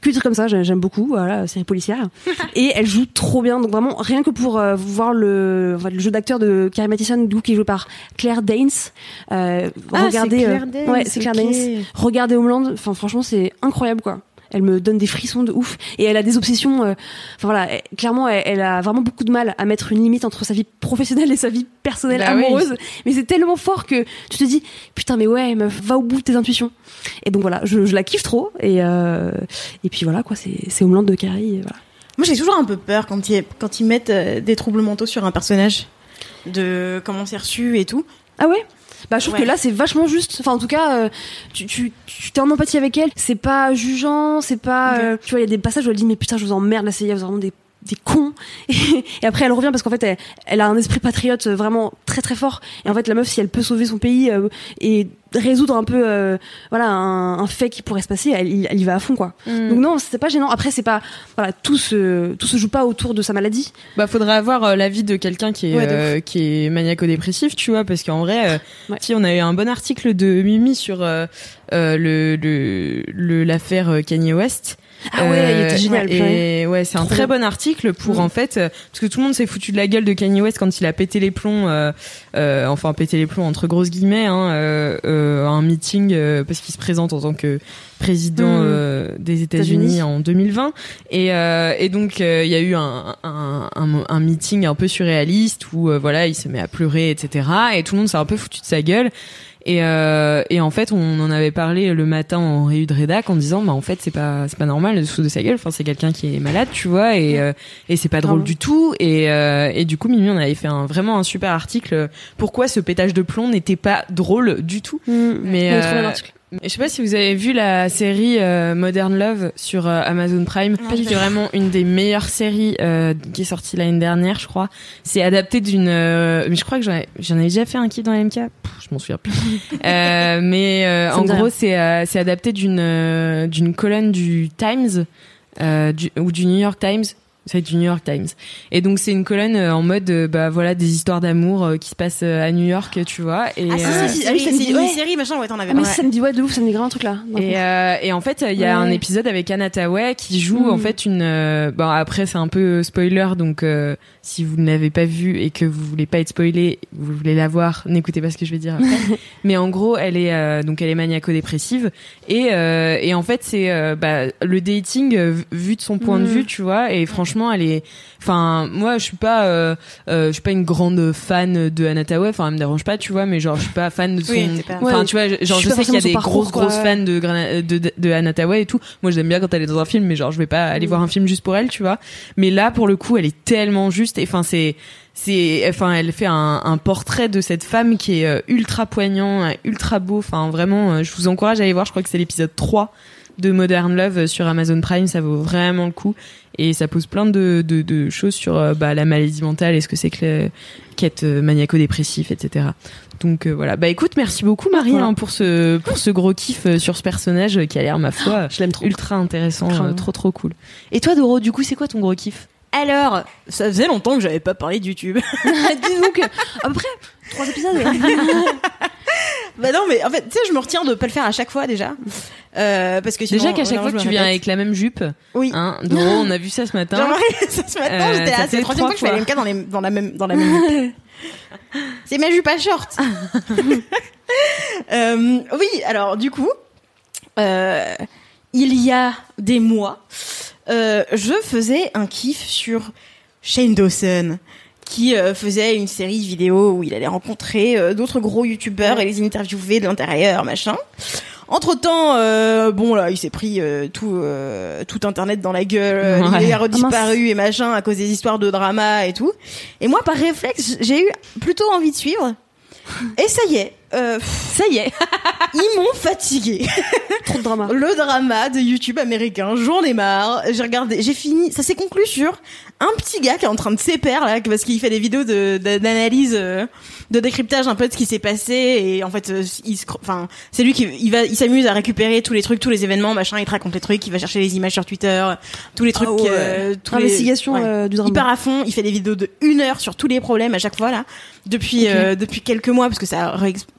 que des trucs comme ça, j'ai- j'aime beaucoup voilà, série policière. et elle joue trop bien donc vraiment rien que pour euh, voir le enfin, le jeu d'acteur de Carrie Mathison du coup qui est joué par Claire Danes. Euh, Ah, regardez euh, Claire Danes, ouais, c'est Claire ok. Danes. Regardez Homeland, enfin franchement c'est incroyable quoi. Elle me donne des frissons de ouf et elle a des obsessions. euh, Enfin voilà, elle- clairement elle, elle a vraiment beaucoup de mal à mettre une limite entre sa vie professionnelle et sa vie personnelle Bah oui. amoureuse. Mais c'est tellement fort que tu te dis putain mais ouais meuf va au bout de tes intuitions. Et donc voilà, je, je la kiffe trop et euh, et puis voilà quoi, c'est c'est Homeland de Carrie. Voilà. Moi, j'ai toujours un peu peur quand ils, quand ils mettent euh, des troubles mentaux sur un personnage, de comment c'est reçu et tout. Ah ouais? Bah je trouve Ouais. que là c'est vachement juste. Enfin en tout cas euh, tu tu tu t'es en empathie avec elle. C'est pas jugeant c'est pas euh, tu vois il y a des passages où elle dit mais putain je vous emmerde la CIA vous êtes vraiment des des cons et, et après elle revient parce qu'en fait elle, elle a un esprit patriote euh, vraiment très très fort et en fait la meuf si elle peut sauver son pays euh, et résoudre un peu euh, voilà un, un fait qui pourrait se passer elle, y- elle y va à fond quoi Mm. donc non c'est pas gênant après c'est pas voilà tout se tout se joue pas autour de sa maladie Bah, faudrait avoir euh, l'avis de quelqu'un qui est Ouais, euh, qui est maniaco-dépressif, tu vois, parce qu'en vrai, Ouais. si on a eu un bon article de Mimi sur le le le- l'affaire Kanye West. Ah ouais il Euh, était génial purée. Et ouais, c'est un très bon article pour Mm. en fait, euh, parce que tout le monde s'est foutu de la gueule de Kanye West quand il a pété les plombs, euh, euh, enfin pété les plombs entre grosses guillemets, hein, euh, euh, un meeting euh, parce qu'il se présente en tant que président Mm. euh, des États-Unis. En 2020 et, euh, et donc euh, il y a eu un, un, un, un meeting un peu surréaliste où euh, voilà il se met à pleurer etc et tout le monde s'est un peu foutu de sa gueule et, euh, et en fait on en avait parlé le matin en réu de rédac en disant bah en fait c'est pas c'est pas normal se foutre de sa gueule. Enfin c'est quelqu'un qui est malade tu vois et euh, et c'est pas drôle du tout. Et euh, et du coup Mimi on avait fait un vraiment un super article. Pourquoi ce pétage de plomb n'était pas drôle du tout. Mm. mais l'article. Je sais pas si vous avez vu la série euh, Modern Love sur euh, Amazon Prime. C'est tout. vraiment une des meilleures séries euh, qui est sortie l'année dernière, je crois. C'est adapté d'une. euh, mais je crois que j'en ai, j'en ai déjà fait un kiff dans la MK. Pff, je m'en souviens plus. Euh, mais euh, en gros, c'est euh, c'est adapté d'une euh, d'une colonne du Times euh, du, ou du New York Times. C'est du New York Times. Et donc c'est une colonne euh, en mode euh, bah voilà des histoires d'amour euh, qui se passent euh, à New York, tu vois. Et, Ah, euh, si, si, ah ah oui, ça c'est dit- une ouais. série, machin, ouais, t'en avais Ah, mais parlé. ça me dit ouais de ouf, ça me dit grave un truc là. Et, euh, et en fait, il y a Ouais. un épisode avec Anna Tawai qui joue Mm. en fait une. euh, bon après c'est un peu spoiler, donc euh, si vous ne l'avez pas vu et que vous voulez pas être spoilé, vous voulez la voir, n'écoutez pas ce que je vais dire après. Mais en gros, elle est euh, donc elle est maniaco-dépressive et euh, et en fait c'est euh, bah, le dating euh, vu de son point de Mm. vue, tu vois. Et franchement, elle est. Enfin, moi, je suis pas, euh, euh, je suis pas une grande fan de Anna Tawai. Enfin, elle me dérange pas, tu vois. Mais genre, je suis pas fan de son. Oui, pas- Enfin, Ouais, tu vois, genre, je je, suis pas sais qu'il y a des grosses grosses fans de, de, de, de Anna Tawai et tout. Moi, j'aime bien quand elle est dans un film, mais genre, je vais pas aller voir un film juste pour elle, tu vois. Mais là, pour le coup, elle est tellement juste. Et enfin, c'est, c'est, enfin, elle fait un, un portrait de cette femme qui est euh, ultra poignant, euh, ultra beau. Enfin, vraiment, euh, je vous encourage à aller voir. Je crois que c'est l'épisode 3 de Modern Love sur Amazon Prime. Ça vaut vraiment le coup. Et ça pose plein de, de, de choses sur euh, bah, la maladie mentale et ce que c'est que le, qu'être euh, maniaco-dépressif, etc. Donc euh, voilà. Bah écoute, merci beaucoup Marie Voilà. hein, pour ce pour ce gros kiff sur ce personnage qui a l'air ma foi Je l'aime trop. ultra intéressant, trop trop cool. Et toi Doro, du coup, c'est quoi ton gros kiff? Alors, ça faisait longtemps que j'avais pas parlé de YouTube. Dis-nous que, à peu près, trois épisodes. bah non, mais en fait, tu sais, je me retiens de pas le faire à chaque fois déjà. Euh, parce que sinon, Déjà qu'à chaque fois que tu viens avec la même jupe, Oui. hein, Doro, on a vu ça ce J'ai matin. remarqué ça ce matin, Euh, j'étais là, c'est la troisième trois fois que je fais. LMK dans, les, dans la même, dans la même. C'est ma jupe à short. Euh, oui, alors du coup, euh, il y a des mois, euh, je faisais un kiff sur Shane Dawson qui euh, faisait une série vidéo où il allait rencontrer euh, d'autres gros youtubeurs et les interviewer de l'intérieur, machin. Entre temps, bon là, il s'est pris euh, tout euh, tout internet dans la gueule, euh, Ouais. il a redisparu et machin à cause des histoires de drama et tout. Et moi, par réflexe, j'ai eu plutôt envie de suivre. Et ça y est, euh, Ça y est, ils m'ont fatigué. trop de drama. Le drama de YouTube américain, j'en ai marre. J'ai regardé, j'ai fini. Ça s'est conclu sur un petit gars qui est en train de s'épaire là, parce qu'il fait des vidéos de de- d'analyse, euh, de décryptage un peu de ce qui s'est passé et en fait, euh, il enfin, c'est lui qui il va, il s'amuse à récupérer tous les trucs, tous les événements, machin. Il te raconte les trucs, il va chercher les images sur Twitter, tous les trucs, Ah ouais. euh, tous les- Investigation ouais. euh, du drama. Il part à fond, il fait des vidéos de une heure sur tous les problèmes à chaque fois là. Depuis euh, depuis quelques mois parce que ça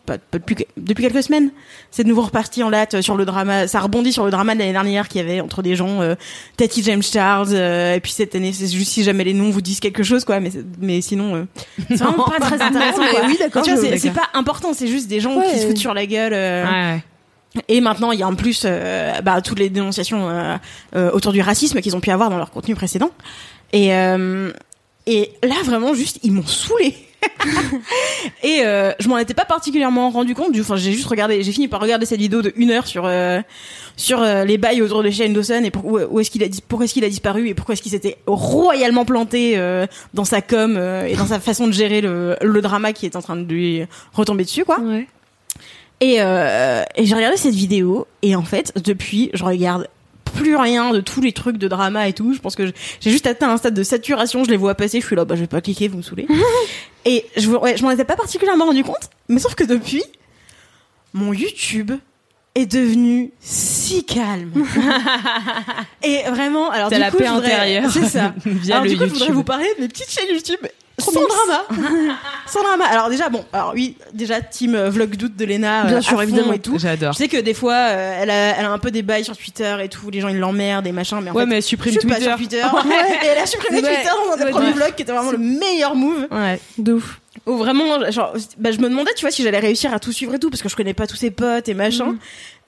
pas, pas depuis que- depuis quelques semaines, c'est de nouveau reparti en latte sur le drama. Ça rebondit sur le drama de l'année dernière qu'il y avait entre des gens, euh, Tati James Charles euh, et puis cette année c'est juste si jamais les noms vous disent quelque chose quoi, mais mais sinon euh, c'est vraiment pas très intéressant. mais quoi. oui, d'accord, Tu vois, je- c'est- pas important, c'est juste des gens Ouais. qui se foutent sur la gueule. euh, Ouais, ouais. et maintenant, il y a en plus euh, bah, toutes les dénonciations euh, euh, autour du racisme qu'ils ont pu avoir dans leur contenu précédent. Et, euh, et là, vraiment, juste, ils m'ont saoulé. et euh, je m'en étais pas particulièrement rendu compte. Du, enfin, j'ai juste regardé, j'ai fini par regarder cette vidéo de une heure sur euh, sur euh, les bails autour de Shane Dawson et pour, où, où est-ce qu'il a pourquoi est-ce qu'il a disparu et pourquoi est-ce qu'il s'était royalement planté dans sa com et dans sa façon de gérer le, le drama qui est en train de lui retomber dessus, quoi. Ouais. Et, et j'ai regardé cette vidéo et en fait depuis je regarde plus rien de tous les trucs de drama et tout. Je pense que j'ai juste atteint un stade de saturation. Je les vois passer, je suis là, bah je vais pas cliquer, vous me saoulez. et je, ouais, je m'en étais pas particulièrement rendu compte, mais sauf que depuis, mon YouTube est devenu si calme. et vraiment, alors du la coup, paix je voudrais- intérieure C'est ça. alors du coup, je voudrais vous parler de mes petites chaînes YouTube sans drama. sans drama. Alors déjà, bon, alors oui, déjà team euh, vlog doute de Lena. Bien euh, sûr, à fond évidemment. Et tout. J'adore. Je sais que des fois, euh, elle, a, elle a un peu des bails sur Twitter et tout, les gens ils l'emmerdent et machin, mais en Ouais, fait, mais elle je supprime suis pas Twitter. sur Twitter. et elle a supprimé Ouais. Twitter dans un Ouais, premiers ouais. vlogs qui était vraiment le meilleur move. Ouais. De ouf. Où vraiment, genre, bah, je me demandais, tu vois, si j'allais réussir à tout suivre et tout, parce que je connais pas tous ses potes et machin.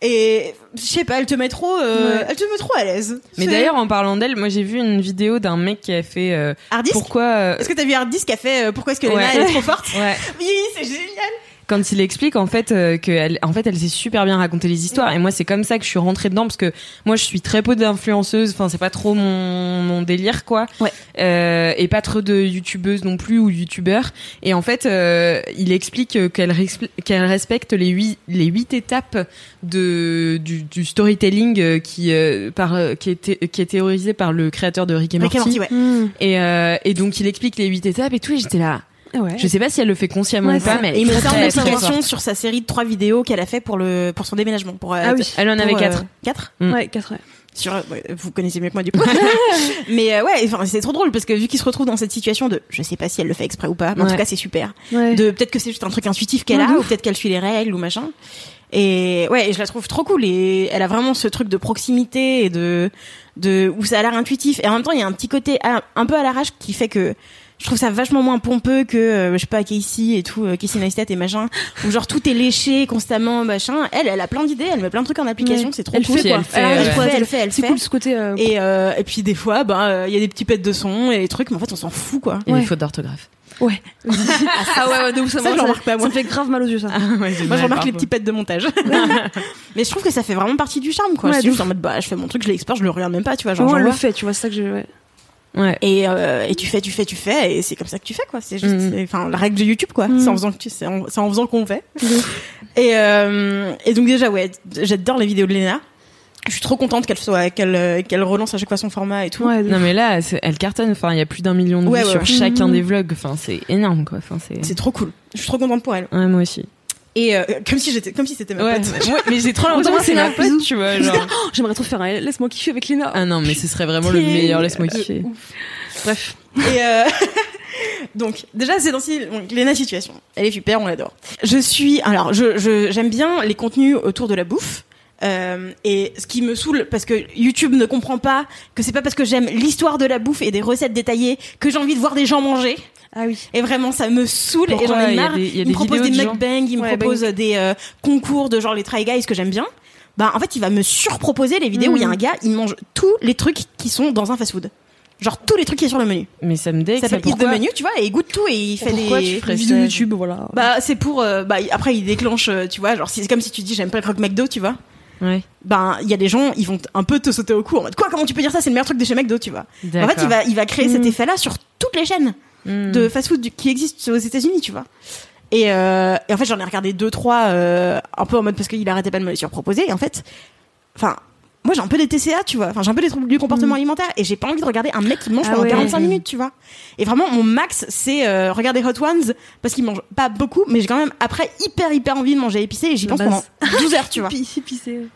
Et je sais pas, elle te met trop, euh, Ouais. elle te met trop à l'aise. Mais d'ailleurs, en parlant d'elle, moi j'ai vu une vidéo d'un mec qui a fait euh, pourquoi. euh, Est-ce que t'as vu Harddisk qui a fait euh, Pourquoi est-ce que Lena Ouais. elle est trop forte Ouais. Oui, c'est génial. Quand il explique en fait euh, que elle, en fait elle sait super bien raconter les histoires. Et moi c'est comme ça que je suis rentrée dedans parce que moi je suis très peu d'influenceuse enfin c'est pas trop mon, mon délire quoi. Ouais. euh, et pas trop de youtubeuses non plus ou youtubeurs. Et en fait euh, il explique euh, qu'elle respecte qu'elle respecte les huit les huit étapes de du, du storytelling euh, qui euh, par qui est qui est théorisé par le créateur de Rick et Rick Morty, et Morty, ouais. et euh, et donc il explique les huit étapes et tout. Et j'étais là ouais. je sais pas si elle le fait consciemment Ouais, ou pas ça. mais Et il me très, fait en forte. sur sa série de trois vidéos qu'elle a fait pour le pour son déménagement. Pour, euh, Ah oui. elle en avait euh, quatre Quatre? Mm. Ouais, 4 ouais. sur ouais, vous connaissez mieux que moi du coup mais euh, ouais enfin c'est trop drôle parce que vu qu'il se retrouve dans cette situation de je sais pas si elle le fait exprès ou pas mais en tout cas c'est super Ouais. de peut-être que c'est juste un truc intuitif qu'elle Ouais, a ou peut-être qu'elle suit les règles ou machin et ouais et je la trouve trop cool et elle a vraiment ce truc de proximité et de de où ça a l'air intuitif et en même temps il y a un petit côté à- un peu à l'arrache qui fait que je trouve ça vachement moins pompeux que euh, je sais pas Casey et tout euh, Casey Neistat et machin où genre tout est léché constamment machin elle elle a plein d'idées elle met plein de trucs en application Ouais. c'est trop Elle cool fait, quoi. elle fait, elle, ouais. fait elle fait elle C'est fait cool ce côté. euh, et, euh, et puis des fois, ben, il y a des petits pets de son et des trucs, mais en fait, on s'en fout, quoi. et Ouais. les fautes d'orthographe Ouais. ah ouais, ouais, de ouf, ça, Ça, me- je ça, remarque pas, ça moi. me fait grave mal aux yeux, ça. Moi, je remarque les petits pets de montage. mais je trouve que ça fait vraiment partie du charme, quoi. Ouais, c'est de juste en mode, bah, je fais mon truc, je l'exporte, je le regarde même pas, tu vois, genre, Genre, elle le j'envoie. fait, tu vois, c'est ça que je. Ouais. Et, euh, et tu fais, tu fais, tu fais, et c'est comme ça que tu fais, quoi. C'est juste, c'est- enfin, la règle de YouTube, quoi. Mhm. C'est en faisant que tu, c'est en, c'est en faisant qu'on fait. Et, euh, et donc déjà, ouais, j'adore les vidéos de Lena. Je suis trop contente qu'elle soit, qu'elle, qu'elle relance à chaque fois son format et tout. Ouais, non mais là c'est- elle cartonne enfin il y a plus d'un million de vues Ouais, sur ouais. chacun Mhm. des vlogs enfin c'est énorme quoi enfin c'est C'est trop cool. Je suis trop contente pour elle. ouais moi aussi Et euh, comme si j'étais, comme si c'était ma Ouais, pote. ouais, mais j'ai trop On l'impression que c'est ma pote, tu vois. Genre. Oh, J'aimerais trop faire un laisse-moi kiffer avec Léna. Ah non, mais ce serait vraiment le meilleur, laisse-moi kiffer. Bref. Et euh, donc déjà c'est dans si- donc, Léna situation. Elle est super, on l'adore. Je suis alors je je- j'aime bien les contenus autour de la bouffe. Euh, et ce qui me saoule parce que YouTube ne comprend pas que c'est pas parce que j'aime l'histoire de la bouffe et des recettes détaillées que j'ai envie de voir des gens manger. Ah oui. Et vraiment ça me saoule et j'en ai marre. il me propose des vidéos de mukbangs, il me propose des euh, concours de genre les try guys que j'aime bien. Bah en fait il va me surproposer les vidéos où il y a un gars il mange tous les trucs qui sont dans un fast food. Genre tous les trucs qui sont sur le menu. Mais ça me dégue. Ça s'appelle the Menu, tu vois, et il goûte tout et il fait Pourquoi des tu ferais des vidéo ça YouTube, voilà. Bah c'est pour euh, bah après il déclenche euh, tu vois, genre c'est comme si tu dis j'aime pas le croque McDo, tu vois. Ouais. Ben il y a des gens, ils vont un peu te sauter au cou en mode quoi comment tu peux dire ça, c'est le meilleur truc de chez McDo, tu vois. En fait, il va il va créer cet effet-là sur toutes les chaînes Hmm. de fast-food qui existent aux États-Unis, tu vois. Et, euh, et en fait, j'en ai regardé deux trois euh, un peu en mode parce qu'il arrêtait pas de me les surproposer et en fait enfin moi j'ai un peu des TCA, tu vois. Enfin, j'ai un peu des troubles du comportement alimentaire et j'ai pas envie de regarder un mec qui mange Ah pendant ouais. 45 minutes, tu vois. Et vraiment mon max c'est euh, regarder Hot Ones parce qu'il mange pas beaucoup mais j'ai quand même après hyper hyper envie de manger épicé et j'y pense pendant 12 heures, tu vois. Pisser.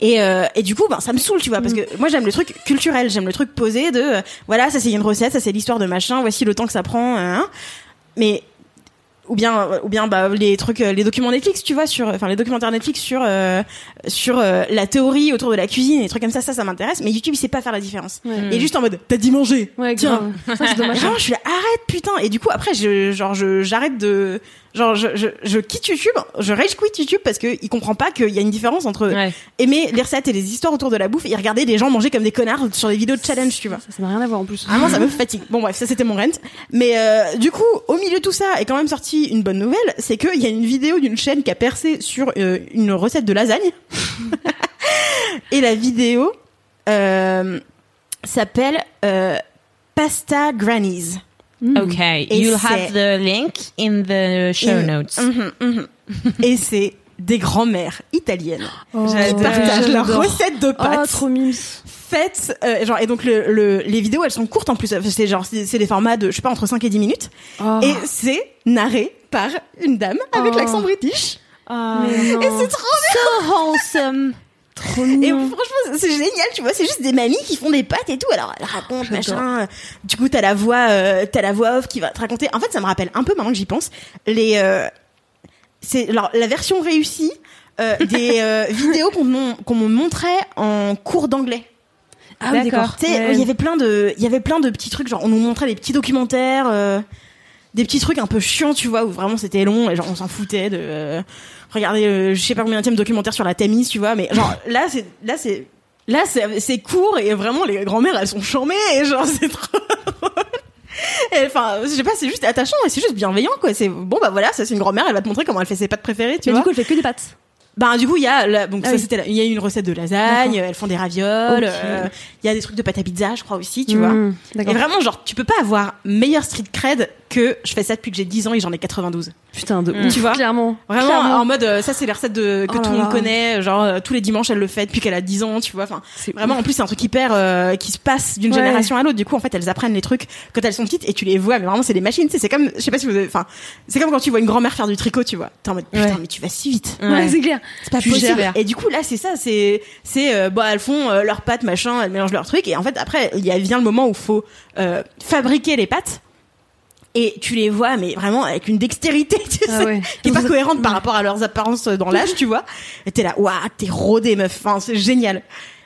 Et, euh, et du coup, ben, ça me saoule, tu vois, parce que moi j'aime le truc culturel, j'aime le truc posé de, euh, voilà, ça c'est une recette, ça c'est l'histoire de machin, voici le temps que ça prend, hein. mais ou bien ou bien bah les trucs euh, les documents Netflix tu vois sur enfin les documentaires Netflix sur euh, sur euh, la théorie autour de la cuisine et des trucs comme ça ça ça m'intéresse mais YouTube il sait pas faire la différence Ouais. il est juste en mode t'as dit manger Ouais, Tiens. Ça, dommage. Genre, je suis là, arrête, putain. Et du coup, après, je, genre, je, j'arrête de, genre, je, je, je quitte YouTube, je rage quit YouTube parce que il comprend pas qu'il y a une différence entre Ouais. aimer les recettes et les histoires autour de la bouffe et regarder des gens manger comme des connards sur des vidéos de challenge, tu vois. Ça n'a rien à voir en plus. Vraiment, ça me fatigue. Bon, bref, ça c'était mon rent. Mais euh, du coup, au milieu de tout ça, est quand même sorti une bonne nouvelle, c'est qu'il y a une vidéo d'une chaîne qui a percé sur euh, une recette de lasagne. et la vidéo euh, s'appelle Pasta Grannies. Okay, Et you'll have the link in the show In- notes. Mhm, mhm. et c'est des grands-mères italiennes qui J'adore. partagent leur J'adore. recette de Oh, pâtes trop mimes. faites euh, genre et donc le, le- les vidéos elles sont courtes en plus c'est genre c'est c'est des formats de je sais pas entre 5 et 10 minutes Oh. et c'est narré par une dame avec Oh. l'accent british non. et c'est trop so wholesome. Trop et mignon. franchement c'est génial tu vois c'est juste des mamies qui font des pâtes et tout alors elles racontent machin du coup t'as la voix euh, t'as la voix off qui va te raconter en fait ça me rappelle un peu maintenant que j'y pense les euh, c'est alors la version réussie euh, des euh, vidéos qu'on m'on- qu'on me montrait en cours d'anglais Ah oui, d'accord. Tu sais, Ouais. il y avait plein de, il y avait plein de petits trucs, genre on nous montrait des petits documentaires, euh, des petits trucs un peu chiants, tu vois, où vraiment c'était long et genre on s'en foutait de euh, regarder, euh, je sais pas combien de documentaire sur la Tamise, tu vois, mais genre là c'est, là c'est, là c'est, court et vraiment les grand-mères elles sont charmées et genre c'est trop. Enfin, je sais pas, c'est juste attachant et c'est juste bienveillant, quoi. C'est bon, bah voilà, ça c'est une grand-mère, elle va te montrer comment elle fait ses pâtes préférées, tu Mais vois. du coup, elle fait que des pâtes. Bah du coup il y a la- donc Ah ça oui. c'était il y a une recette de lasagne, elles font des ravioles, euh, il y a des trucs de pâte à pizza je crois aussi, tu vois. Mmh, Et vraiment genre tu peux pas avoir meilleur street cred que je fais ça depuis que j'ai 10 ans et j'en ai 92. Putain, de Mm. ouf. Tu vois Clairement. Vraiment Clairement. en mode euh, ça c'est la recette de que Oh tout le monde connaît, genre euh, tous les dimanches elle le fait depuis qu'elle a 10 ans, tu vois. Enfin vraiment en plus c'est un truc hyper euh, qui se passe d'une Ouais. génération à l'autre. Du coup en fait elles apprennent les trucs quand elles sont petites et tu les vois mais vraiment c'est des machines, tu sais, c'est comme je sais pas si vous avez enfin c'est comme quand tu vois une grand-mère faire du tricot, tu vois. T'es en mode putain Ouais. mais tu vas si vite. Ouais, c'est clair. C'est pas Tu possible. gères. Et du coup là c'est ça, c'est c'est euh, bah elles font euh, leurs pâtes machin, elles mélangent leurs trucs et en fait après il y a vient le moment où faut euh, fabriquer les pâtes et tu les vois mais vraiment avec une dextérité tu Ah sais, ouais. qui est pas cohérente par rapport à leurs apparences dans l'âge, tu vois. Et t'es là, waouh, t'es rodé meuf, enfin c'est génial.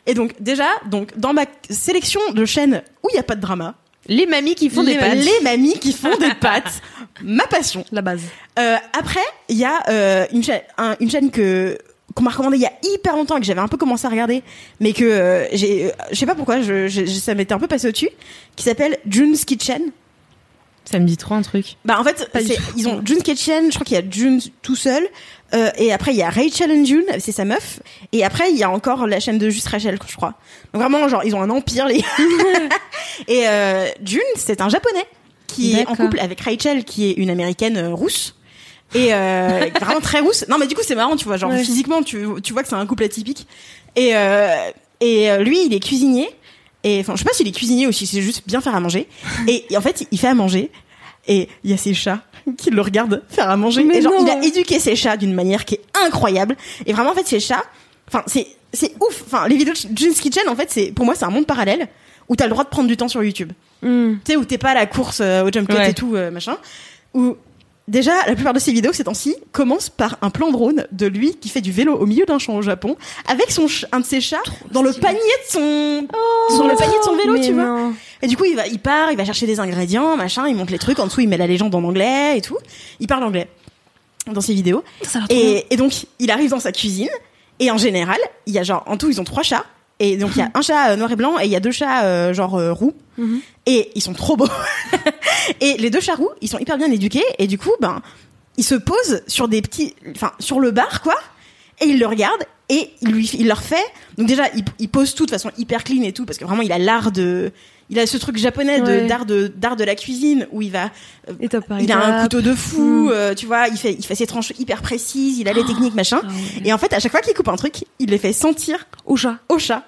Et donc déjà, donc dans ma sélection de chaînes où il y a pas de drama, Les mamies qui font les, des pâtes. les mamies qui font des pâtes, ma passion. La base. Euh, après, il y a euh, une, chaîne, un- une chaîne que qu'on m'a recommandé il y a hyper longtemps et que j'avais un peu commencé à regarder, mais que euh, j'ai, euh, je sais pas pourquoi, je, je- ça m'était un peu passé au-dessus, qui s'appelle June's Kitchen. Ça me dit trop un truc. Bah en fait, ils ont June's Kitchen, je crois qu'il y a June tout seul, euh, et après il y a Rachel and June, c'est sa meuf, et après il y a encore la chaîne de juste Rachel, je crois. Donc vraiment genre ils ont un empire les. et euh, June, c'est un japonais qui est en couple avec Rachel, qui est une américaine euh, rousse. Et euh, vraiment très rousse. Non mais du coup c'est marrant, tu vois, genre Ouais. physiquement tu tu vois que c'est un couple atypique. Et et lui il est cuisinier. Et enfin je sais pas s'il est cuisinier ou si c'est juste bien faire à manger. Et, et en fait il fait à manger Et il y a ses chats qui le regardent faire à manger. Mais et genre, non. il a éduqué ses chats d'une manière qui est incroyable. Et vraiment, en fait, ses chats, enfin, c'est, c'est ouf. Enfin, les vidéos de June's Kitchen, en fait, c'est, pour moi, c'est un monde parallèle où t'as le droit de prendre du temps sur YouTube. Hmm. Tu sais, où t'es pas à la course euh, au jump cut Ouais. et tout, euh, machin. Où, déjà, la plupart de ses vidéos ces temps-ci commencent par un plan drone de lui qui fait du vélo au milieu d'un champ au Japon avec son un de ses chats dans le panier de son, sur le panier de son vélo, tu vois. non. Et du coup, il va, il part, il va chercher des ingrédients, machin, il monte les trucs. En dessous, il met la légende en anglais et tout. Il parle anglais dans ses vidéos. Ça. Et, et donc, il arrive dans sa cuisine. Et en général, il y a genre, en tout, ils ont trois chats. Et donc, il y a un chat euh, noir et blanc et il y a deux chats euh, genre euh, roux. Mhm. Et ils sont trop beaux. et les deux chats roux, ils sont hyper bien éduqués. Et du coup, ben, ils se posent sur des petits, enfin, sur le bar, quoi. Et il le regarde et il lui, il leur fait. Donc déjà, il, il pose tout de façon hyper clean et tout parce que vraiment, il a l'art de, il a ce truc japonais de Ouais. d'art de d'art de la cuisine où il va, par il a un couteau de fou, Mm. euh, tu vois, il fait, il fait ses tranches hyper précises, il a les techniques machin. Ah ouais. Et en fait, à chaque fois qu'il coupe un truc, il les fait sentir Au chat. au chat.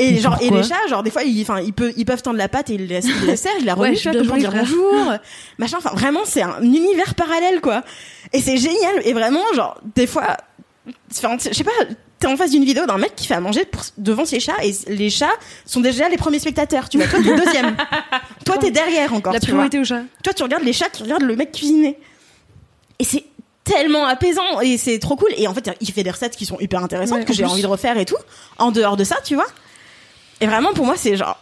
Et Mais genre, et les chats, genre, des fois, ils, enfin, ils, peuvent, ils peuvent tendre la patte et ils la, ils la serrent, ils la Ouais, remuent, tu vois, joué, dire bonjour, euh, machin. Enfin, vraiment, c'est un univers parallèle, quoi. Et c'est génial. Et vraiment, genre, des fois, je sais pas, t'es en face d'une vidéo d'un mec qui fait à manger pour- devant ses chats et les chats sont déjà les premiers spectateurs, tu vois. Toi, t'es deuxième. Toi, t'es derrière encore, La tu vois. priorité au chat. Toi, tu regardes les chats qui regardent le mec cuisiner. Et c'est tellement apaisant et c'est trop cool. Et en fait, il fait des recettes qui sont hyper intéressantes Ouais, que j'ai envie de refaire et tout. En dehors de ça, tu vois. Et vraiment, pour moi, c'est genre.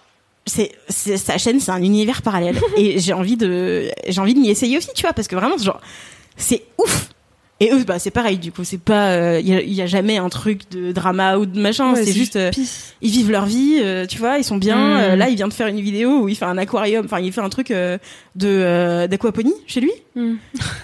C'est, c'est- sa chaîne, c'est un univers parallèle. et j'ai envie de, j'ai envie de m'y essayer aussi, tu vois, parce que vraiment, genre, c'est ouf. Et eux, bah, c'est pareil, du coup, c'est pas, il y, a, y a jamais un truc de drama ou de machin, Ouais, c'est juste, euh, ils vivent leur vie, euh, tu vois, ils sont bien. Mm. Euh, là, il vient de faire une vidéo où il fait un aquarium, enfin, il fait un truc euh, de euh, d'aquaponie chez lui. Mm.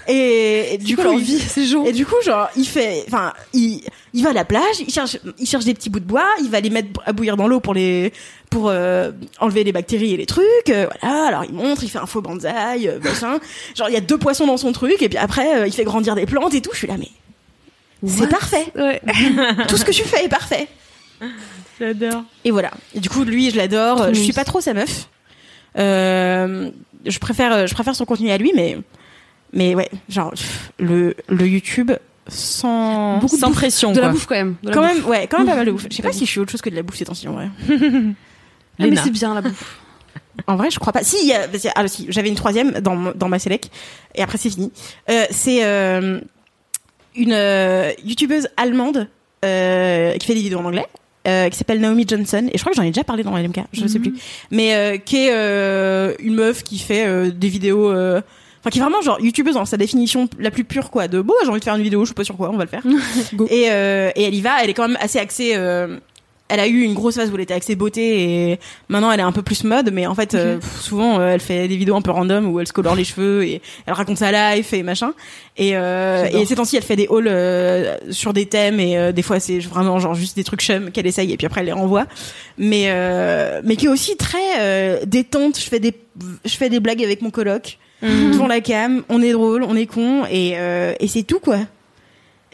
Et, et du coup, il- gens? et du coup, genre, il fait, enfin, il, il va à la plage, il cherche, il cherche des petits bouts de bois, il va les mettre à bouillir dans l'eau pour les, pour euh, enlever les bactéries et les trucs. euh, voilà. Alors il montre, il fait un faux bonsaï, euh, machin. Genre il y a deux poissons dans son truc et puis après il fait grandir des plantes et tout. Je suis là, mais c'est parfait. Ouais. Tout ce que tu fais est parfait. J'adore. Et voilà. Et du coup, lui, je l'adore. Je suis pas trop sa meuf. Je préfère, je préfère son contenu à lui, mais, mais ouais, genre le le YouTube sans Beaucoup Sans bouffe. pression, De la bouffe quand même. De quand bouffe. même, ouais, quand même pas mal de bouffe. Je sais pas si je suis autre chose que de la bouffe ces temps-ci en vrai. Ah, mais c'est bien la bouffe. En vrai, je crois pas. Si, ah, si, j'avais une troisième dans, dans ma sélec, et après c'est fini. Euh, c'est euh, une euh, youtubeuse allemande qui fait des vidéos en anglais, qui s'appelle Naomi Johnson, et je crois que j'en ai déjà parlé dans LMK, je ne sais plus, mais qui est une meuf qui fait des vidéos. Enfin, qui est vraiment genre youtubeuse dans sa définition la plus pure, quoi. De bon, j'ai envie de faire une vidéo, je sais pas sur quoi, on va le faire. Et, euh, et elle y va, elle est quand même assez axée. euh, elle a eu une grosse phase où elle était axée beauté et maintenant elle est un peu plus mode, mais en fait, euh, souvent euh, elle fait des vidéos un peu random où elle se colore les cheveux et elle raconte sa life et machin. Et, euh, et ces temps-ci, elle fait des hauls euh, sur des thèmes et euh, des fois c'est vraiment genre juste des trucs chum qu'elle essaye et puis après elle les renvoie. Mais euh, mais qui est aussi très euh, détente. Je fais des je fais des blagues avec mon coloc devant la cam. On est drôle, on est con et euh, et c'est tout quoi.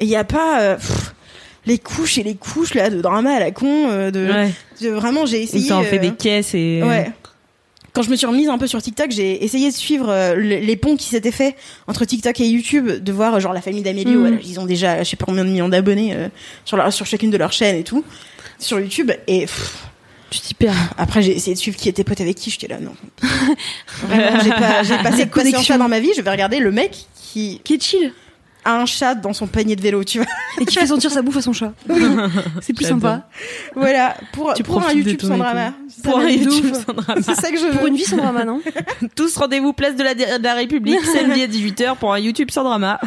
Il y a pas euh, pff, les couches et les couches là de drama à la con euh, de, Ouais. de- vraiment j'ai essayé t'en fait des caisses et. Ouais. Quand je me suis remise un peu sur TikTok, j'ai essayé de suivre le- les ponts qui s'étaient faits entre TikTok et YouTube, de voir genre la famille d'Amélie, Mhm. ils ont déjà je sais pas combien de millions d'abonnés sur leur, sur chacune de leurs chaînes et tout sur YouTube et pff, Tu t'y perds. après j'ai essayé de suivre qui était pote avec qui, j'étais là non. Vraiment, j'ai pas j'ai pas cette patience connexions. dans ma vie, je vais regarder le mec qui Qui est chill. a un chat dans son panier de vélo, tu vois. Et qui fait sentir sa bouffe à son chat. C'est plus sympa. Voilà, pour, Tu pour un YouTube sans drama. Pour un YouTube sans drama. C'est ça que je veux. Pour une vie sans drama, non Tous rendez-vous place de la, de la République samedi à 18h pour un YouTube sans drama.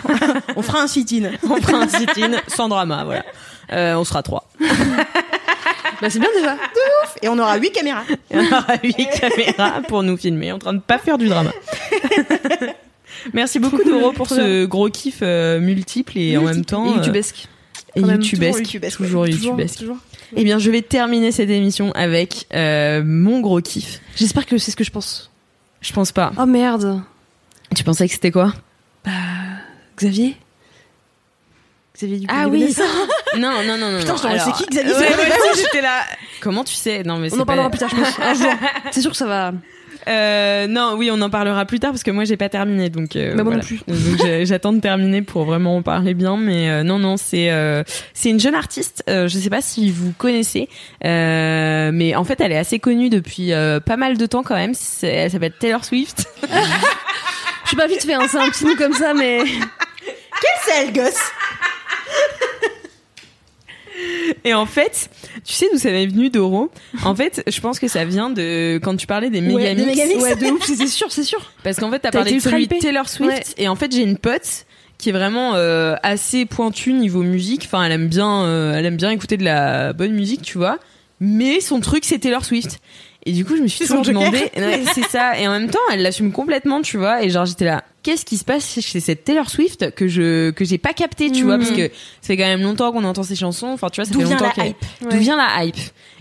On fera un sit-in. On fera un sit-in sans drama, voilà. Euh, on sera trois. Bah c'est bien déjà. Et on aura huit caméras. Et on aura huit caméras pour nous filmer en train de pas faire du drama. Merci beaucoup Doro pour ce gros kiff euh, multiple et en même temps euh, YouTubesque. et youtubesque, toujours youtubesque, ouais. Eh bien, je vais terminer cette émission avec euh, mon gros kiff. J'espère que c'est ce que je pense. Je pense pas. Oh merde. Tu pensais que c'était quoi? Xavier? Xavier du Ah oui. Non, non, non, non. Putain, non. je Alors- c'est qui, Xavier Ouais, C'est ouais, j'étais là. Comment tu sais? Non, mais On en parlera pas... plus tard, je pense. Un jour. C'est sûr que ça va. Euh, non, oui, on en parlera plus tard parce que moi j'ai pas terminé, donc. Euh, Bah, moi non voilà. plus. Donc j'ai- j'attends de terminer pour vraiment en parler bien, mais euh, non, non, c'est euh, c'est une jeune artiste. Euh, je sais pas si vous connaissez, euh, mais en fait elle est assez connue depuis euh, pas mal de temps quand même. Elle s'appelle Taylor Swift. Je suis pas vite fait, hein, c'est un petit nom comme ça, mais. C'est elle, gosse. Et en fait, tu sais d'où ça m'est venu Doro En fait, je pense que ça vient de quand tu parlais des Ouais, des Megamix. Megamix. Ouais, de ouf, c'est sûr, c'est sûr. Parce qu'en fait, t'as T'as parlé de celui de. Taylor Swift Ouais. et en fait, j'ai une pote qui est vraiment euh, assez pointue niveau musique. Enfin, elle aime bien, euh, elle aime bien écouter de la bonne musique, tu vois. Mais son truc, c'est Taylor Swift. Et du coup, je me suis toujours demandé, ouais, c'est ça. Et en même temps, elle l'assume complètement, tu vois. Et genre, j'étais là, qu'est-ce qui se passe chez cette Taylor Swift que je que j'ai pas capté, tu vois, parce que ça fait quand même longtemps qu'on entend ses chansons. Enfin, tu vois, ça D'où fait vient longtemps la qu'elle- hype? D'où vient la hype?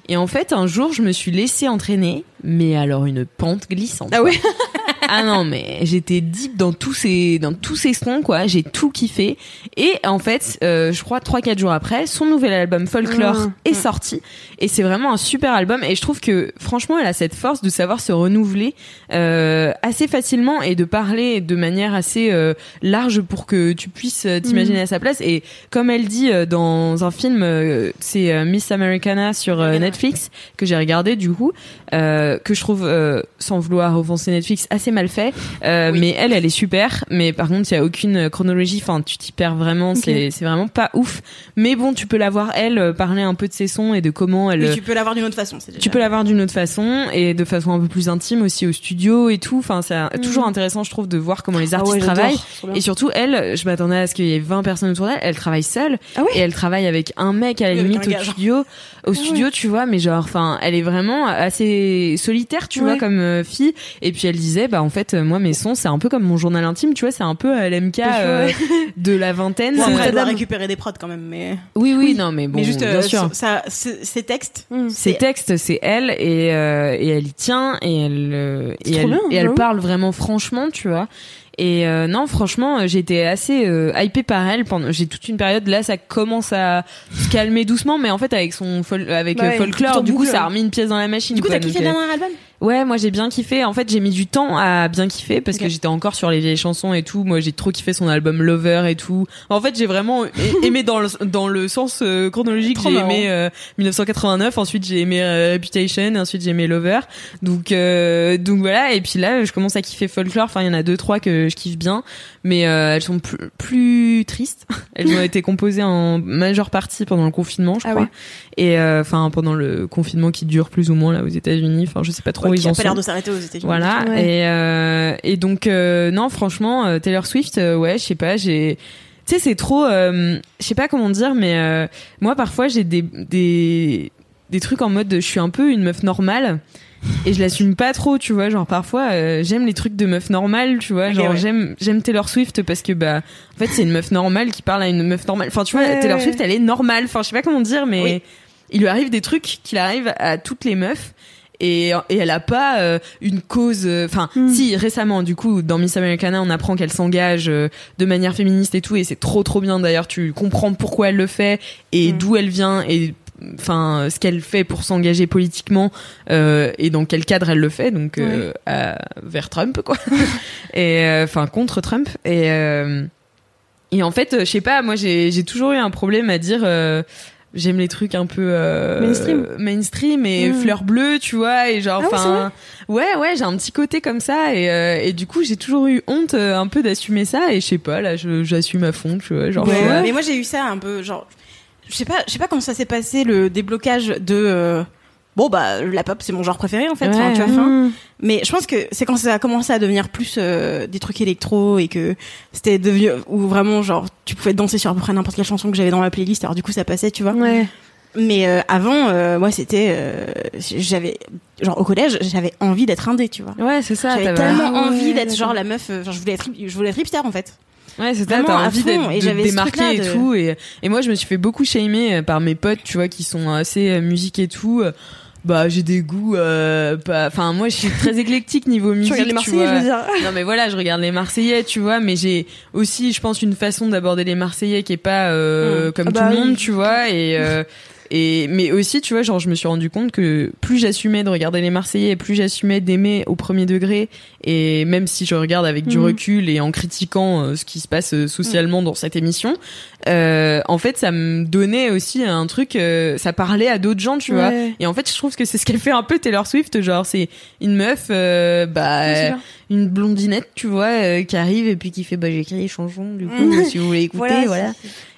Et en fait, un jour, je me suis laissée entraîner, mais alors une pente glissante. Ah ouais? Ah non, mais j'étais deep dans tous ces dans tous ces sons quoi. J'ai tout kiffé. Et en fait, euh, je crois trois quatre jours après, son nouvel album Folklore Mmh. est sorti. Et c'est vraiment un super album. Et je trouve que franchement, elle a cette force de savoir se renouveler euh, assez facilement et de parler de manière assez euh, large pour que tu puisses euh, t'imaginer à sa place. Et comme elle dit euh, dans un film, euh, c'est Miss Americana sur Netflix que j'ai regardé du coup, euh, que je trouve euh, sans vouloir offenser Netflix assez mal fait. Euh, Mais elle, elle est super. Mais par contre, il y a aucune chronologie. Enfin, tu t'y perds vraiment. C'est c'est vraiment pas ouf. Mais bon, tu peux la voir elle euh, parler un peu de ses sons et de comment elle. Oui, tu peux l'avoir d'une autre façon. déjà- Tu peux la voir d'une autre façon et de façon un peu plus intime aussi au studio et tout. Enfin, c'est toujours intéressant, je trouve, de voir comment les Ah artistes ouais, travaillent. Et surtout, elle, je m'attendais à ce qu'il y ait 20 personnes autour d'elle. Elle travaille seule Ah ouais et elle travaille avec un mec à la Oui, limite au studio. Au studio, tu vois, mais genre, enfin, elle est vraiment assez solitaire, tu vois, comme euh, fille. Et puis elle disait, bah en fait, euh, moi mes sons, c'est un peu comme mon journal intime, tu vois, c'est un peu à l'MK euh, de la vingtaine. Bon, après, Euh, récupérer des prods quand même, mais. oui, oui, non, mais bon, mais juste, bien euh, sûr. ça, c'est- ces textes, Ses textes, c'est elle et, euh, et elle y tient et elle euh, et elle, bien, et elle j'avoue. parle vraiment franchement, tu vois. Et euh, non, franchement, euh, j'étais assez euh, hypée par elle pendant. J'ai toute une période là, ça commence à se calmer doucement, mais en fait avec son fol- avec Bah euh, ouais, folklore, du coup, boucle. ça a remis une pièce dans la machine. du coup, t'as kiffé le euh, dernier album? Ouais, moi j'ai bien kiffé. En fait, j'ai mis du temps à bien kiffer parce que j'étais encore sur les vieilles chansons et tout. Moi, j'ai trop kiffé son album Lover et tout. En fait, j'ai vraiment aimé dans le dans le sens euh, chronologique. J'ai aimé euh, 1989, ensuite j'ai aimé euh, Reputation, ensuite j'ai aimé Lover. Donc euh, donc voilà. Et puis là, je commence à kiffer Folklore. Enfin, il y en a deux trois que je kiffe bien, mais euh, elles sont plus, plus tristes. Elles ont été composées en majeure partie pendant le confinement, je Ah crois. ouais. Et euh, enfin pendant le confinement qui dure plus ou moins là aux États-Unis. Enfin, je sais pas trop où ils Qui a en pas l'air de s'arrêter aux États-Unis. Voilà. Ouais. Et, euh, et donc, euh, non, franchement, euh, Taylor Swift, ouais, je sais pas, j'ai. Tu sais, c'est trop. je sais pas comment dire, mais moi, parfois, j'ai des, des, des trucs en mode de, je suis un peu une meuf normale. Et je l'assume pas trop, tu vois. Genre, parfois, euh, j'aime les trucs de meuf normale, tu vois. Genre, ouais. j'aime, j'aime Taylor Swift parce que, bah, en fait, c'est une meuf normale qui parle à une meuf normale. Enfin, tu vois, Ouais, Taylor ouais. Swift, elle est normale. Enfin, je sais pas comment dire, mais Oui. il lui arrive des trucs qu'il arrive à toutes les meufs. Et, et elle a pas euh, une cause euh, enfin Hmm. si récemment du coup dans Miss Americana on apprend qu'elle s'engage euh, de manière féministe et tout et c'est trop trop bien d'ailleurs tu comprends pourquoi elle le fait et Hmm. d'où elle vient et enfin ce qu'elle fait pour s'engager politiquement euh, et dans quel cadre elle le fait donc euh, à- vers Trump quoi et euh, enfin contre Trump et euh, et en fait euh, je sais pas moi j'ai j'ai toujours eu un problème à dire euh, J'aime les trucs un peu euh, Mainstream. mainstream et Mm. fleurs bleues, tu vois, et genre, Ah ouais, enfin, ouais, ouais, j'ai un petit côté comme ça, et, euh, et du coup, j'ai toujours eu honte euh, un peu d'assumer ça, et je sais pas, là, j'assume à fond, tu vois, genre, Ouais, mais moi j'ai eu ça un peu genre je sais pas je sais pas comment ça s'est passé le déblocage de euh, bon bah la pop c'est mon genre préféré en fait enfin, tu vois, Mmh. mais je pense que c'est quand ça a commencé à devenir plus euh, des trucs électro et que c'était devenu où vraiment genre tu pouvais danser sur à peu près n'importe quelle chanson que j'avais dans ma playlist alors du coup ça passait tu vois Ouais. mais euh, avant euh, moi c'était j'avais genre au collège j'avais envie d'être indé tu vois Ouais, c'est ça, j'avais tellement Ah ouais, envie d'être genre la meuf genre je voulais être je voulais être hipster en fait Ouais, c'est ça, t'as envie d'être truc-là et de- tout. Et, et moi, je me suis fait beaucoup shamer par mes potes, tu vois, qui sont assez musique et tout. Bah, j'ai des goûts, euh, pas. Enfin, moi, je suis très éclectique niveau musique. Tu regardes les Marseillais, je veux dire. Non, mais voilà, je regarde les Marseillais, tu vois. Mais j'ai aussi, je pense, une façon d'aborder les Marseillais qui est pas euh, Mm. comme Ah tout bah le monde, oui. tu vois. Et euh, et mais aussi, tu vois, genre je me suis rendu compte que plus j'assumais de regarder les Marseillais, plus j'assumais d'aimer au premier degré, et même si je regarde avec du Mhm. recul et en critiquant euh, ce qui se passe euh, socialement dans cette émission, euh, en fait, ça me donnait aussi un truc, euh, ça parlait à d'autres gens, tu vois. Et en fait, je trouve que c'est ce qu'elle fait un peu Taylor Swift, genre c'est une meuf, euh, bah. Une blondinette, tu vois, euh, qui arrive et puis qui fait, bah j'ai écrit les chansons, du coup, Mhm. si vous voulez écouter, Voilà,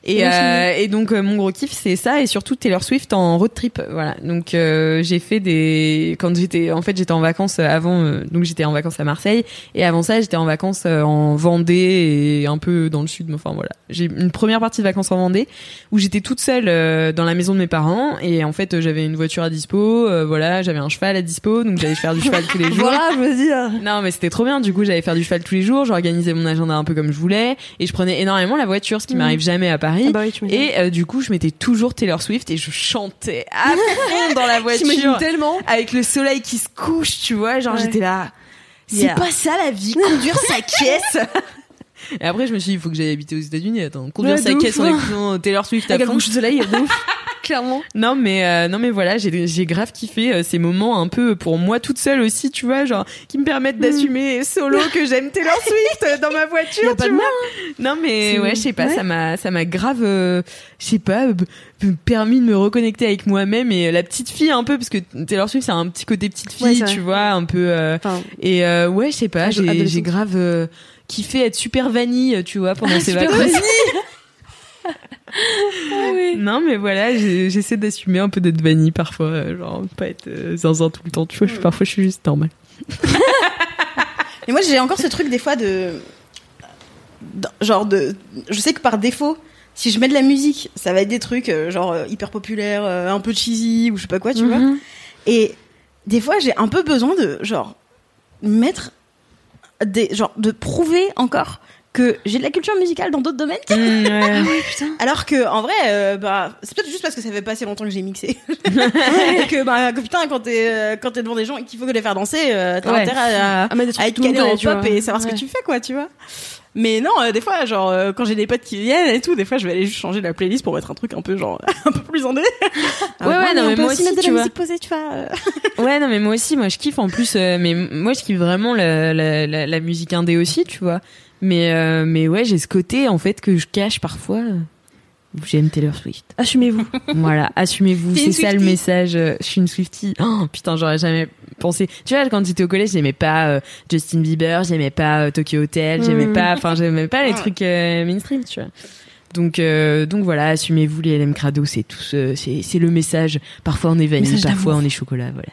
Et, euh, et donc euh, mon gros kiff c'est ça et surtout Taylor Swift en road trip voilà. Donc euh, j'ai fait des quand j'étais en fait j'étais en vacances avant euh, donc j'étais en vacances à Marseille et avant ça j'étais en vacances euh, en Vendée et un peu dans le sud mais enfin voilà. J'ai une première partie de vacances en Vendée où j'étais toute seule euh, dans la maison de mes parents et en fait j'avais une voiture à dispo euh, voilà j'avais un cheval à dispo donc j'allais faire du cheval tous les jours. Voilà, je veux dire. non, mais c'était trop bien. Du coup, j'allais faire du cheval tous les jours. J'organisais mon agenda un peu comme je voulais. Et je prenais énormément la voiture, ce qui Mhm. m'arrive jamais à Paris. Ah bah oui, et euh, du coup, je mettais toujours Taylor Swift et je chantais à fond dans la voiture. tellement. Avec le soleil qui se couche, tu vois. Genre, Ouais. j'étais là. C'est Yeah. pas ça la vie, conduire sa caisse. Et après, je me suis dit, il faut que j'aille habiter aux États-Unis. Attends, sa de caisse en écoutant Taylor Swift à fond. de soleil. Clairement. Non mais euh, non mais voilà j'ai j'ai grave kiffé euh, ces moments un peu pour moi toute seule aussi tu vois genre qui me permettent d'assumer solo que j'aime Taylor Swift dans ma voiture Y a pas tu de vois non mais ouais je sais pas ouais. ça m'a ça m'a grave euh, je sais pas permis de me reconnecter avec moi-même et la petite fille un peu parce que Taylor Swift c'est un petit côté petite fille tu vois un peu euh, Enfin, et euh, ouais je sais pas j'ai grave euh, kiffé être super vanille tu vois pendant ces super vacances Ah non, mais voilà, j'essaie d'assumer un peu d'être vanille parfois, euh, genre pas être euh, zinzin tout le temps. Tu vois, je- parfois je suis juste normale. Et moi, j'ai encore ce truc des fois de. Genre de. Je sais que par défaut, si je mets de la musique, ça va être des trucs euh, genre hyper populaires, euh, un peu cheesy ou je sais pas quoi, tu vois. Mhm. Et des fois, j'ai un peu besoin de, genre, mettre des. Genre, de prouver encore que j'ai de la culture musicale dans d'autres domaines. Alors que, en vrai, euh, bah, c'est peut-être juste parce que ça fait pas assez longtemps que j'ai mixé. et que, bah, que putain, quand t'es, euh, quand t'es devant des gens et qu'il faut les faire danser, euh, t'as Ouais. intérêt à, Ah, mais des trucs à que être tout le monde pop et savoir ce que tu fais, quoi, tu vois. Mais non, euh, des fois, genre, euh, quand j'ai des potes qui viennent et tout, des fois, je vais aller juste changer la playlist pour mettre un truc un peu, genre, un peu plus en dé. Ouais, ouais, non, mais moi aussi mettre de tu la vois. musique posée, tu vois. Ouais, non, mais moi aussi, moi je kiffe en plus, euh, mais moi je kiffe vraiment la, la, la, la musique indé aussi, tu vois. Mais, euh, mais ouais, j'ai ce côté en fait que je cache parfois. Euh, J'aime Taylor Swift. Assumez-vous. Voilà, assumez-vous, c'est ça le message. euh, Je suis une Swiftie. Oh, putain, j'aurais jamais pensé. Tu vois, quand j'étais au collège, j'aimais pas euh, Justin Bieber, j'aimais pas euh, Tokyo Hotel, j'aimais Mm. pas, enfin, j'aimais pas les Ouais. trucs euh, mainstream, tu vois. Donc, euh, donc voilà, assumez-vous les LM Crado, c'est tout, ce- c'est c'est le message. Parfois on est vanille, parfois on est chocolat, voilà.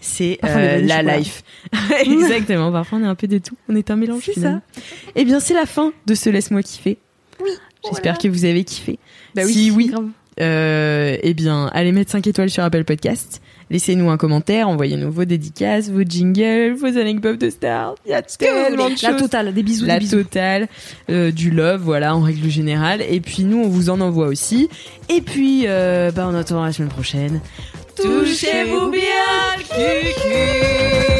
C'est euh, la life. Exactement. Parfois on est un peu de tout. On est un mélange. C'est finalement. Eh bien, c'est la fin de ce laisse-moi kiffer. J'espère que vous avez kiffé. Bah oui, si oui, grave. euh, eh bien, allez mettre 5 étoiles sur Apple Podcast. Laissez-nous un commentaire, envoyez-nous vos dédicaces, vos jingles, vos anecdotes de stars. Il y a tellement de La choses. totale, des bisous, La des bisous. totale, euh, du love, voilà, en règle générale. Et puis nous, on vous en envoie aussi. Et puis, euh, bah, en attendant la semaine prochaine, touchez-vous bien le